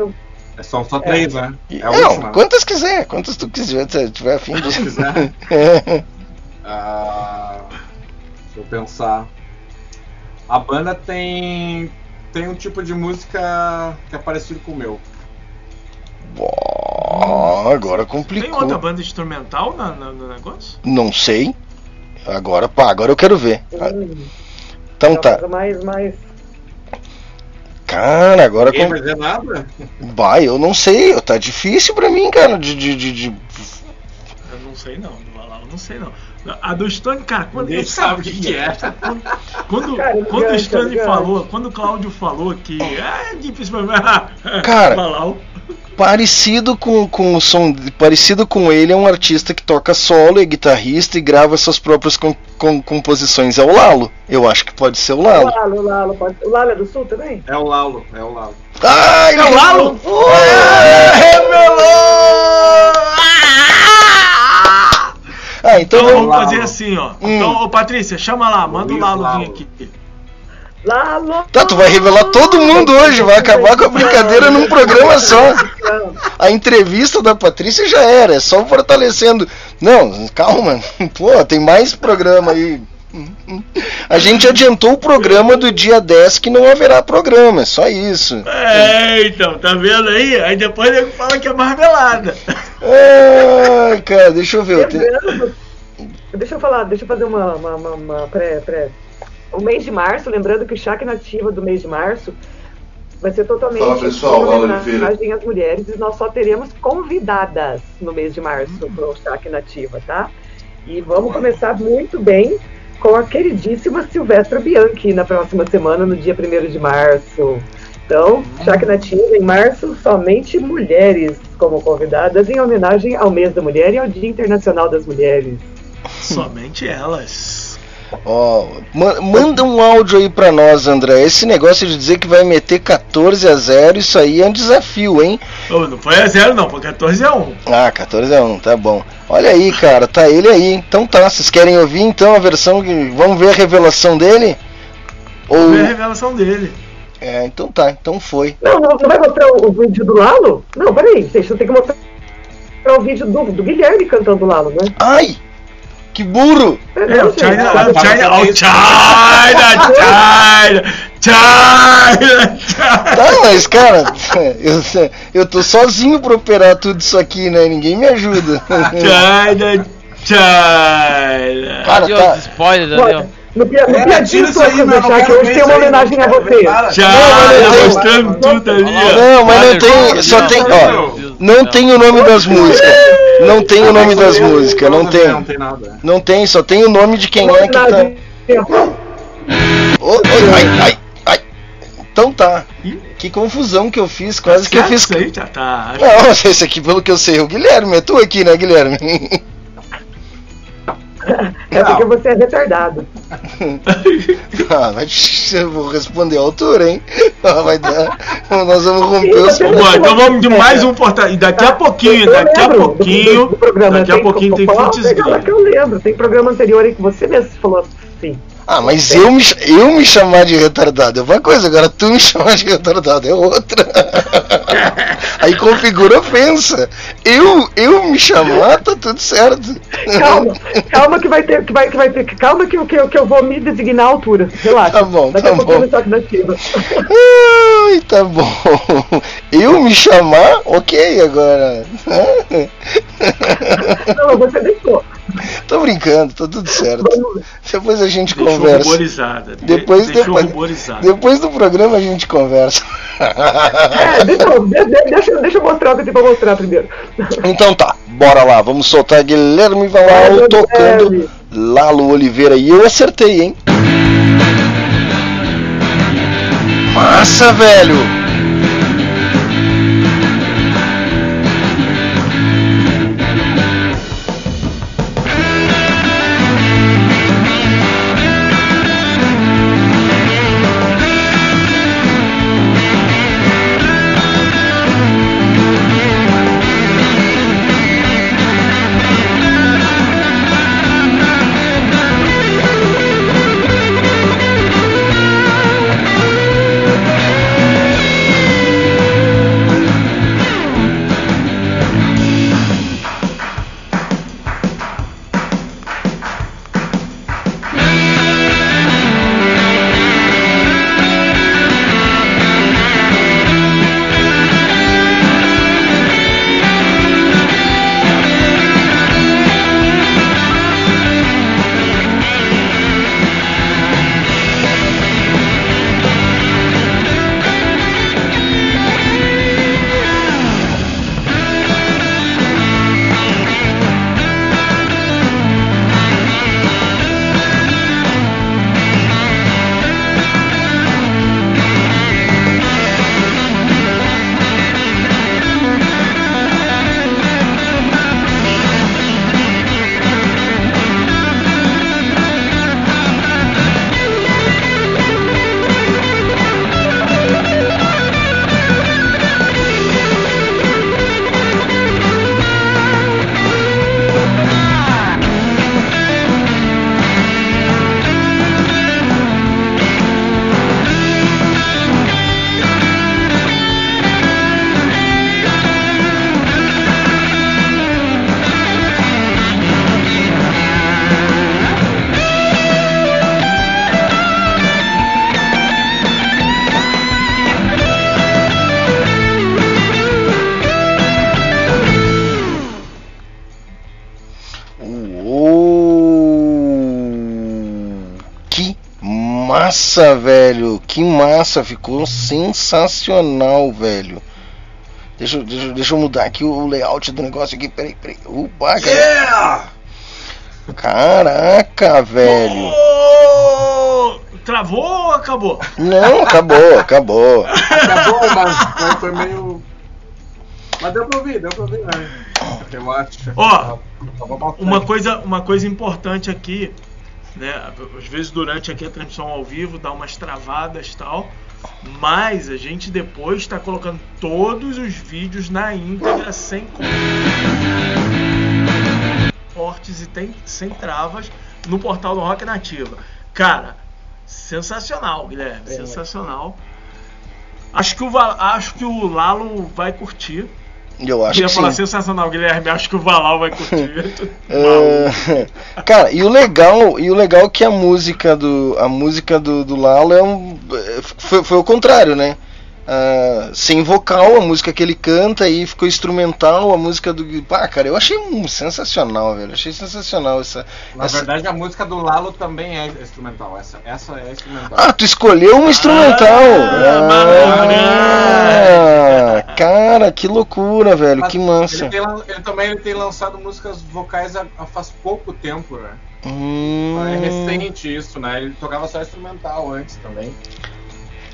S10: É, são só três, né? É a
S3: Não,
S10: última.
S3: quantas quiser, quantas tu quiser, se tiver afim de.
S10: Quiser. Ah, deixa eu pensar. A banda tem tem um tipo de música que é parecido com o meu.
S3: Ó, agora
S4: Tem
S3: complicou.
S4: outra banda instrumental na, na- no negócio?
S3: Não sei. Agora, pá, agora eu quero ver. Então tá.
S5: Mais, mais.
S3: Cara, agora
S10: Ninguém
S3: com...
S10: vai dizer nada?
S3: Vai, eu não sei. Tá difícil pra mim, cara, de- de- de,
S4: não sei não, do Valhalla, não sei não. A do Stone, cara, quando
S10: Ninguém
S4: eu
S10: sabe o que é.
S4: Quando, quando,
S5: Cara, ele
S4: quando o Stone
S5: ele
S4: falou, quando o Cláudio falou que ah, é difícil pra mim.
S3: Cara,
S4: Valhalla,
S3: Parecido com, com o som. Parecido com ele é um artista que toca solo, é guitarrista e grava suas próprias com, com- composições. É o Lalo. Eu acho que pode ser o
S5: O
S3: Lalo.
S5: Lalo, o Lalo, pode... o Lalo é do Sul também?
S10: É o Lalo, é o Lalo.
S3: Ah, ele
S4: É o Lalo?
S3: Ah, então
S4: então
S3: vamos.
S4: fazer assim, ó.
S3: Hum.
S4: Então, ô Patrícia, chama lá, manda o Lalo. vir aqui.
S5: Lalo!
S3: Tá, tu vai revelar todo mundo hoje, vai acabar com a brincadeira num programa só. A entrevista da Patrícia já era, é só fortalecendo. Não, calma, pô, tem mais programa aí. A gente adiantou o programa do dia 10 que não haverá programa, é só isso.
S4: É, então, tá vendo aí? Aí depois ele fala que é marmelada.
S3: Ai, cara, deixa eu ver.
S5: Lembrando, deixa eu falar, deixa eu fazer uma, uma, uma- uma pré, pré. O mês de março, lembrando que o Chac Nativa do mês de março vai ser totalmente
S16: Fala, pessoal,
S5: homenagem às mulheres e nós só teremos convidadas no mês de março para o Chac Nativa, tá? E vamos começar muito bem com a queridíssima Silvestra Bianchi na próxima semana, no dia 1 de março. Então, Chac Nativa em março, somente mulheres como convidadas, em homenagem ao mês da mulher e ao Dia Internacional das Mulheres.
S4: Somente elas.
S3: Ó, ma- manda um áudio aí pra nós, André. Esse negócio de dizer que vai meter 14 a 0, isso aí é um desafio, hein?
S4: Ô, não foi a zero, não, foi 14 a 1.
S3: Ah, 14 a 1, tá bom. Olha aí, cara, tá ele aí. Então tá, vocês querem ouvir então a versão que. Vamos ver a revelação dele? Ou.
S4: Foi a revelação dele.
S3: É, então tá, então foi.
S5: Não, não, não vai mostrar o, o vídeo do Lalo? Não, peraí, vocês tem que mostrar o vídeo do, do Guilherme cantando Lalo, né?
S3: Ai! Que burro!
S4: É, o China, o China, o China, China, China, China.
S3: Tá, mas cara, eu, eu tô sozinho pra operar tudo isso aqui, né? Ninguém me ajuda.
S4: China, China.
S3: Cara, tá.
S2: Spoiler,
S5: Daniel. No, pia, no
S4: É,
S5: piadinho
S4: tira isso aí, meu,
S5: deixar que hoje tem uma homenagem a você.
S4: cara.
S3: Não, mas não tem-
S4: mostrando tudo ali, ó.
S3: Não, mas não tem. Só tem. Ó, não tem o nome das músicas. Não tem o nome das músicas, não tem.
S10: Não tem nada.
S3: Não tem, só tem o nome de quem é que tá. Ai, ai, ai. Então tá. Que confusão que eu fiz, quase que eu fiz.
S4: Isso aí já tá.
S3: Não, esse aqui, pelo que eu sei, é o Guilherme. É tu aqui, né, Guilherme?
S5: É porque você é retardado.
S3: Ah, mas eu vou responder a altura, hein? Ah, Vai dar. Nós vamos romper os
S4: Bom, então vamos de mais um portal. E daqui a pouquinho, daqui a pouquinho, daqui a pouquinho tem
S5: que eu lembro. Tem programa anterior aí que você mesmo falou assim.
S3: Ah, mas eu me, eu me chamar de retardado é uma coisa, agora tu me chamar de retardado é outra. Aí configura ofensa. Eu, eu me chamar, tá tudo certo.
S5: Calma, calma que vai ter, que vai, que vai ter, calma que, eu- que, que eu vou me designar a altura. Relaxa.
S3: Tá bom,
S5: Daqui
S3: tá
S5: a pouco
S3: bom.
S5: eu toque na ativa.
S3: Ai, tá bom. Eu me chamar, ok, agora.
S5: Não, você deixou.
S3: Tô brincando, tá tudo certo. Depois a gente
S4: Deixou
S3: conversa.
S4: ruborizada. De-
S3: Depois,
S4: deixou
S3: depois,
S4: ruborizada.
S3: depois do programa a gente conversa.
S5: É, deixa, deixa, deixa eu mostrar o que eu tenho pra mostrar primeiro.
S3: Então tá, bora lá, vamos soltar Guilherme Valau tocando Lalo Oliveira. E eu acertei, hein? Massa, velho! Massa, velho. Que massa. Ficou sensacional, velho. Deixa, eu- deixa, deixa eu mudar aqui o layout do negócio aqui. Peraí, peraí. Opa, cara.
S4: Yeah!
S3: Caraca, velho.
S4: Ô, Travou ou acabou?
S3: Não, acabou, acabou.
S10: Acabou, mas foi- foi meio. Mas deu pra ouvir, deu pra ouvir, né? Eu acho.
S4: Ó,
S10: bastante.
S4: Uma coisa, uma coisa importante aqui, né? Às vezes durante aqui a transmissão ao vivo dá umas travadas tal, mas a gente depois está colocando todos os vídeos na íntegra sem cortes e tem, sem travas no portal do Rock Nativa. Cara, sensacional, Guilherme, sensacional. Acho que o acho que o Lalo vai curtir.
S3: Eu acho
S4: ia
S3: que
S4: falar
S3: sim.
S4: sensacional, Guilherme. Acho que o Valal vai curtir.
S3: É, cara, e o legal, e o legal é que a música do a música do, do Lalo é um é, foi, foi o contrário, né? Ah, sem vocal, a música que ele canta e ficou instrumental, a música do pá, cara, eu achei um sensacional, velho. Achei sensacional essa
S10: Na
S3: essa-
S10: verdade, a música do Lalo também é instrumental. Essa, essa é instrumental.
S3: Ah, tu escolheu uma instrumental. Ah, cara, que loucura, velho,
S10: Mas
S3: que massa.
S10: Ele, tem ele também ele tem lançado músicas vocais há, há faz pouco tempo, né?
S3: Hum.
S10: É recente isso, né? Ele tocava só instrumental antes também.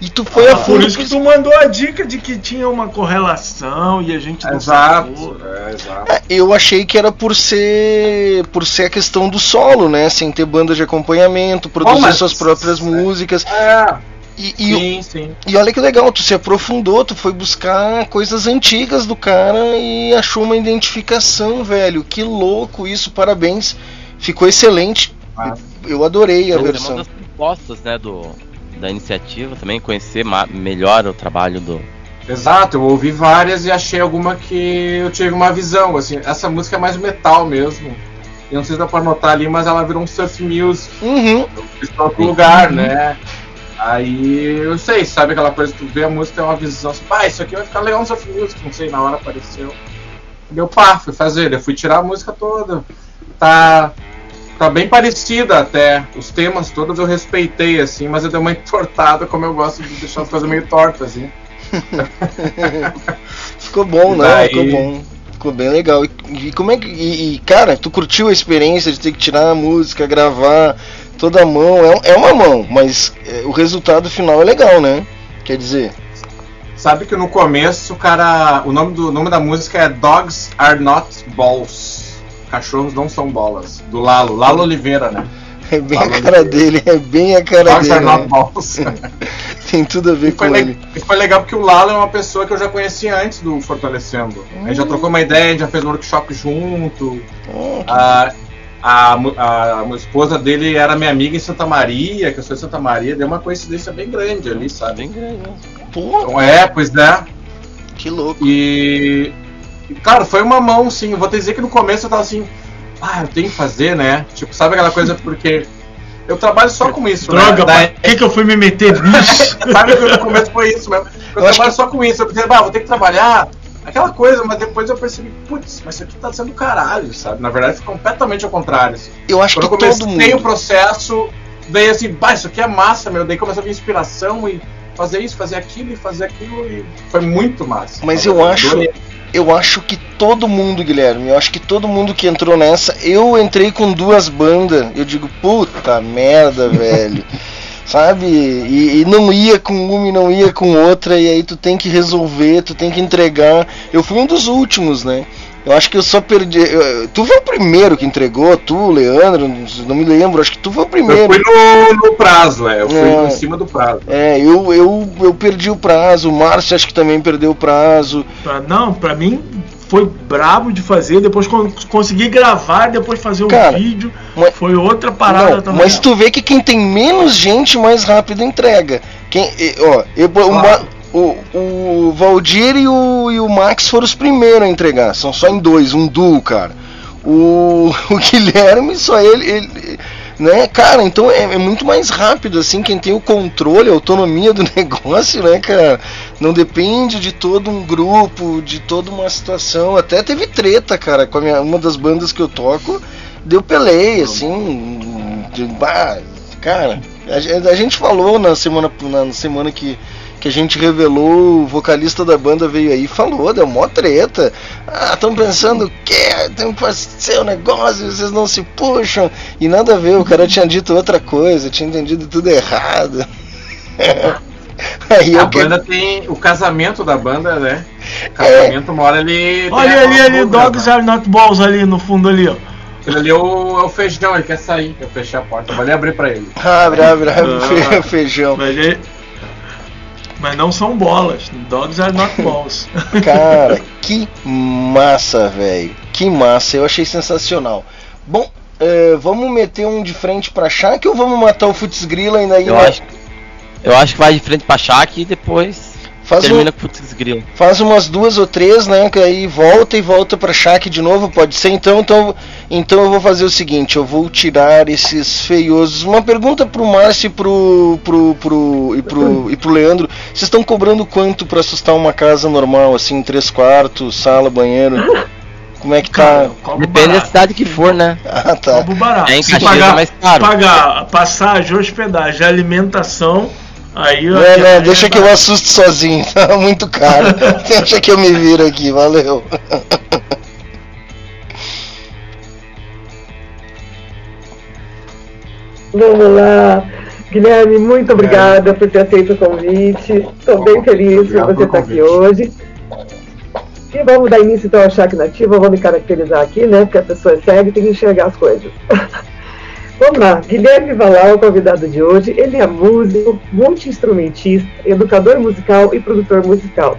S3: E tu foi a
S4: Ah, por
S3: fundo
S4: isso que tu mandou a dica de que tinha uma correlação e a gente não
S10: Exato,
S4: sacou.
S10: é, exato.
S3: É, Eu achei que era por ser por ser a questão do solo, né? Sem ter banda de acompanhamento, produzir
S10: mas-
S3: suas próprias músicas.
S10: É,
S3: E, e,
S10: sim, sim.
S3: e olha que legal, tu se aprofundou, tu foi buscar coisas antigas do cara e achou uma identificação, velho. Que louco isso, parabéns. Ficou excelente.
S10: Ah.
S3: Eu adorei a
S2: É uma
S3: versão.
S2: das propostas, né, do, da iniciativa também, conhecer melhor o trabalho do.
S10: Exato, eu ouvi várias e achei alguma que eu tive uma visão, assim, essa música é mais metal mesmo. Eu não sei se dá pra notar ali, mas ela virou um surf music.
S3: Uhum.
S10: Em outro lugar, né? Aí eu sei, sabe aquela coisa, tu vê a música tem uma visão assim, pá, isso aqui vai ficar legal no surf music, não sei, na hora apareceu. Deu pá, fui fazer, eu fui tirar a música toda. Tá. Tá bem parecida até. Os temas todos eu respeitei, assim, mas eu dei uma entortada como eu gosto de deixar as coisas meio tortas, assim.
S3: Ficou bom, né?
S10: Daí-
S3: Ficou bom. Ficou bem legal. E, e como é que. E, e, cara, tu curtiu a experiência de ter que tirar a música, gravar toda a mão? É, é uma mão, mas é, o resultado final é legal, né? Quer dizer.
S10: Sabe que no começo, o cara. O nome, do, o nome da música é Dogs Are Not Balls. Cachorros não são bolas. Do Lalo. Lalo Oliveira, né?
S3: É bem
S10: Falou
S3: a cara
S10: de-
S3: dele, é bem a cara
S10: Dogs
S3: dele.
S10: Are Not
S3: né?
S10: Balls.
S3: Tem tudo a ver
S10: E
S3: com
S10: le-
S3: ele.
S10: e foi legal porque o Lalo é uma pessoa que eu já conhecia antes do Fortalecendo. A gente já trocou uma ideia, a gente já fez um workshop junto.
S3: Oh,
S10: A, a, a, a esposa dele era minha amiga em Santa Maria, que eu sou de Santa Maria, deu uma coincidência bem grande ali, sabe?
S2: Bem grande, né?
S3: Pô,
S10: Então, é, pois é.
S3: que louco.
S10: E. e, Cara, foi uma mão, sim. Eu vou te dizer que no começo eu tava assim. Ah, eu tenho que fazer, né? Tipo, sabe aquela coisa porque. Eu trabalho só com isso,
S4: Droga,
S10: né? Daí-
S4: que, que eu fui me meter nisso?
S10: Sabe que no começo foi isso mesmo. Eu,
S3: Eu
S10: trabalho só com isso. Eu pensei, bah, vou ter que trabalhar. Aquela coisa, mas depois eu percebi, putz, mas isso aqui tá sendo caralho, sabe? Na verdade, foi completamente ao contrário. assim.
S3: Eu acho
S10: Quando eu
S3: que todo
S10: comecei o
S3: mundo.
S10: processo, daí assim, bah, isso aqui é massa, meu. Daí começou a vir inspiração e fazer isso, fazer aquilo e fazer aquilo e foi muito massa.
S3: Mas eu acho,
S10: Adorei.
S3: Eu acho que todo mundo, Guilherme, eu acho que todo mundo que entrou nessa, eu entrei com duas bandas, eu digo, puta merda, velho. Sabe? E, e não ia com uma e não ia com outra, e aí tu tem que resolver, tu tem que entregar. Eu fui um dos últimos, né? Eu acho que eu só perdi. eu- tu foi o primeiro que entregou, tu, Leandro, não me lembro, acho que tu foi o
S10: Eu
S3: primeiro.
S10: fui no, no prazo, é. Eu fui
S3: É.
S10: em cima do prazo.
S3: É, eu, eu, eu perdi o prazo, o Márcio acho que também perdeu o prazo.
S4: Pra- não, pra mim foi brabo de fazer, depois con- consegui gravar, depois fazer o
S3: Cara,
S4: vídeo.
S3: mas-
S4: Foi outra parada
S3: Não,
S4: também.
S3: mas tu vê que quem tem menos gente mais rápido entrega. Quem, ó, eu-
S10: Claro.
S3: Ma- o, o Valdir e o, e o Max foram os primeiros a entregar. São só em dois, um duo, cara. O, o Guilherme, só ele, ele- né, cara, então é, é muito mais rápido, assim, quem tem o controle, a autonomia do negócio, né, cara, não depende de todo um grupo, de toda uma situação, até teve treta, cara, com a minha, uma das bandas que eu toco, deu pelei, assim, de, bah, Cara, a, a gente falou na semana, na semana que, que a gente revelou, o vocalista da banda veio aí e falou, deu mó treta. Ah, estão pensando o quê? Tem que fazer o negócio, vocês não se puxam. E nada a ver, o cara tinha dito outra coisa, tinha entendido tudo errado. aí
S10: A
S3: que...
S10: banda tem o casamento da banda, né? O casamento, uma hora ele. tem
S4: Olha ali, ali, Dogs Are Not Balls ali no fundo ali, ó.
S10: Aquele ali é o, é o feijão, ele quer sair. Eu fechei a porta, vou ali abrir pra ele.
S3: Abre, abre, abre
S4: Ah.
S3: fe- feijão.
S4: Mas, ele- mas não são bolas. Dogs Are Not Balls.
S3: Cara, que massa, velho. Que massa, eu achei sensacional. Bom, eh, vamos meter um de frente pra Shaq ou vamos matar o Futs Grilla ainda aí?
S2: Eu
S3: né?
S2: acho, eu acho que vai de frente pra Shaq e depois
S3: Faz
S2: termina
S3: um-
S2: com Putz Grilo.
S3: Faz umas duas ou três, né? Que aí volta e volta pra Shaq de novo, pode ser. Então, então, então eu vou fazer o seguinte: eu vou tirar esses feiosos. Uma pergunta pro Márcio e pro, pro, pro, e pro, e pro Leandro: vocês estão cobrando quanto pra assustar uma casa normal, assim, três quartos, sala, banheiro? Como é que tá?
S2: Depende da cidade que for, né?
S3: Ah, tá.
S4: Cobro barato.
S2: É, em
S4: Se
S2: Caxias
S4: pagar,
S2: é mais caro.
S4: pagar passagem, hospedagem, alimentação, aí
S3: Não,
S4: aí-
S3: não,
S4: aí
S3: deixa
S4: é
S3: que eu assusto sozinho, tá muito caro. deixa que eu me viro aqui, valeu.
S5: Vamos lá. Guilherme, muito obrigada por ter aceito o convite. Estou bem feliz por você estar aqui hoje. E vamos dar início então ao Chac Nativo. Eu vou me caracterizar aqui, né? Porque a pessoa é cega e tem que enxergar as coisas. vamos lá. Guilherme o convidado de hoje. Ele é músico, multi-instrumentista, educador musical e produtor musical.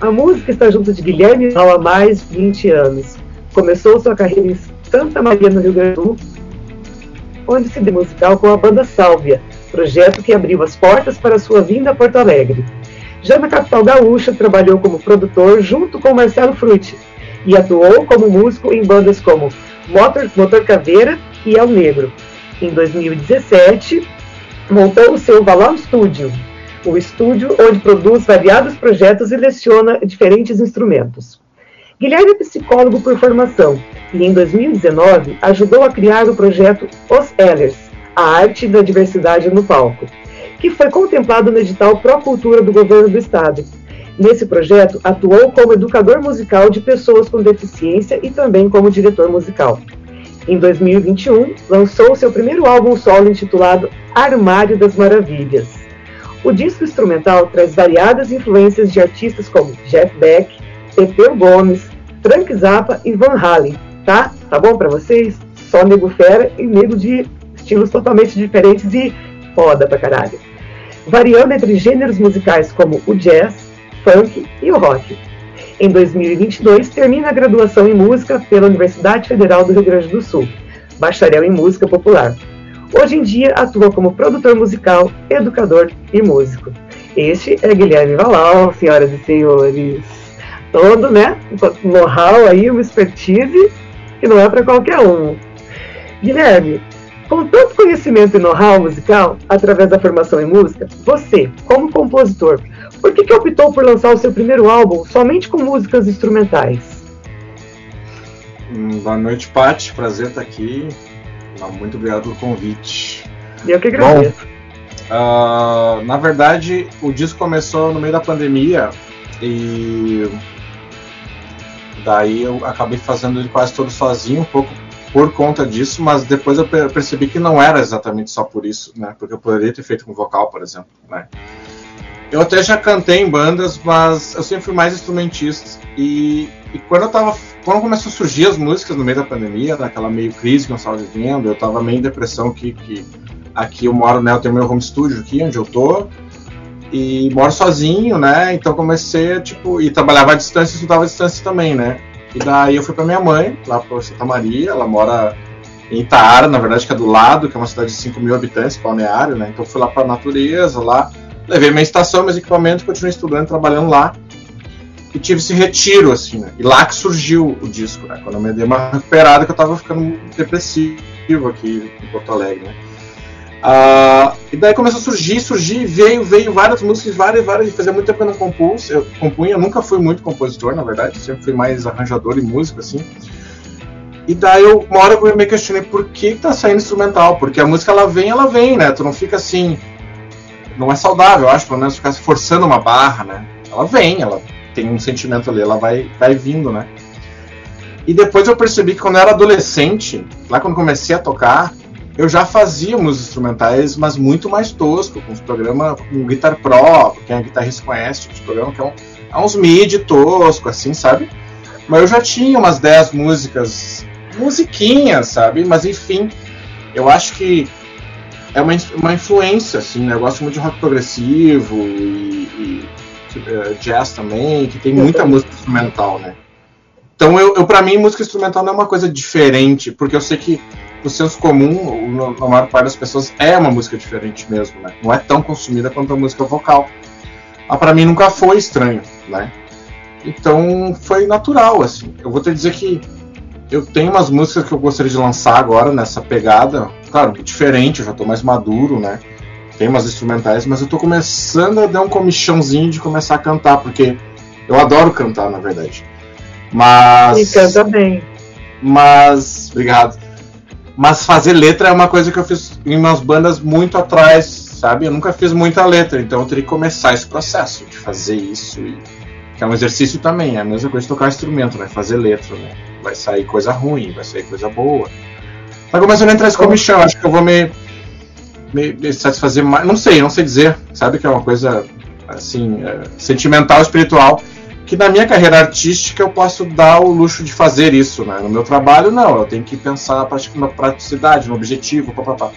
S5: A música está junto de Guilherme Valau há mais de 20 anos. Começou sua carreira em Santa Maria, no Rio Grande do Sul, onde se deu musical com a banda Sálvia, projeto que abriu as portas para sua vinda a Porto Alegre. Já na capital gaúcha, trabalhou como produtor junto com Marcelo Frutti e atuou como músico em bandas como Motor, Motor Caveira e El Negro. Em 2017, montou o seu Valão Studio, o estúdio onde produz variados projetos e leciona diferentes instrumentos. Guilherme é psicólogo por formação e, em 2019, ajudou a criar o projeto Os Ellers, a arte da diversidade no palco, que foi contemplado no edital Pro Cultura do governo do estado. Nesse projeto, atuou como educador musical de pessoas com deficiência e também como diretor musical. Em 2021, lançou seu primeiro álbum solo intitulado Armário das Maravilhas. O disco instrumental traz variadas influências de artistas como Jeff Beck, Pepeu Gomes, Frank Zappa e Van Halen, tá? Tá bom pra vocês? Só nego fera e nego de estilos totalmente diferentes e foda pra caralho. Variando entre gêneros musicais como o jazz, funk e o rock. Em 2022, termina a graduação em música pela Universidade Federal do Rio Grande do Sul, bacharel em música popular. Hoje em dia atua como produtor musical, educador e músico. Este é Guilherme Valau, senhoras e senhores. Todo, né? Um know-how aí, uma expertise que não é para qualquer um. Guilherme, com tanto conhecimento e know-how musical, através da formação em música, você, como compositor, por que, que optou por lançar o seu primeiro álbum somente com músicas instrumentais?
S10: Hum, Boa noite, Paty. Prazer estar aqui. Ah, Muito obrigado pelo convite.
S5: Eu que agradeço.
S10: Ah, na verdade, o disco começou no meio da pandemia e daí eu acabei fazendo ele quase todo sozinho, um pouco por conta disso, mas depois eu per- percebi que não era exatamente só por isso, né? Porque eu poderia ter feito com vocal, por exemplo, né? Eu até já cantei em bandas, mas eu sempre fui mais instrumentista. E, e quando eu tava. Quando começou a surgir as músicas no meio da pandemia, naquela meio crise que eu estava vivendo, eu tava meio em depressão que, que aqui eu moro, né? Eu tenho meu home studio aqui onde eu tô. E moro sozinho, né? Então comecei tipo, e trabalhava à distância estudava à distância também, né? E daí eu fui pra minha mãe, lá pra Santa Maria, ela mora em Itaara, na verdade, que é do lado, que é uma cidade de 5 mil habitantes, balneário, né? Então fui lá pra natureza, lá, levei minha estação, meus equipamentos, continuei estudando, trabalhando lá. E tive esse retiro, assim, né? E lá que surgiu o disco, né? Quando eu me dei uma recuperada, que eu tava ficando depressivo aqui em Porto Alegre, né? Ah, e daí começou a surgir, surgir, veio, veio várias músicas, várias, várias. Fazia muito tempo que eu não compus, eu compunha, eu nunca fui muito compositor, na verdade, sempre fui mais arranjador e músico, assim. E daí eu, uma hora eu me questionei por que tá saindo instrumental, porque a música ela vem, ela vem, né? Tu não fica assim. Não é saudável, eu acho, pelo menos ficar forçando uma barra, né? Ela vem, ela tem um sentimento ali, ela vai, vai vindo, né? E depois eu percebi que quando eu era adolescente, lá quando comecei a tocar, eu já fazia músicas instrumentais, mas muito mais tosco, com os programas, com Guitar Pro, quem é guitarrista conhece, tipo de programa que é, um, é uns MIDI tosco, assim, sabe? Mas eu já tinha umas 10 músicas, musiquinhas, sabe? Mas enfim, eu acho que é uma, uma influência, assim, né? Eu gosto muito de rock progressivo e, e uh, jazz também, que tem muita música instrumental, né? Então, eu, eu para mim, música instrumental não é uma coisa diferente, porque eu sei que no senso comum, na maior parte das pessoas, é uma música diferente mesmo, né? Não é tão consumida quanto a música vocal. Mas para mim nunca foi estranho, né? Então foi natural, assim. Eu vou te dizer que eu tenho umas músicas que eu gostaria de lançar agora nessa pegada. Claro, diferente, eu já tô mais maduro, né? Tem umas instrumentais, mas eu tô começando a dar um comichãozinho de começar a cantar, porque eu adoro cantar, na verdade. Mas.
S5: E canta bem.
S10: Mas. Obrigado. Mas fazer letra é uma coisa que eu fiz em umas bandas muito atrás, sabe? Eu nunca fiz muita letra, então eu teria que começar esse processo de fazer isso. E... Que é um exercício também, é a mesma coisa de tocar instrumento, né? Fazer letra, né? Vai sair coisa ruim, vai sair coisa boa. Tá começando a entrar esse comichão, acho que eu vou me, me, me satisfazer mais. Não sei, não sei dizer, sabe? Que é uma coisa assim, é, sentimental, espiritual que na minha carreira artística eu posso dar o luxo de fazer isso, né? No meu trabalho, não, eu tenho que pensar na praticidade, no objetivo, papapá.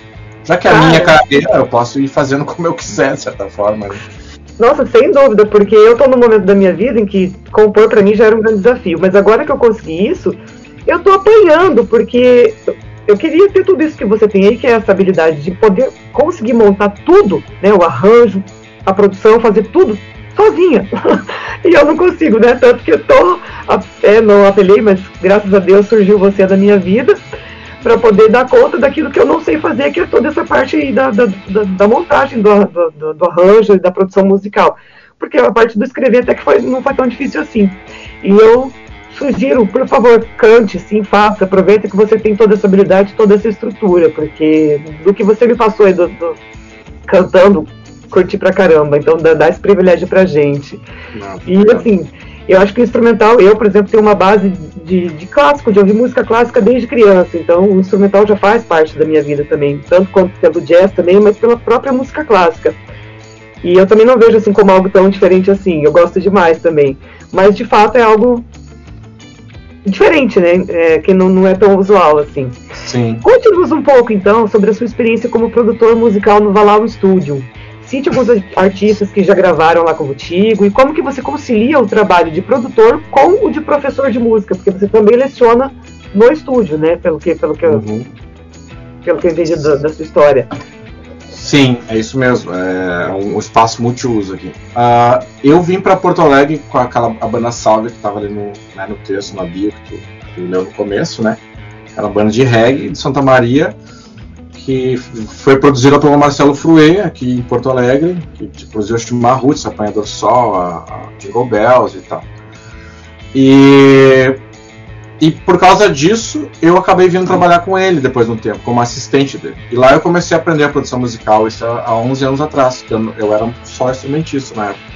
S10: Já que é a minha carreira, eu posso ir fazendo como eu quiser, de certa forma. Né?
S5: Nossa, sem dúvida, porque eu tô num momento da minha vida em que compor para mim já era um grande desafio, mas agora que eu consegui isso, eu tô apanhando, porque eu queria ter tudo isso que você tem aí, que é essa habilidade de poder conseguir montar tudo, né? O arranjo, a produção, fazer tudo sozinha. e eu não consigo, né? Tanto que eu tô. É, não apelei, mas graças a Deus surgiu você na minha vida para poder dar conta daquilo que eu não sei fazer, que é toda essa parte aí da, da, da, da montagem, do, do, do arranjo e da produção musical. Porque a parte do escrever até que foi, não foi tão difícil assim. E eu sugiro, por favor, cante, sim, faça, aproveita que você tem toda essa habilidade, toda essa estrutura, porque do que você me passou aí do, do cantando curti pra caramba. Então dá, dá esse privilégio pra gente. Nossa, e assim, eu acho que o instrumental, eu, por exemplo, tenho uma base de, de clássico, de ouvir música clássica desde criança. Então o instrumental já faz parte da minha vida também, tanto quanto pelo jazz também, mas pela própria música clássica. E eu também não vejo assim como algo tão diferente assim. Eu gosto demais também. Mas de fato é algo diferente, né? É, que não, não é tão usual assim.
S10: Sim.
S5: Conte-nos um pouco então sobre a sua experiência como produtor musical no Valau Studio. Cite alguns artistas que já gravaram lá contigo e como que você concilia o trabalho de produtor com o de professor de música, porque você também leciona no estúdio, né? Pelo que, pelo que, uhum. eu, pelo que eu entendi da, da, sua história.
S10: Sim, é isso mesmo. É um espaço multiuso aqui. Uh, eu vim para Porto Alegre com aquela a banda Salve que estava ali no, né, no texto, na bio que tu, tu leu no começo, né? Era uma banda de reggae de Santa Maria que foi produzida pelo Marcelo Fruê, aqui em Porto Alegre, que produziu Estimar Roots, Apanhador Sol, a, a Jingle Bells e tal. E, e por causa disso, eu acabei vindo trabalhar com ele depois de um tempo, como assistente dele. E lá eu comecei a aprender a produção musical, isso há 11 anos atrás, que eu, eu era só instrumentista na época.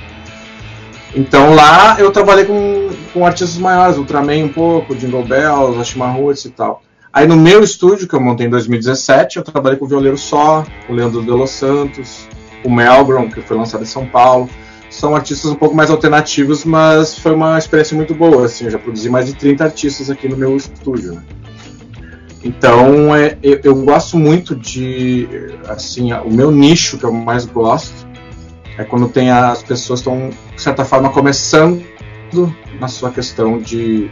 S10: Então lá eu trabalhei com, com artistas maiores, Ultraman um pouco, Jingle Bells, Ashimar Roots e tal. Aí no meu estúdio, que eu montei em 2017, eu trabalhei com o Violeiro Só, o Leandro de Los Santos, o Melgrom, que foi lançado em São Paulo. São artistas um pouco mais alternativos, mas foi uma experiência muito boa. Assim, eu já produzi mais de 30 artistas aqui no meu estúdio. Né? Então, é, eu, eu, gosto muito de. assim, O meu nicho que eu mais gosto é quando tem as pessoas estão, de certa forma, começando na sua questão de,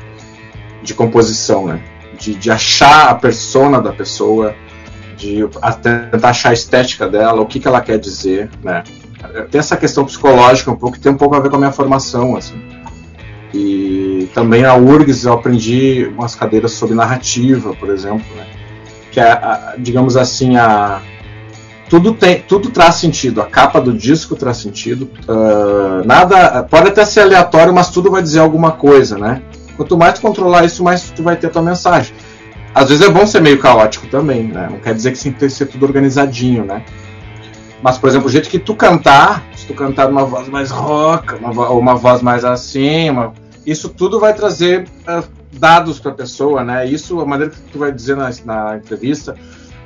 S10: de composição, né? De, de achar a persona da pessoa, de tentar achar a estética dela, o que, que ela quer dizer, né? Tem essa questão psicológica um pouco que tem um pouco a ver com a minha formação, assim. E também na URGS eu aprendi umas cadeiras sobre narrativa, por exemplo, né? Que é, a, digamos assim, a tudo tem, tudo traz sentido. A capa do disco traz sentido. Uh, nada pode até ser aleatório, mas tudo vai dizer alguma coisa, né? Quanto mais tu controlar isso, mais tu vai ter tua mensagem. às vezes é bom ser meio caótico também, né? Não quer dizer que tem que ser tudo organizadinho, né? Mas, por exemplo, o jeito que tu cantar, se tu cantar numa voz mais rock, uma, uma voz mais assim, uma- isso tudo vai trazer eh, dados para a pessoa, né? Isso, a maneira que tu vai dizer na, na entrevista,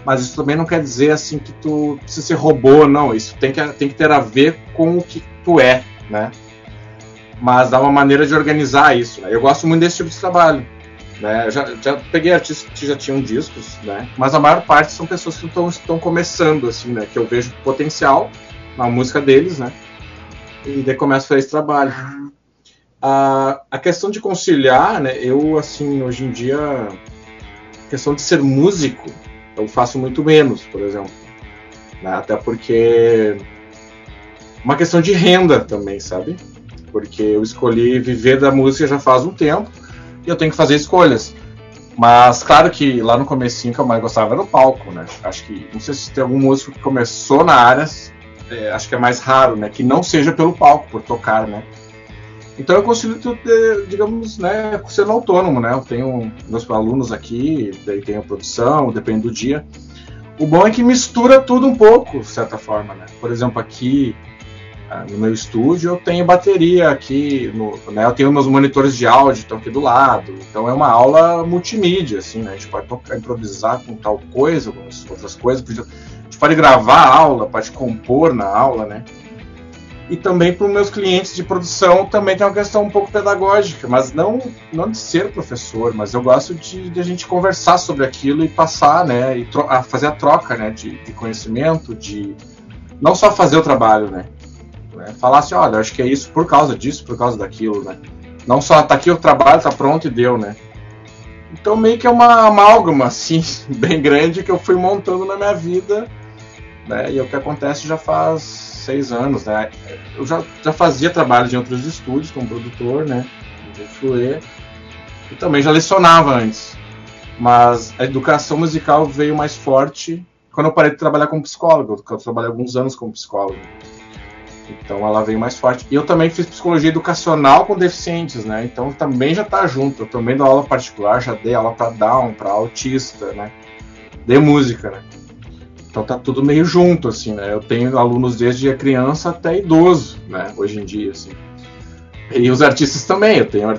S10: mas isso também não quer dizer assim que tu precisa ser robô, não. Isso tem que, tem que ter a ver com o que tu é, né? Mas dá uma maneira de organizar isso. Né? Eu gosto muito desse tipo de trabalho. Né? Eu já, já peguei artistas que já tinham discos, né? mas a maior parte são pessoas que estão, começando, assim, né? que eu vejo potencial na música deles, né? e daí começo a fazer esse trabalho. A, a questão de conciliar, né? eu, assim, hoje em dia, a questão de ser músico, eu faço muito menos, por exemplo. né? Até porque uma questão de renda também, sabe? Porque eu escolhi viver da música já faz um tempo e eu tenho que fazer escolhas. Mas claro que lá no comecinho que eu mais gostava era o palco, né? Acho que não sei se tem algum músico que começou na área, é, acho que é mais raro, né? Que não seja pelo palco, por tocar, né? Então eu consigo, eh, digamos, né, sendo autônomo, né? Eu tenho meus alunos aqui, daí tenho a produção, depende do dia. O bom é que mistura tudo um pouco, de certa forma, né? Por exemplo, aqui no meu estúdio eu tenho bateria aqui, no, né, eu tenho meus monitores de áudio estão aqui do lado, então é uma aula multimídia, assim, né, a gente pode tocar, improvisar com tal coisa, com as outras coisas, a gente pode gravar a aula, pode compor na aula, né, e também para os meus clientes de produção também tem uma questão um pouco pedagógica, mas não, não de ser professor, mas eu gosto de, de a gente conversar sobre aquilo e passar, né, e a fazer a troca, né, de, de conhecimento, de não só fazer o trabalho, né, né? Falar assim, olha, acho que é isso por causa disso, por causa daquilo, né? Não só tá aqui o trabalho, tá pronto e deu, né? Então meio que é uma amálgama, assim, bem grande que eu fui montando na minha vida, né? E é o que acontece já faz seis anos, né? Eu já, já fazia trabalho em outros estúdios como produtor, né? De Fluê, e também já lecionava antes. Mas a educação musical veio mais forte quando eu parei de trabalhar como psicólogo, porque eu trabalhei alguns anos como psicólogo. Então ela veio mais forte. E eu também fiz psicologia educacional com deficientes, né? Então também já tá junto. Eu também dou aula particular, já dei aula para down, para autista, né? Dei música, né? Então tá tudo meio junto, assim, né? Eu tenho alunos desde a criança até idoso, né? Hoje em dia, assim. E os artistas também, eu tenho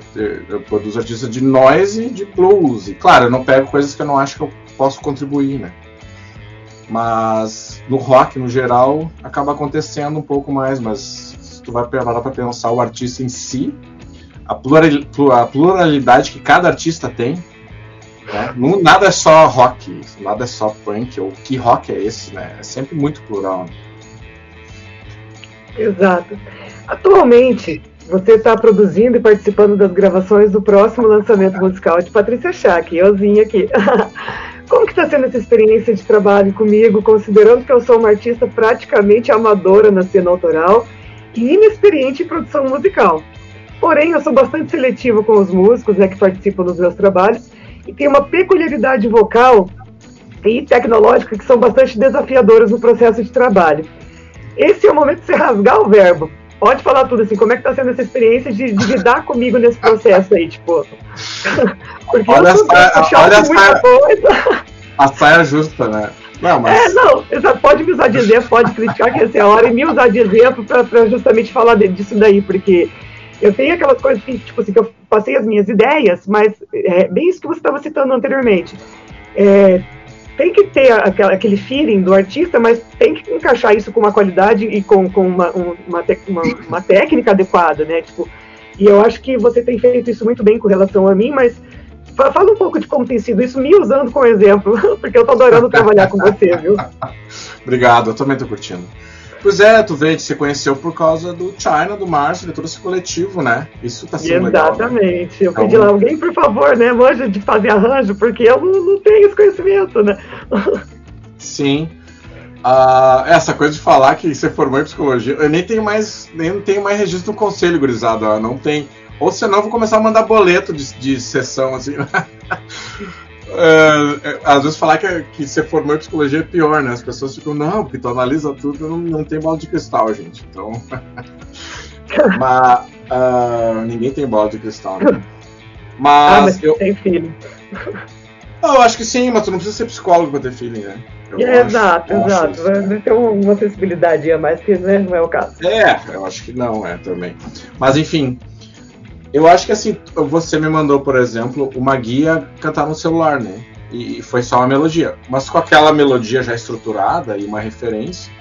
S10: eu produzo artistas de noise e de blues. E claro, eu não pego coisas que eu não acho que eu posso contribuir, né? Mas no rock, no geral, acaba acontecendo um pouco mais, mas se tu vai parar pra pensar o artista em si, a, plural- plu- a pluralidade que cada artista tem, né? Nada é só rock, nada é só punk, ou que rock é esse, né? É sempre muito plural. né?
S5: Exato. Atualmente, você está produzindo e participando das gravações do próximo lançamento musical de Patrícia Schack, euzinha aqui. Como que está sendo essa experiência de trabalho comigo, considerando que eu sou uma artista praticamente amadora na cena autoral e inexperiente em produção musical? Porém, eu sou bastante seletiva com os músicos né, que participam dos meus trabalhos e tenho uma peculiaridade vocal e tecnológica que são bastante desafiadoras no processo de trabalho. Esse é o momento de você rasgar o verbo. Pode falar tudo assim, como é que tá sendo essa experiência de, de lidar comigo nesse processo aí, tipo. Porque
S10: Olha
S5: eu
S10: essa-
S5: eu chato
S10: olha
S5: muita
S10: essa-
S5: coisa.
S10: A saia justa, né? Não, mas.
S5: É, não, pode me usar de exemplo, pode criticar que essa é a hora e me usar de exemplo pra, pra justamente falar disso daí, porque eu tenho aquelas coisas que, tipo assim, que eu passei as minhas ideias, mas é bem isso que você estava citando anteriormente. É, tem que ter aquela, aquele feeling do artista, mas tem que encaixar isso com uma qualidade e com, com uma, um- uma, uma, uma técnica adequada, né? Tipo, e eu acho que você tem feito isso muito bem com relação a mim, mas fa- fala um pouco de como tem sido isso, me usando como exemplo, porque eu tô adorando trabalhar com você, viu?
S10: Obrigado, eu também tô curtindo. Pois é, tu vê, você conheceu por causa do China, do Márcio, de todo esse coletivo, né? Isso tá sendo legal. né?
S5: Exatamente. Eu
S10: Então-
S5: pedi lá, alguém, por favor, né, manja de fazer arranjo, porque eu não, não tenho esse conhecimento, né?
S10: Sim. Ah, essa coisa de falar que você formou em psicologia, eu nem tenho mais, nem tenho mais registro do conselho, gurizada, não tem. Ou senão eu vou começar a mandar boleto de, de sessão, assim. É, às vezes falar que, que você formou em psicologia é pior, né? As pessoas ficam, não, porque tu analisa tudo, não, não tem bola de cristal, gente. Então. mas ah, ninguém tem bola de cristal, né?
S5: ah,
S10: Mas
S5: mas
S10: eu,
S5: tem filho.
S10: Eu acho que sim, mas tu não precisa ser psicólogo pra ter feeling, né?
S5: É,
S10: acho-
S5: exato, exato.
S10: isso.
S5: Ter um- uma sensibilidade a mais que né, não é o caso.
S10: É, eu acho que não, é também. Mas enfim, eu acho que assim, você me mandou, por exemplo, uma guia cantar no celular, né? E foi só uma melodia. Mas com aquela melodia já estruturada e uma referência,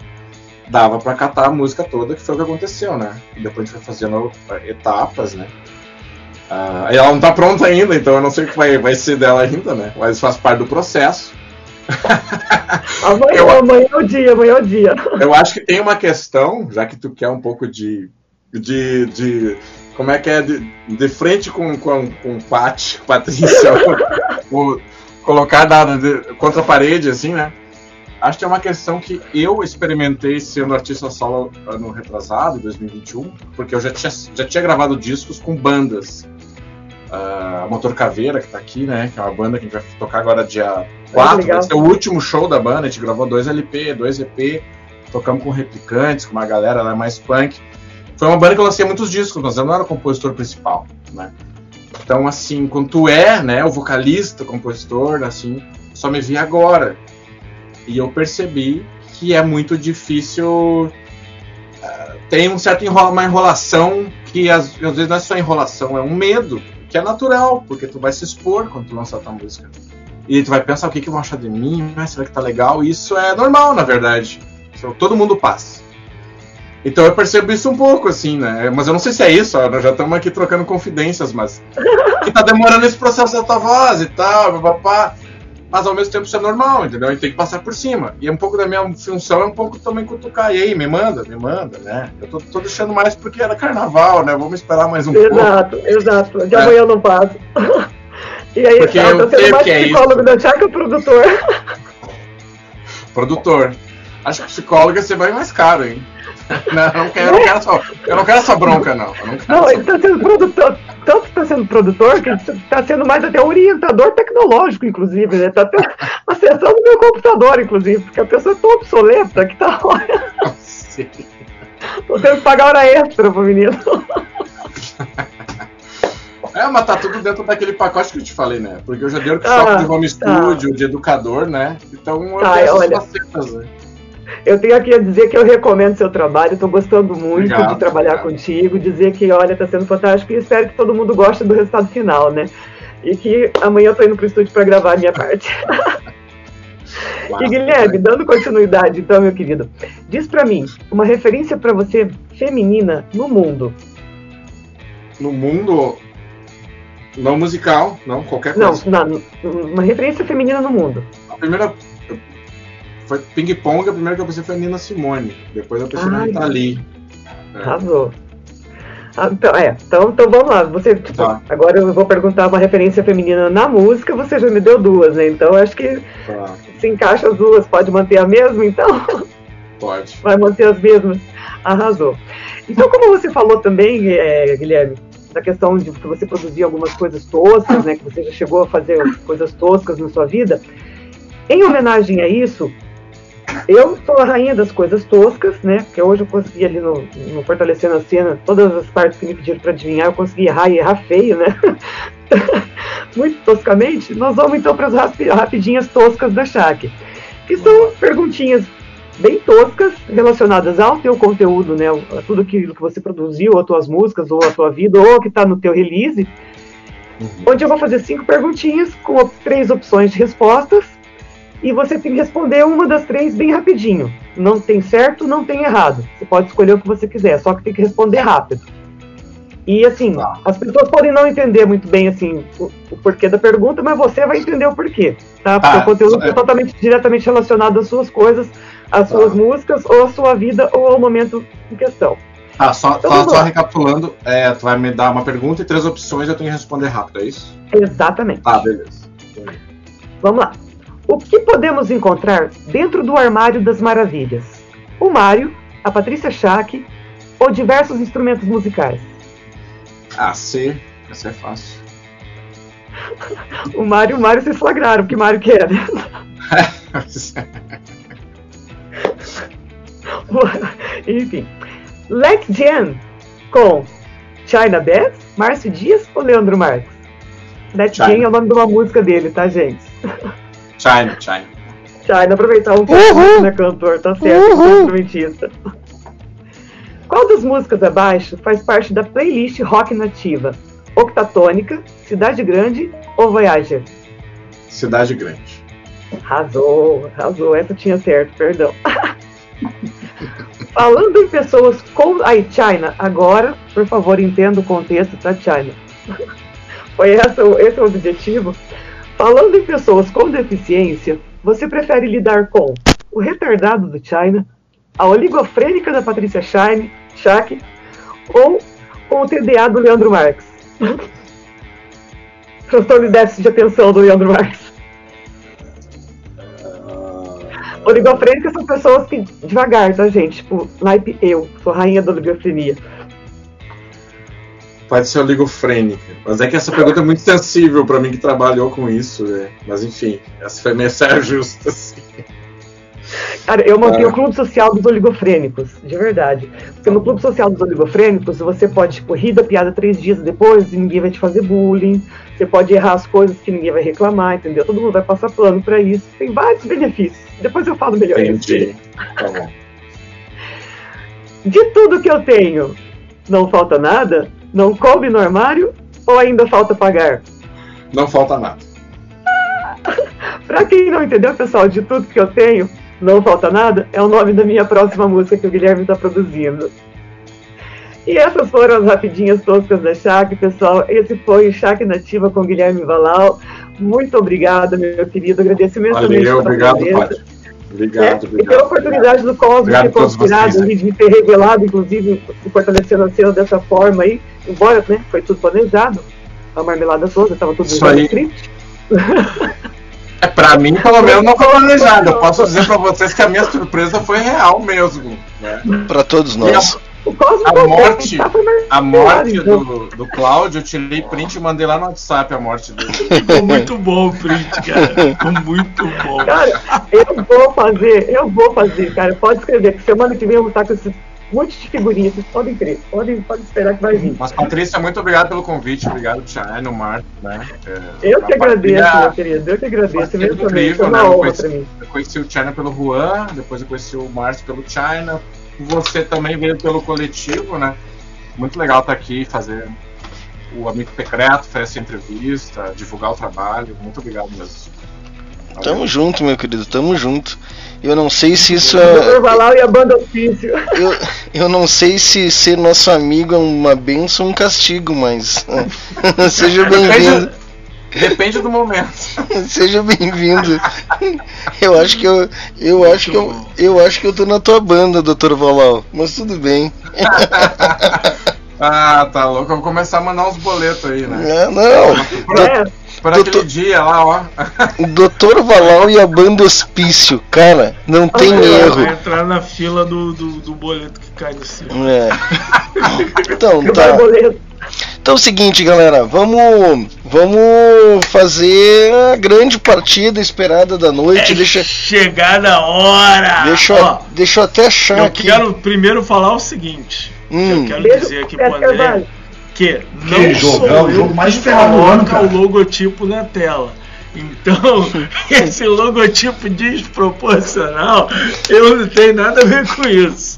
S10: dava pra catar a música toda, que foi o que aconteceu, né? E depois a gente foi fazendo eh, etapas, né? Ah, e ela não tá pronta ainda, então eu não sei o que vai, vai ser dela ainda, né? Mas faz parte do processo.
S5: Amanhã,
S10: Eu-
S5: amanhã é o dia, amanhã é o dia.
S10: Eu acho que tem uma questão, já que tu quer um pouco de. de. de como é que é? De, de frente com, com, com o Pat, Patrícia, o, colocar nada de- contra a parede, assim, né? Acho que é uma questão que eu experimentei sendo artista solo ano retrasado, em 2021, porque eu já tinha, já tinha gravado discos com bandas. A Motor Caveira, que tá aqui, né? Que é uma banda que a gente vai tocar agora dia 4, vai ser o último show da banda. A gente gravou dois LP, dois EP, tocamos com replicantes, com uma galera é mais punk. Foi uma banda que eu lancei muitos discos, mas eu não era o compositor principal, né? Então, assim, quando tu é, né, o vocalista, o compositor, assim, só me vi agora. E eu percebi que é muito difícil. ah, tem um certo enrola, uma enrolação que às, às vezes não é só enrolação, é um medo, que é natural, porque tu vai se expor quando tu lançar tua música. E tu vai pensar o que, que vão achar de mim, ah, será que tá legal? E isso é normal, na verdade. Todo mundo passa. Então eu percebo isso um pouco, assim, né? Mas eu não sei se é isso, ó, nós já estamos aqui trocando confidências, mas. que tá demorando esse processo da tua voz e tal, papapá. Mas ao mesmo tempo isso é normal, entendeu? A gente tem que passar por cima. E um pouco da minha função é um pouco também cutucar. E aí, me manda, me manda, né? Eu tô, tô deixando mais porque era carnaval, né? Vamos esperar mais um pouco.
S5: Exato, exato. De
S10: É.
S5: amanhã eu não passo. E aí,
S10: Porque
S5: tá,
S10: eu
S5: tô sendo mais
S10: que é
S5: psicólogo
S10: isso.
S5: da produtor.
S10: Produtor. Acho que psicóloga você vai mais caro, hein? Não, eu não quero, eu não quero essa, eu não quero essa bronca, não. Eu não
S5: Não, ele tá sendo produtor, tanto está sendo produtor que ele tá sendo mais até orientador tecnológico, inclusive, né? Tá até acessando o meu computador, inclusive, porque a pessoa é tão obsoleta que tá. Tô tendo que pagar hora extra pro menino.
S10: É, mas tá tudo dentro daquele pacote que eu te falei, né? Porque eu já dei workshop
S5: Ah,
S10: de home
S5: tá.
S10: studio, de educador, né? Então eu
S5: Tá,
S10: tenho essas
S5: olha.
S10: facetas, né?
S5: Eu tenho aqui a dizer que eu recomendo seu trabalho, estou gostando muito
S10: Obrigado,
S5: de trabalhar contigo, dizer que, olha, está sendo fantástico e espero que todo mundo goste do resultado final, né? E que amanhã eu tô indo pro estúdio para gravar a minha parte. E Guilherme, dando continuidade, então, meu querido, diz pra mim, uma referência pra você feminina no mundo.
S10: No mundo. Não musical, não, qualquer coisa.
S5: não, uma referência feminina no mundo.
S10: A primeira. Foi Ping Pong, a primeira que eu pensei foi Nina Simone. Depois eu pensei na
S5: Ai.
S10: Rita Lee. É.
S5: Arrasou. Ah, então, é, então, então vamos lá. Você, tipo,
S10: Tá.
S5: agora eu vou perguntar uma referência feminina na música, você já me deu duas, né? Então acho que
S10: Tá,
S5: se encaixa as duas, pode manter a mesma, então
S10: pode.
S5: vai manter as mesmas. Arrasou. Então, como você falou também, é, Guilherme, da questão de que você produzia algumas coisas toscas, né? Que você já chegou a fazer coisas toscas na sua vida. Em homenagem a isso, eu sou a rainha das coisas toscas, né? Porque hoje eu consegui ali no, no Fortalecendo a Cena, todas as partes que me pediram para adivinhar, eu consegui errar e errar feio, né? Muito toscamente. Nós vamos então para as rapi- rapidinhas toscas da Shaq, que são perguntinhas bem toscas relacionadas ao teu conteúdo, né? A tudo aquilo que você produziu, as tuas músicas, ou a tua vida, ou que está no teu release. Onde eu vou fazer cinco perguntinhas com três opções de respostas e você tem que responder uma das três bem rapidinho. Não tem certo, não tem errado. Você pode escolher o que você quiser, só que tem que responder rápido. E assim, as pessoas podem não entender muito bem assim o, o porquê da pergunta, mas você vai entender o porquê, tá? Porque
S10: Tá,
S5: o conteúdo
S10: é.
S5: é totalmente diretamente relacionado às suas coisas, às suas músicas, ou à sua vida, ou ao momento em questão.
S10: Tá, só,
S5: Então
S10: só, só recapitulando, é, tu vai me dar uma pergunta e três opções eu tenho que responder rápido, é isso?
S5: Exatamente.
S10: Tá, beleza.
S5: Vamos lá. O que podemos encontrar dentro do armário das maravilhas? O Mário, a Patrícia Schack ou diversos instrumentos musicais?
S10: Ah, C, essa é fácil.
S5: O Mário, o Mário vocês flagraram, que Mário que né? Enfim. Let's Jam com China Bass, Márcio Dias ou Leandro Marques? Let's. Jam é o nome de uma música dele, tá, gente?
S10: China, China.
S5: China, aproveitar um pouco, né, cantor? Tá certo,
S3: Uhul.
S5: sou instrumentista. Qual das músicas abaixo faz parte da playlist rock nativa? Octatônica, Cidade Grande ou Voyager?
S10: Cidade grande.
S5: Arrasou, arrasou. Essa tinha certo, perdão. Falando em pessoas com. Aí, China, agora, por favor, entenda o contexto para China. Foi essa, o- esse o objetivo? Falando em pessoas com deficiência, você prefere lidar com o retardado do China, a oligofrênica da Patrícia Shine, Schack, ou com o TDA do Leandro Marques? Transtorno de déficit de atenção do Leandro Marques. Oligofrênicas são pessoas que devagar, tá, gente? Tipo, naipe eu, sou rainha da oligofrenia.
S10: Pode ser oligofrênica. Mas é que essa pergunta é muito sensível pra mim que trabalhou com isso, né? Mas enfim, essa foi meio saia justa, assim.
S5: Cara, eu montei
S10: Ah.
S5: o clube social dos oligofrênicos, de verdade. Porque no clube social dos oligofrênicos, você pode, tipo, rir da piada três dias depois e ninguém vai te fazer bullying. Você pode errar as coisas que ninguém vai reclamar, entendeu? Todo mundo vai passar plano pra isso. Tem vários benefícios. Depois eu falo melhor.
S10: Entendi. Tá.
S5: De tudo que eu tenho, não falta nada? Não coube no armário? Ou ainda falta pagar?
S10: Não falta nada.
S5: Pra quem não entendeu, pessoal, de tudo que eu tenho, não falta nada, é o nome da minha próxima música que o Guilherme está produzindo. E essas foram as rapidinhas toscas da Shaq, pessoal. Esse foi o Shaq Nativa com Guilherme Valau. Muito obrigada, meu querido. Agradeço imensamente
S10: Valeu, obrigado. Paty. Obrigado,
S5: É, e pela
S10: obrigado.
S5: oportunidade do Cosmo
S10: Obrigado
S5: ter
S10: a todos
S5: conspirado
S10: vocês,
S5: e de ter revelado, inclusive, e fortalecendo a cena dessa forma aí, embora né, foi tudo planejado, a marmelada toda, estava tudo
S10: Isso
S5: script.
S10: É, pra mim, pelo menos, não foi planejado. Eu posso dizer pra vocês que a minha surpresa foi real mesmo. Né?
S3: Pra todos nós.
S5: O Cosmo
S10: A
S5: foi-
S10: morte,
S5: tá, foi
S10: a morte do, do Cláudio, eu tirei print e mandei lá no WhatsApp a morte dele.
S4: Ficou muito bom o print, cara. Ficou muito bom.
S5: Cara, eu vou fazer, eu vou fazer, cara. Pode escrever, que semana que vem eu vou estar com esse monte de figurinhas, vocês podem crer, podem, podem esperar que vai vir.
S10: Mas, Patrícia, muito obrigado pelo convite. Obrigado, Tiano, Marco. Né? É,
S5: Eu que agradeço,
S10: partilha-
S5: meu querido, eu que agradeço, imensamente,
S10: incrível,
S5: é
S10: né?
S5: uma
S10: Eu
S5: honra
S10: conheci,
S5: pra mim.
S10: eu conheci o China pelo Juan, depois eu conheci o Márcio pelo China. Você também veio pelo coletivo, né? Muito legal estar aqui, fazer o Amigo Secreto, fazer essa entrevista, divulgar o trabalho. Muito obrigado mesmo.
S3: Tamo junto, meu querido, tamo junto. Eu não sei se isso é.
S5: Valau e a banda Ofício.
S3: Eu, eu não sei se ser nosso amigo é uma benção ou um castigo, mas. Seja bem-vindo.
S10: Depende do momento.
S3: Seja bem-vindo. Eu acho que eu, eu acho que eu, eu acho que eu tô na tua banda, Dr. Valau. Mas tudo bem.
S10: Ah, tá louco. Eu vou começar a mandar uns boletos aí, né?
S3: É, não.
S10: Por,
S5: É,
S10: por aquele dia lá, ó.
S3: O Dr. Valau e a banda Hospício, cara, não tem
S5: Ai,
S3: erro.
S4: Vai entrar na fila do, do, do boleto que cai no cima.
S3: É. Então tá. Então é o seguinte, galera, vamos vamos fazer a grande partida esperada da noite.
S4: É
S3: deixa
S4: chegar na hora!
S3: deixa,
S4: Ó,
S3: eu- deixa eu até achar
S4: eu
S3: aqui.
S4: quero primeiro falar o seguinte.
S3: Hum.
S4: Eu quero
S5: Beijo
S4: dizer aqui
S5: pro
S4: André que
S12: Que
S4: não
S12: jogo,
S4: sou
S12: é o
S4: eu
S12: jogo mais
S4: que
S12: esperado do ano, cara.
S4: o logotipo na tela. Então, esse logotipo desproporcional, eu não tenho nada a ver com isso.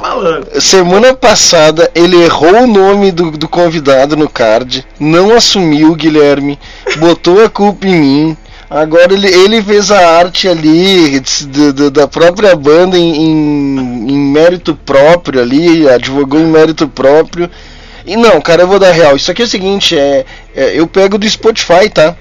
S4: Falando.
S3: Semana passada ele errou o nome do, do convidado no card, não assumiu, Guilherme, botou a culpa em mim. Agora ele, ele fez a arte ali do- do- da própria banda em, em- em mérito próprio ali, advogou em mérito próprio. E não, cara, eu vou dar real. Isso aqui é o seguinte, é, é, eu pego do Spotify, tá?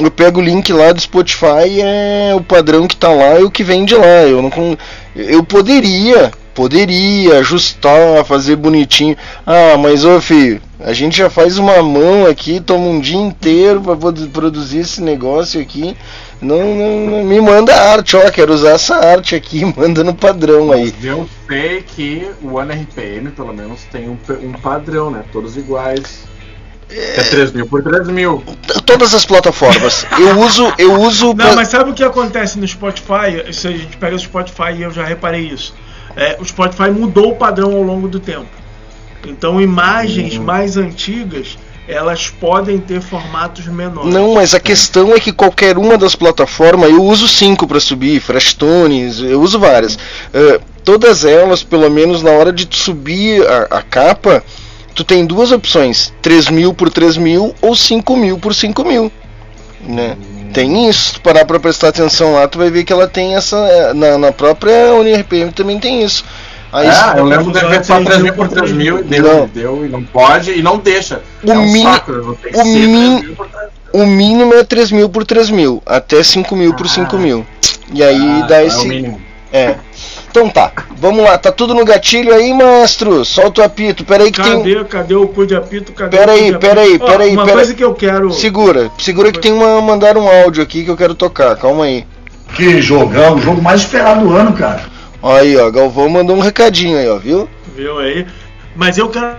S3: Eu pego o link lá do Spotify, é o padrão que tá lá e o que vem de lá. Eu não eu poderia, poderia ajustar, fazer bonitinho. Ah, mas ô filho, a gente já faz uma mão aqui, toma um dia inteiro para poder produzir esse negócio aqui. Não, não, não- me manda arte, ó, quero usar essa arte aqui, manda no padrão aí.
S10: Mas eu sei que o Ano RPM, pelo menos, tem um, um padrão, né? Todos iguais. É 3 mil por 3 mil.
S3: Todas as plataformas. Eu uso, eu uso pra-
S4: Não, mas sabe o que acontece no Spotify? Se a gente pega o Spotify e eu já reparei isso. É, o Spotify mudou o padrão ao longo do tempo. Então imagens
S3: Uhum.
S4: mais antigas elas podem ter formatos menores.
S3: Não, mas a questão é que qualquer uma das plataformas, eu uso cinco para subir, Freshtunes, eu uso várias. Eh, todas elas, pelo menos na hora de subir a, a capa, tu tem duas opções: 3000 por 3000 ou 5000 por 5000. Né? Tem isso, se tu parar pra prestar atenção lá, tu vai ver que ela tem essa. eh, Na, na própria UniRPM também tem isso. Aí,
S10: ah, eu lembro de ver só 3 mil por 3 mil e deu,
S3: Não.
S10: deu, e não pode, e não deixa.
S3: O
S10: é um ter que
S3: o
S10: ser
S3: min-
S10: 3 mil por 3 mil.
S3: O mínimo é 3 mil por 3 mil, até 5 mil por 5 mil. E aí
S10: Ah,
S3: dá
S10: é o
S3: esse.
S10: mínimo.
S3: É. Então tá, vamos lá, tá tudo no gatilho aí, maestro? Solta o apito, peraí que tem.
S4: Cadê, cadê o cu de apito? Cadê
S3: Pera
S4: o cu
S3: aí,
S4: de
S3: pera aí,
S4: apito? Ó,
S3: pera aí,
S4: Uma
S3: pera
S4: coisa que eu quero.
S3: Segura, segura que tem uma. Mandar um áudio aqui que eu quero tocar, calma aí.
S12: Que jogão, o jogo mais esperado do ano, cara.
S3: Aí, ó, Galvão mandou um recadinho aí, ó, viu?
S4: Viu aí? Mas eu quero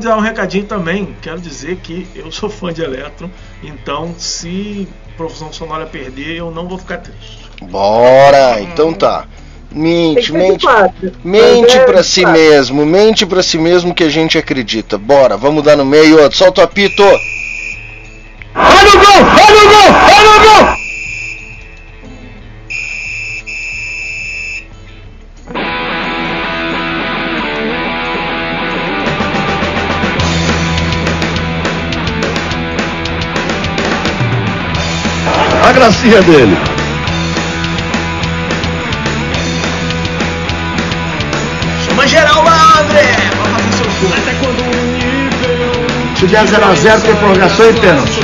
S4: dar um recadinho também. Quero dizer que eu sou fã de Electron, então se Profissão Sonora perder, eu não vou ficar triste.
S3: Bora, então tá. Mente, mente.
S5: fácil.
S3: Mente
S5: é
S3: pra si
S5: fácil.
S3: mesmo, mente pra si mesmo que a gente acredita. Bora, vamos dar no meio, ó, solta o apito.
S12: Olha o gol! Olha o gol! Olha o gol! A gracinha dele.
S4: Nível
S12: Se der 0x0, tem prorrogação e pênalti.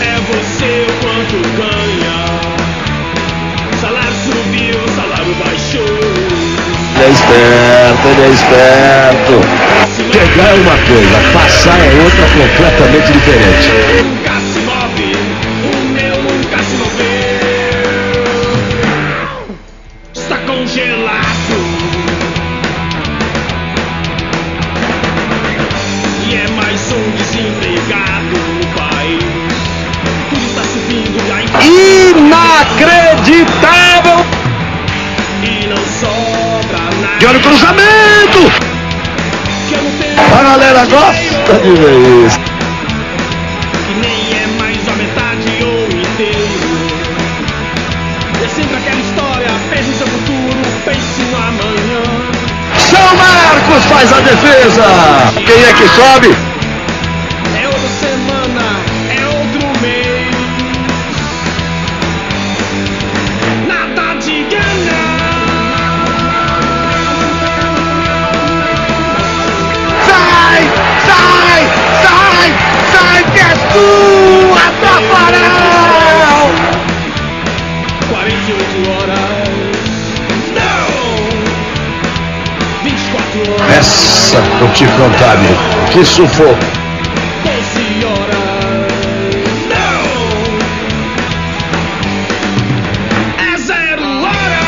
S16: É você o quanto ganha. Salário subiu, salário baixou.
S12: Ele é esperto, ele é esperto. Pegar é uma coisa, passar é outra completamente diferente. Cruzamento! A galera gosta de ver isso.
S16: que nem é mais a metade ou inteiro. É.
S12: São Marcos faz a defesa! Quem é que sobe? Essa eu te contar, amigo. Que sufoco.
S16: 12 horas. Não! Zero hora!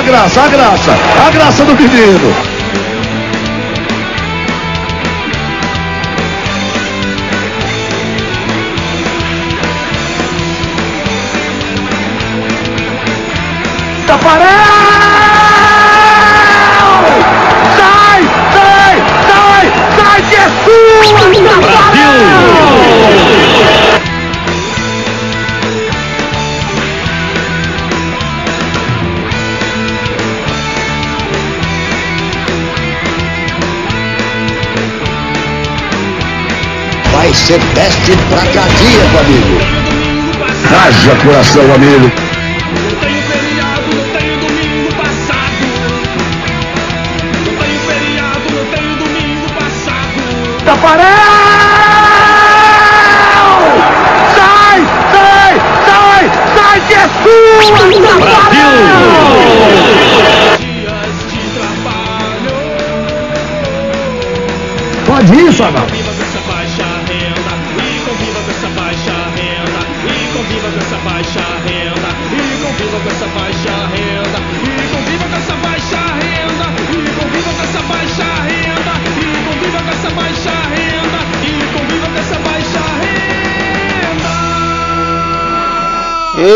S12: A graça, a graça, a graça do menino. Ser teste pra cardíaco, amigo. Haja coração, amigo. Tafarel! Sai, sai, sai, sai que é sua,
S16: trabalho.
S12: Pode ir, Fabão.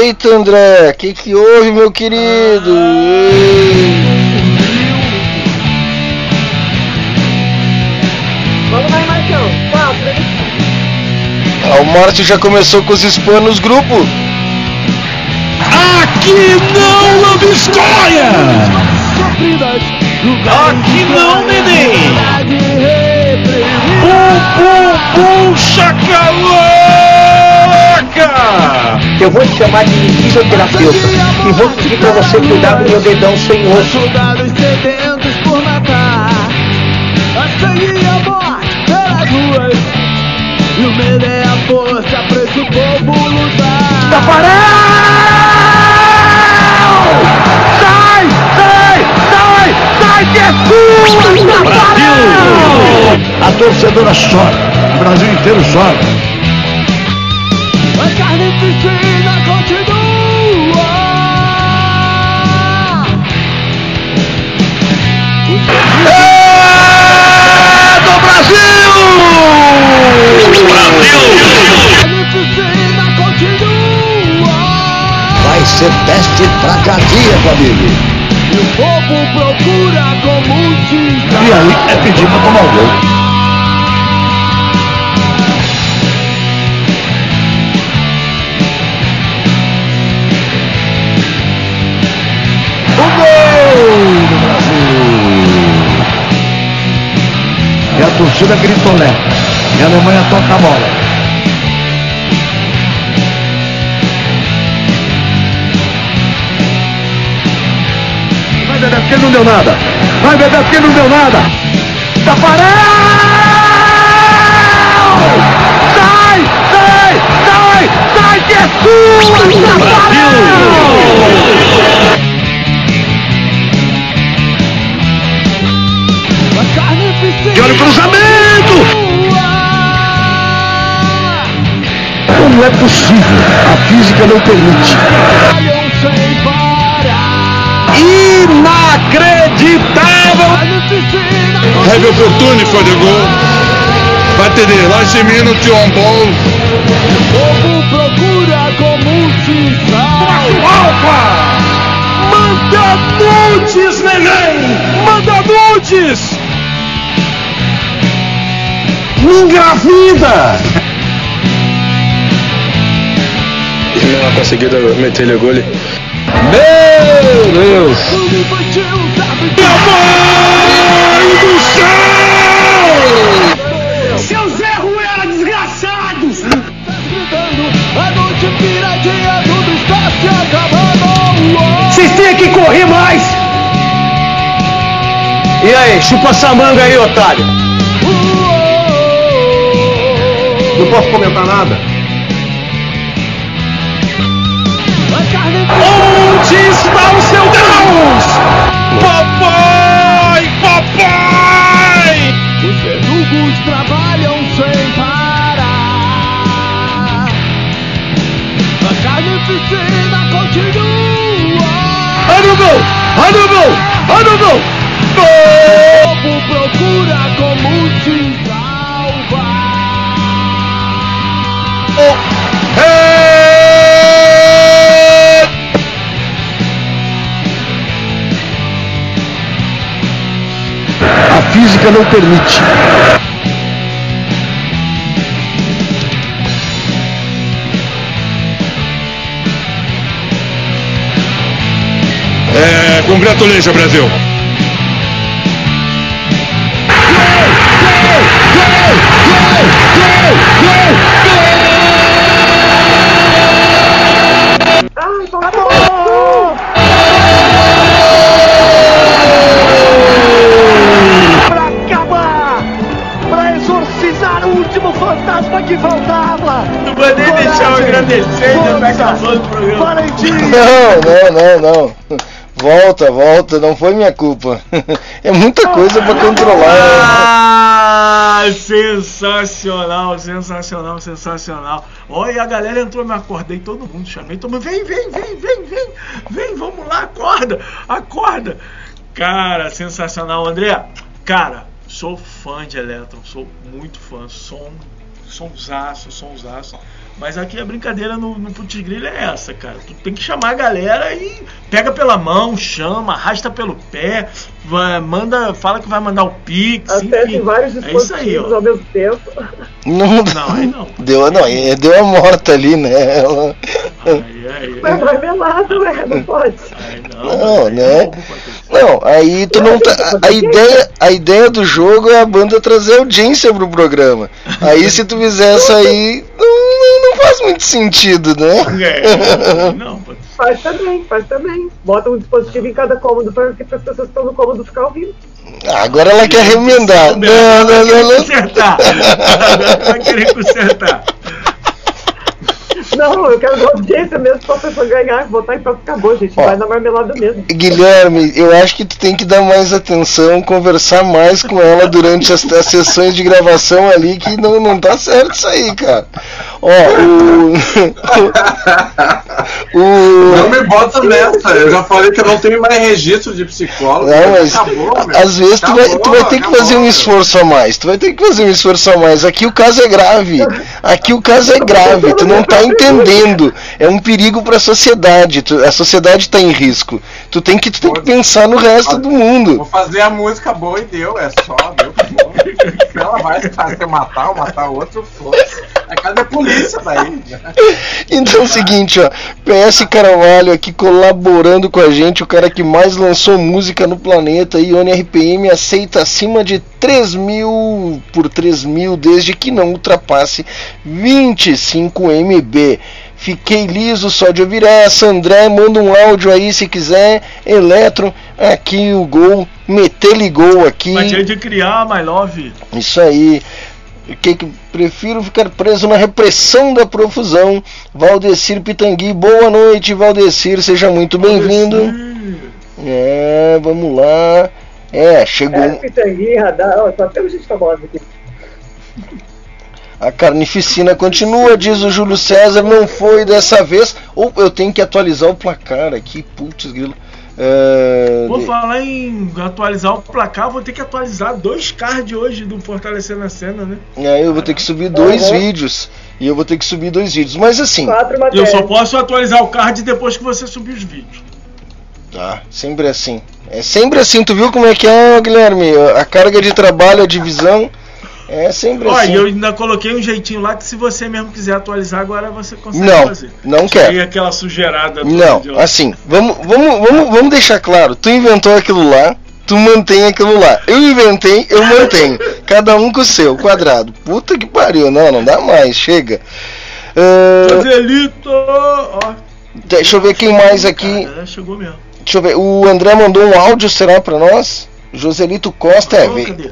S3: Eita, André, que que houve, meu querido?
S5: Vamos lá, Marcão. Quatro.
S3: O Márcio já começou com os spam nos grupos.
S12: Aqui não, Love História!
S16: Aqui não, neném!
S12: Pum, pum, pum, chacalaca!
S17: Eu vou te chamar de fisioterapeuta e vou pedir pra você cuidar do meu dedão sem osso.
S15: Soldados sedentos por matar A sangue e a morte pelas ruas E o medo é a força pra esse povo lutar
S12: Tafarel! Sai, sai, sai, sai que é sua, Tafarel! A torcedora chora, o Brasil inteiro chora.
S15: Carnificina continua
S12: É do Brasil!
S15: Carnificina continua
S12: Vai ser teste pra cardíaco, amigo.
S15: E o povo procura como se
S12: E aí é pedir pra tomar o gol. Torcida gritolé. E a Alemanha toca a bola. Vai beber porque não deu nada. Vai beber porque não deu nada. Tafarel! Sai, sai, sai, sai que é sua, Tafarel! E olha o cruzamento! Como é possível? A física não permite. Inacreditável!
S18: Have opportunity for the goal. But the last minute on ball.
S15: O povo procura como se salva
S16: Manda nudes, neném! Manda nudes!
S12: Me engravida!
S19: Não conseguiram meter o gol.
S12: Meu Deus!
S16: Minha mãe do céu! Seu Zé Ruela, desgraçado!
S15: A noite piradinha, tudo está se acabando
S17: Vocês têm que correr mais! E aí, chupa essa manga aí, otário!
S12: Não posso comentar nada.
S16: Onde está o seu Deus? Papai! Papai!
S15: Os verdugos trabalham sem parar A carnificina continua
S12: Olha o gol! Olha o gol! Olha o gol!
S15: Povo procura como se
S12: física não permite.
S18: É, congratulations, Brasil.
S11: Eu agradecer, já tá acabando o programa.
S3: Não, não, não, não. Volta, volta, não foi minha culpa. É muita coisa pra controlar.
S4: Ah, sensacional, sensacional, sensacional. Olha, a galera entrou, me acordei, todo mundo chamei, todo mundo, vem, vem, vem, vem, vem, vem, vamos lá, acorda, acorda. Cara, sensacional, André. Cara, sou fã de Electron, sou muito fã, som sonsaço, sonsaço. Mas aqui a brincadeira no, no Putz Grilo é essa, cara. Tu tem que chamar a galera e pega pela mão, chama, arrasta pelo pé, vai- manda, fala que vai mandar o Pix, enfim.
S5: vários
S4: É isso aí, ó.
S5: ao mesmo tempo.
S3: Não, Deu, não, é, deu a morta ali, né? Ela-
S5: Mas vai melado, ué, não pode.
S3: Não, né? Não, aí tu não tá. A ideia, a ideia do jogo é a banda trazer audiência pro programa. Aí se tu fizer essa aí, não, faz muito sentido, né?
S4: É, não,
S5: Faz também, faz também. Bota um dispositivo em cada cômodo para que as pessoas que estão no cômodo ficar ouvindo.
S3: Ah, Agora ela quer remendar. Não, não, não, não.
S4: Consertar. Vai querer consertar.
S5: Não, eu quero dar audiência mesmo pra pessoa ganhar, botar e pronto, acabou, gente. Vai na marmelada mesmo.
S3: Guilherme, eu acho que tu tem que dar mais atenção, conversar mais com ela durante as, as sessões de gravação ali, que não, não tá certo isso aí, cara. Ó, o. o
S10: Não me bota nessa, eu já falei que eu não tenho mais registro de psicólogo.
S3: Não, mas
S10: Acabou,
S3: às vezes tu vai, tu
S10: Acabou,
S3: vai ter que
S10: acabou,
S3: fazer um esforço a mais. Tu vai ter que fazer um esforço a mais. Aqui o caso é grave. Aqui o caso é grave. Tu não tá entendendo. É um perigo pra sociedade. Tu- a sociedade tá em risco. Tu tem que, tu tem que pensar no resto do mundo.
S10: Vou fazer a música boa e deu, é só, deu. Se ela vai fazer matar ou matar outro, foda-se. É cadê a polícia daí?
S3: Então é o seguinte, ó. PS Carvalho aqui colaborando com a gente, o cara que mais lançou música no planeta. Ione RPM aceita acima de 3 mil por 3 mil, desde que não ultrapasse 25 MB. Fiquei liso só de ouvir essa. André, manda um áudio aí se quiser. Eletro, aqui o gol. Metele gol aqui.
S4: Mas dia de criar, my love.
S3: Isso aí. Que que prefiro ficar preso na repressão da profusão. Valdecir Pitangui, boa noite, Valdecir, seja muito bem-vindo. É, vamos lá. É, chegou.
S5: É, pitangui, radar, ó, só temos gente famosa aqui.
S3: A carnificina continua, diz o Júlio César, não foi dessa vez. Ou eu tenho que atualizar o placar aqui, putz, grilo. É,
S4: Vou falar em atualizar o placar, vou ter que atualizar dois cards hoje do Fortalecendo a Cena, né?
S3: E aí eu vou ter que subir dois
S4: Uhum.
S3: vídeos. E eu vou ter que subir dois vídeos. Mas assim.
S4: Eu só posso atualizar o card depois que você subir os vídeos.
S3: Tá, sempre assim. É sempre assim, tu viu como é que é, Guilherme? A carga de trabalho, a divisão. É sempre
S4: Olha,
S3: assim.
S4: eu ainda coloquei um jeitinho lá que se você mesmo quiser atualizar agora você consegue
S3: Não,
S4: fazer.
S3: não
S4: Tirei
S3: quero.
S4: aquela sujeirada toda
S3: Não, assim, vamos, vamos, vamos, vamos deixar claro. Tu inventou aquilo lá, tu mantém aquilo lá. Eu inventei, eu mantenho. Cada um com o seu, quadrado. Puta que pariu, não, não dá mais, chega. Ah,
S4: Joselito! Ó,
S3: deixa eu ver quem mais aqui.
S4: é, chegou mesmo.
S3: Deixa eu ver, o André mandou um áudio, será pra nós? Joselito Costa, é,
S4: cadê?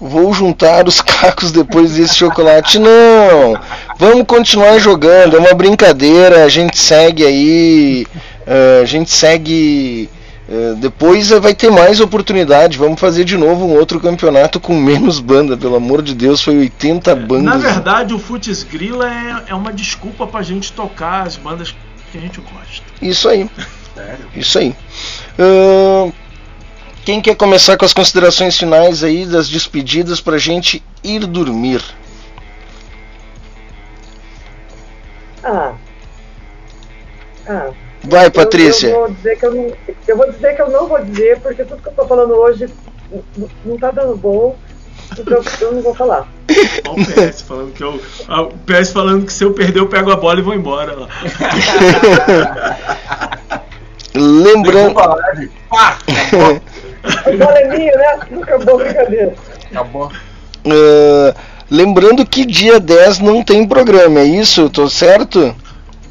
S3: Vou juntar os cacos depois desse chocolate. Não! Vamos continuar jogando, é uma brincadeira, a gente segue aí. eh, a gente segue. eh, depois vai ter mais oportunidade. Vamos fazer de novo um outro campeonato com menos banda, pelo amor de Deus, foi 80 bandas.
S4: Na verdade, o Futs Grilla é, é uma desculpa pra gente tocar as bandas que a gente gosta.
S3: Isso aí. Isso aí. Ahn, quem quer começar com as considerações finais aí das despedidas pra gente ir dormir?
S5: Ah. Ah.
S3: Vai,
S5: Eu-
S3: Patrícia.
S5: Eu, vou dizer que eu, não, eu vou dizer que eu não vou dizer, porque tudo que eu tô falando hoje não- tá dando bom. Então eu não vou falar.
S4: Ó o PS falando que eu. O PS falando que se eu perder eu pego a bola e vou embora lá.
S3: Lembrando.
S5: O bola é minha, né? Nunca bom brincadeira.
S10: Acabou.
S3: Ah, lembrando que dia 10 não tem programa, é isso? Tô certo?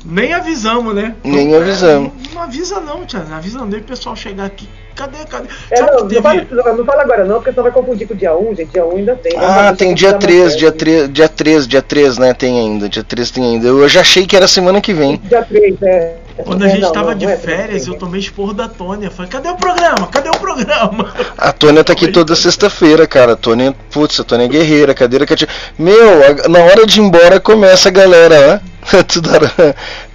S4: Nem avisamos, né?
S3: Nem avisamos.
S4: Não, não avisa não, tia. Não avisa não. Deixa o pessoal chegar aqui. Cadê, cadê?
S5: É, não,
S4: que
S5: não, fala,
S4: teve.
S5: não, não fala agora não, porque senão vai confundir com o dia 1, gente. Dia 1 ainda tem.
S3: Ah,
S5: Não,
S3: tem
S5: não
S3: dia
S5: precisa
S3: 3,
S5: mais,
S3: dia
S5: né?
S3: 3, dia 3, dia 3, né? Tem ainda, dia 3 tem ainda. Eu já achei que era semana que vem.
S5: Dia 3, é.
S4: Quando a
S5: É,
S4: gente
S5: não,
S4: tava
S5: não,
S4: de
S5: não é
S4: férias, eu tomei esporro da Tônia. Falei, cadê o programa? Cadê o programa?
S3: A Tônia tá aqui toda sexta-feira, cara. A Tônia, putz, a Tônia é guerreira, cadeira cativa. Meu, a- na hora de ir embora começa a galera, ó. Tudo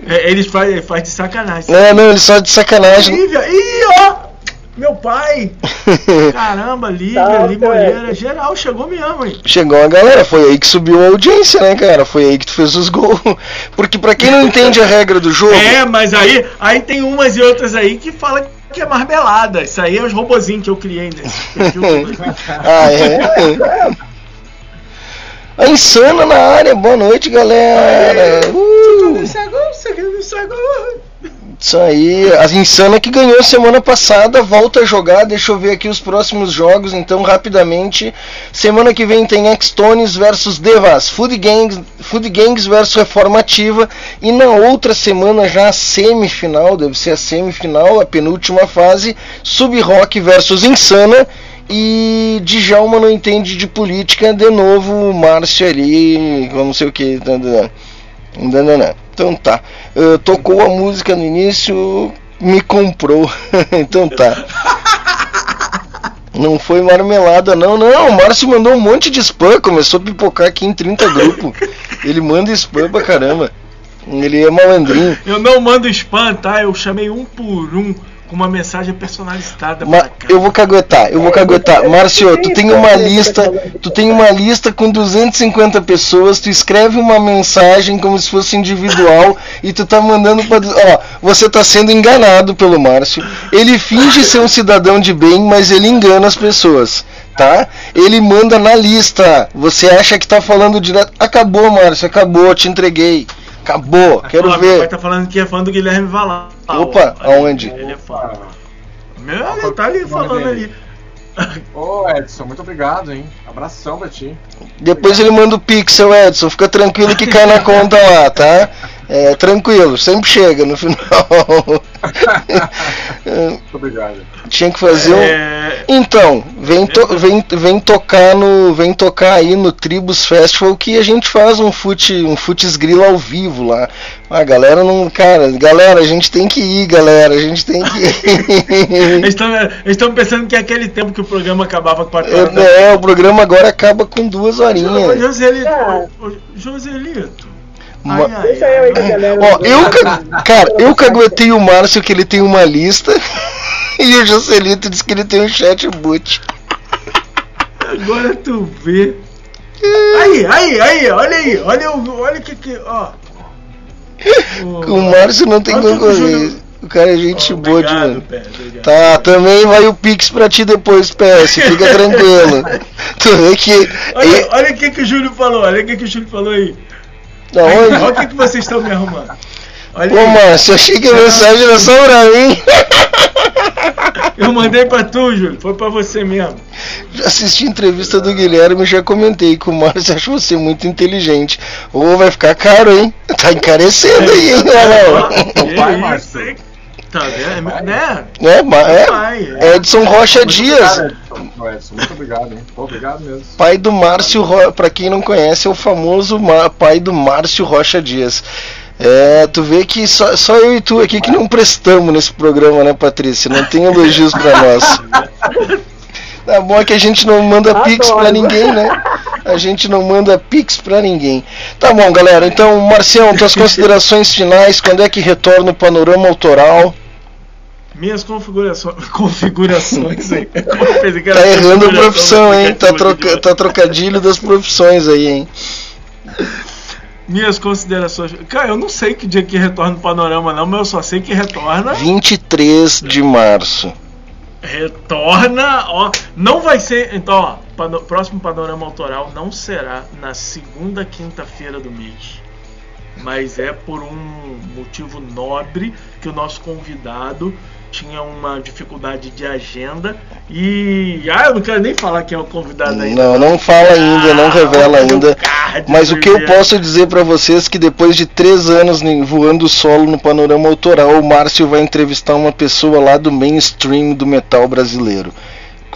S4: É, eles fazem faz de sacanagem.
S3: É, não, eles só de sacanagem.
S4: Lívia, ih, ó! Meu pai! Caramba, Lívia,
S5: Tá,
S4: Limoeira, geral, chegou mesmo, hein?
S3: Chegou a galera, foi aí que subiu a audiência, né, cara? Foi aí que tu fez os gols. Porque pra quem não entende a regra do jogo.
S4: É, mas aí, aí tem umas e outras aí que falam que é marmelada. Isso aí é os robozinhos que eu criei nesse perfil.
S3: ah, é? A insana na área, boa noite, galera. Uh, isso aí, a insana que ganhou semana passada, volta a jogar. Deixa eu ver aqui os próximos jogos, então, rapidamente. Semana que vem tem X-Tones versus Devas, Food Gangs, Food Gangs versus Reformativa. E na outra semana, já a semifinal, deve ser a semifinal, a penúltima fase, Sub-Rock versus Insana. E Djalma não entende de política, de novo o Márcio ali, não sei o que. Então tá. Uh, tocou a música no início, me comprou. então tá. Não foi marmelada, não, não. O Márcio mandou um monte de spam, começou a pipocar aqui em 30 grupos. Ele manda spam pra caramba. Ele é malandrinho.
S4: Eu não mando spam, tá? Eu chamei um por um com uma mensagem personalizada.
S3: Ma eu vou caguetar, eu vou caguetar. Márcio, tu tem uma lista, tu tem uma lista com 250 pessoas, tu escreve uma mensagem como se fosse individual e tu tá mandando para, ó, você tá sendo enganado pelo Márcio. Ele finge ser um cidadão de bem, mas ele engana as pessoas. Tá? Ele manda na lista. Você acha que tá falando direto? Acabou, Márcio, acabou, te entreguei. Acabou, quero
S4: Meu
S3: ver.
S4: pai tá falando que é fã do Guilherme Valar.
S3: Opa, aonde?
S4: Ele é fã. Meu, ele tá ali falando ali.
S10: Ô Edson, muito obrigado, hein? Abração pra ti.
S3: Depois ele manda o pixel, Edson. Fica tranquilo que cai na conta lá, tá? É, tranquilo, sempre chega no final.
S10: Obrigado.
S3: Tinha que fazer um.
S4: É...
S3: Então, vem, to... vem, vem tocar no. Vem tocar aí no Tribus Festival que a gente faz um fute, um grilo ao vivo lá. A galera não. Cara, galera, a gente tem que ir, galera. A gente tem que ir.
S4: Eles estão pensando que é aquele tempo que o programa acabava com 4 horas.
S3: É, é, o programa agora acaba com duas horinhas.
S4: Joselito, Joselito.
S3: Ai, ai, Deixa eu aí, galera. Ó, eu, cara, eu caguetei o Márcio que ele tem uma lista e o Joselito disse que ele tem um chatbot.
S4: Agora tu vê. Aí, aí, aí, olha aí, olha o olha que que, ó.
S3: O Márcio não tem concorrência. O cara é gente oh, boa demais. Tá, também vai o Pix pra ti depois, PS. Fica tranquilo. tu vê que.
S4: Olha, olha o que, que o Júlio falou, olha o que, que o Júlio falou aí.
S3: Da onde?
S4: Olha o que, que vocês estão me arrumando. Olha
S3: Ô, Márcio, achei que a mensagem era só pra mim.
S4: Eu mandei pra tu, Júlio, foi pra você mesmo.
S3: Já assisti a entrevista do Guilherme e já comentei que o Márcio acha você muito inteligente. Ou vai ficar caro, hein? Tá encarecendo aí, hein,
S4: Não vai, Márcio. Tá vendo? Né?
S3: É, é, Edson Rocha
S10: muito
S3: Dias.
S10: Obrigado, Edson. Muito obrigado, hein? Obrigado mesmo.
S3: Pai do Márcio, Ro... pra quem não conhece, é o famoso pai do Márcio Rocha Dias. É, tu vê que só, só eu e tu aqui que não prestamos nesse programa, né, Patrícia? Não tem elogios pra nós. Tá bom é que a gente não manda
S5: Adoro.
S3: pix pra ninguém, né? A gente não manda pix pra ninguém. Tá bom, galera. Então, Marcião, tuas considerações finais. Quando é que retorna o panorama autoral?
S4: Minhas configurações. Configurações aí.
S3: Tá errando a profissão, hein? Tá, troca, tá trocadilho das profissões aí, hein?
S4: Minhas considerações. Cara, eu não sei que dia que retorna o panorama, não, mas eu só sei que retorna.
S3: 23 de março.
S4: Retorna, ó. Não vai ser. Então, ó, pano, próximo panorama autoral não será na segunda quinta-feira do mês. Mas é por um motivo nobre que o nosso convidado tinha uma dificuldade de agenda e ah, eu não quero nem falar quem é o convidado ainda.
S3: Não, não fala ainda, não revela ainda. Mas o que eu posso dizer para vocês é que depois de três anos voando solo no panorama autoral, o Márcio vai entrevistar uma pessoa lá do mainstream do metal brasileiro.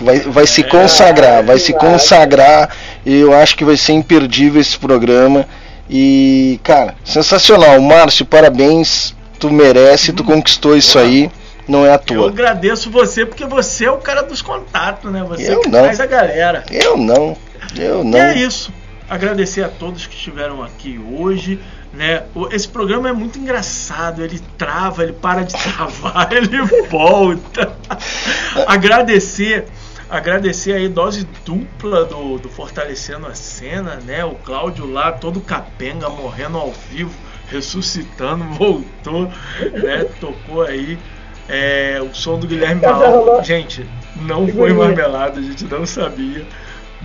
S3: Vai, vai se consagrar, vai se consagrar. Eu acho que vai ser imperdível esse programa. E, cara, sensacional. Márcio, parabéns. Tu merece, tu conquistou isso aí. Não é à toa.
S4: Eu agradeço você porque você é o cara dos contatos, né? Você
S3: Eu
S4: que
S3: não.
S4: traz a galera.
S3: Eu não. Eu não.
S4: E é isso. Agradecer a todos que estiveram aqui hoje. Né? Esse programa é muito engraçado, ele trava, ele para de travar, ele volta. agradecer, agradecer aí dose dupla do, do Fortalecendo a Cena, né? O Cláudio lá, todo capenga, morrendo ao vivo, ressuscitando, voltou, né? Tocou aí. É, o som do Guilherme Balau. Gente, não foi marmelada, a gente não sabia.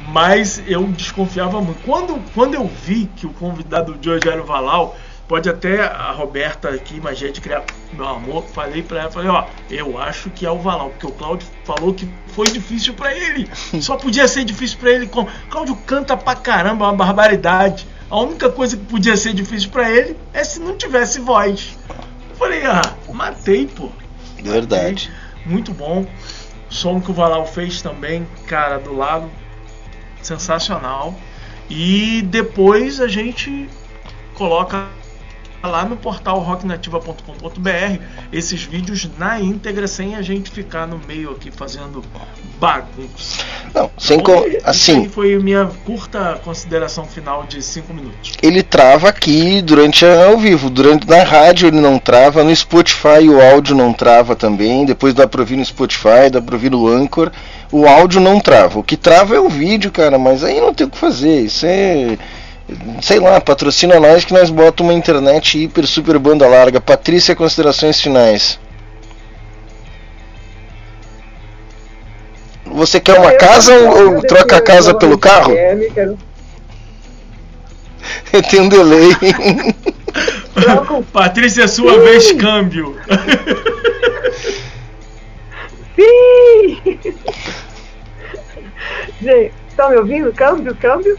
S4: Mas eu desconfiava muito. Quando, quando eu vi que o convidado de hoje era o Valau, pode até a Roberta aqui, magia de criar, meu amor, falei pra ela, falei, ó, eu acho que é o Valau, porque o Cláudio falou que foi difícil pra ele. Só podia ser difícil pra ele. Com... Cláudio canta pra caramba, é uma barbaridade. A única coisa que podia ser difícil pra ele é se não tivesse voz. Eu falei, ah, matei, pô.
S3: Verdade.
S4: Muito bom. O som que o Valau fez também, cara, do lado, sensacional. E depois a gente coloca lá no portal rocknativa.com.br esses vídeos na íntegra sem a gente ficar no meio aqui fazendo bagunça.
S3: Não, sem
S4: Bom,
S3: assim,
S4: foi minha curta consideração final de 5 minutos.
S3: ele trava aqui durante a- ao vivo, durante na rádio ele não trava, no Spotify o áudio não trava também, depois dá pra ouvir no Spotify, dá pra ouvir no Anchor, o áudio não trava. O que trava é o vídeo, cara, mas aí não tem o que fazer. Isso é sei lá, patrocina nós que nós bota uma internet hiper super banda larga. Patrícia, considerações finais. Você quer uma casa ou, troca a casa pelo carro? Tem um delay.
S4: Patrícia, sua vez, câmbio.
S5: Sim! Gente, estão me ouvindo? Câmbio, câmbio?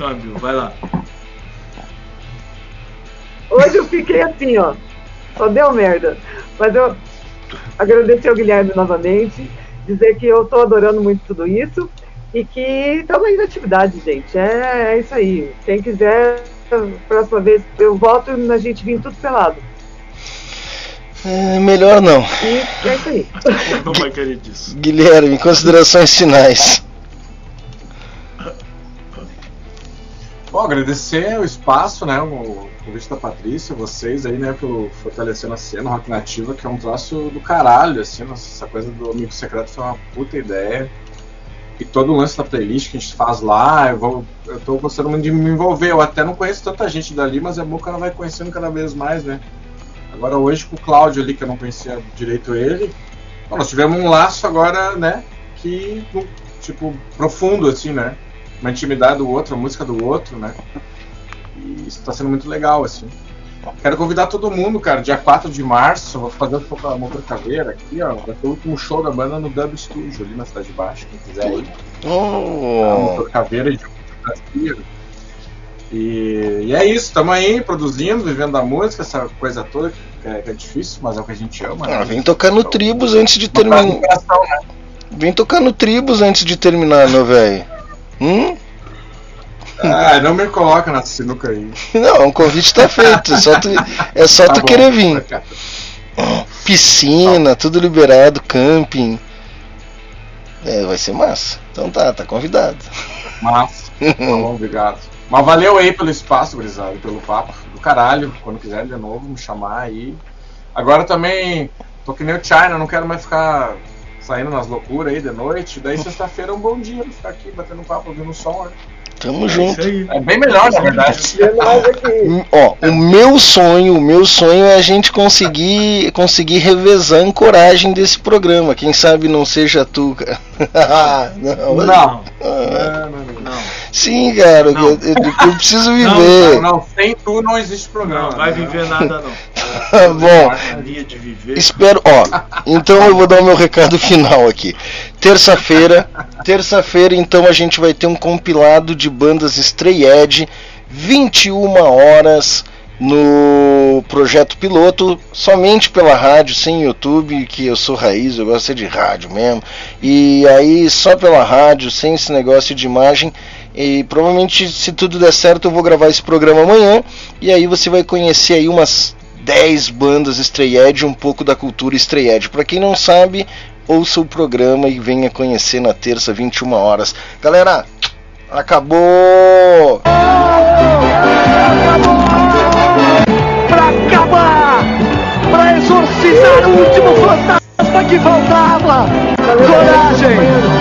S4: Câmbio, vai lá.
S5: Hoje eu fiquei assim, ó. Só deu merda. Mas eu agradecer ao Guilherme novamente, dizer que eu tô adorando muito tudo isso e que estamos aí na atividade, gente. É, é isso aí. Quem quiser, próxima vez eu volto e a gente vir tudo pelado.
S3: É, melhor não.
S5: E é isso aí.
S4: Não vai querer disso.
S3: Guilherme, considerações finais.
S10: Bom, agradecer o espaço, né? O convite da Patrícia, vocês aí, né, pelo fortalecendo a cena, Rock Nativa, que é um troço do caralho, assim, essa coisa do Amigo Secreto foi uma puta ideia. E todo o lance da playlist que a gente faz lá, eu, vou, eu tô gostando muito de me envolver. Eu até não conheço tanta gente dali, mas é bom que ela vai conhecendo cada vez mais, né? Agora hoje com o Cláudio ali, que eu não conhecia direito ele, bom, nós tivemos um laço agora, né? Que, tipo, profundo, assim, né? Uma intimidade do outro, a música do outro, né? E isso tá sendo muito legal, assim. Quero convidar todo mundo, cara. Dia 4 de março, vou fazer a Motor Caveira aqui, ó. Vai ter o último show da banda no Dub Studio, ali na Cidade Baixa, quem quiser ir.
S3: Oh.
S10: A Motor Caveira de. E, e é isso, estamos aí produzindo, vivendo da música, essa coisa toda que é, que é difícil, mas é o que a gente ama.
S3: Ah,
S10: né?
S3: vem tocar no Tribus antes de terminar.
S10: né?
S3: Vem tocar no Tribus antes de terminar, meu velho. Hum?
S10: Ah, não me coloca na sinuca aí.
S3: Não, o convite tá feito. É só tu, é só
S10: Tá
S3: tu
S10: bom.
S3: querer vir. Piscina, tudo liberado, camping. É, vai ser massa. Então tá, tá convidado.
S10: Massa. Tá bom, obrigado. Mas valeu aí pelo espaço, gurizada, e pelo papo. Do caralho. Quando quiser de novo, me chamar aí. Agora também, tô que nem o China, não quero mais ficar saindo nas loucuras aí de noite. Daí sexta-feira é um bom dia pra ficar aqui batendo papo, ouvindo som, né?
S3: Tamo junto.
S10: É bem melhor, na verdade.
S3: Hum, Ó, o meu sonho, o meu sonho é a gente conseguir conseguir revezar a ancoragem desse programa. Quem sabe não seja tu, cara. não,
S10: Não.
S3: Ah,
S10: Não, não, não.
S3: Sim, cara, eu, eu- eu preciso viver.
S10: Não, não, sem tu não existe programa.
S4: Não vai viver nada, não.
S3: Bom.
S4: Gostaria de viver.
S3: Espero, ó. Então eu vou dar o meu recado final aqui. Terça-feira, terça-feira, então a gente vai ter um compilado de bandas Stray Edge, 21 horas no projeto piloto, somente pela rádio, sem YouTube, que eu sou raiz, eu gosto de rádio mesmo. E aí só pela rádio, sem esse negócio de imagem. E provavelmente, se tudo der certo, eu vou gravar esse programa amanhã. E aí você vai conhecer aí umas 10 bandas Stray Edge, um pouco da cultura Stray Edge. Pra quem não sabe, ouça o programa e venha conhecer na terça, 21 horas. Galera, Acabou!
S12: Pra acabar! Pra exorcizar o último fantasma que faltava! Coragem!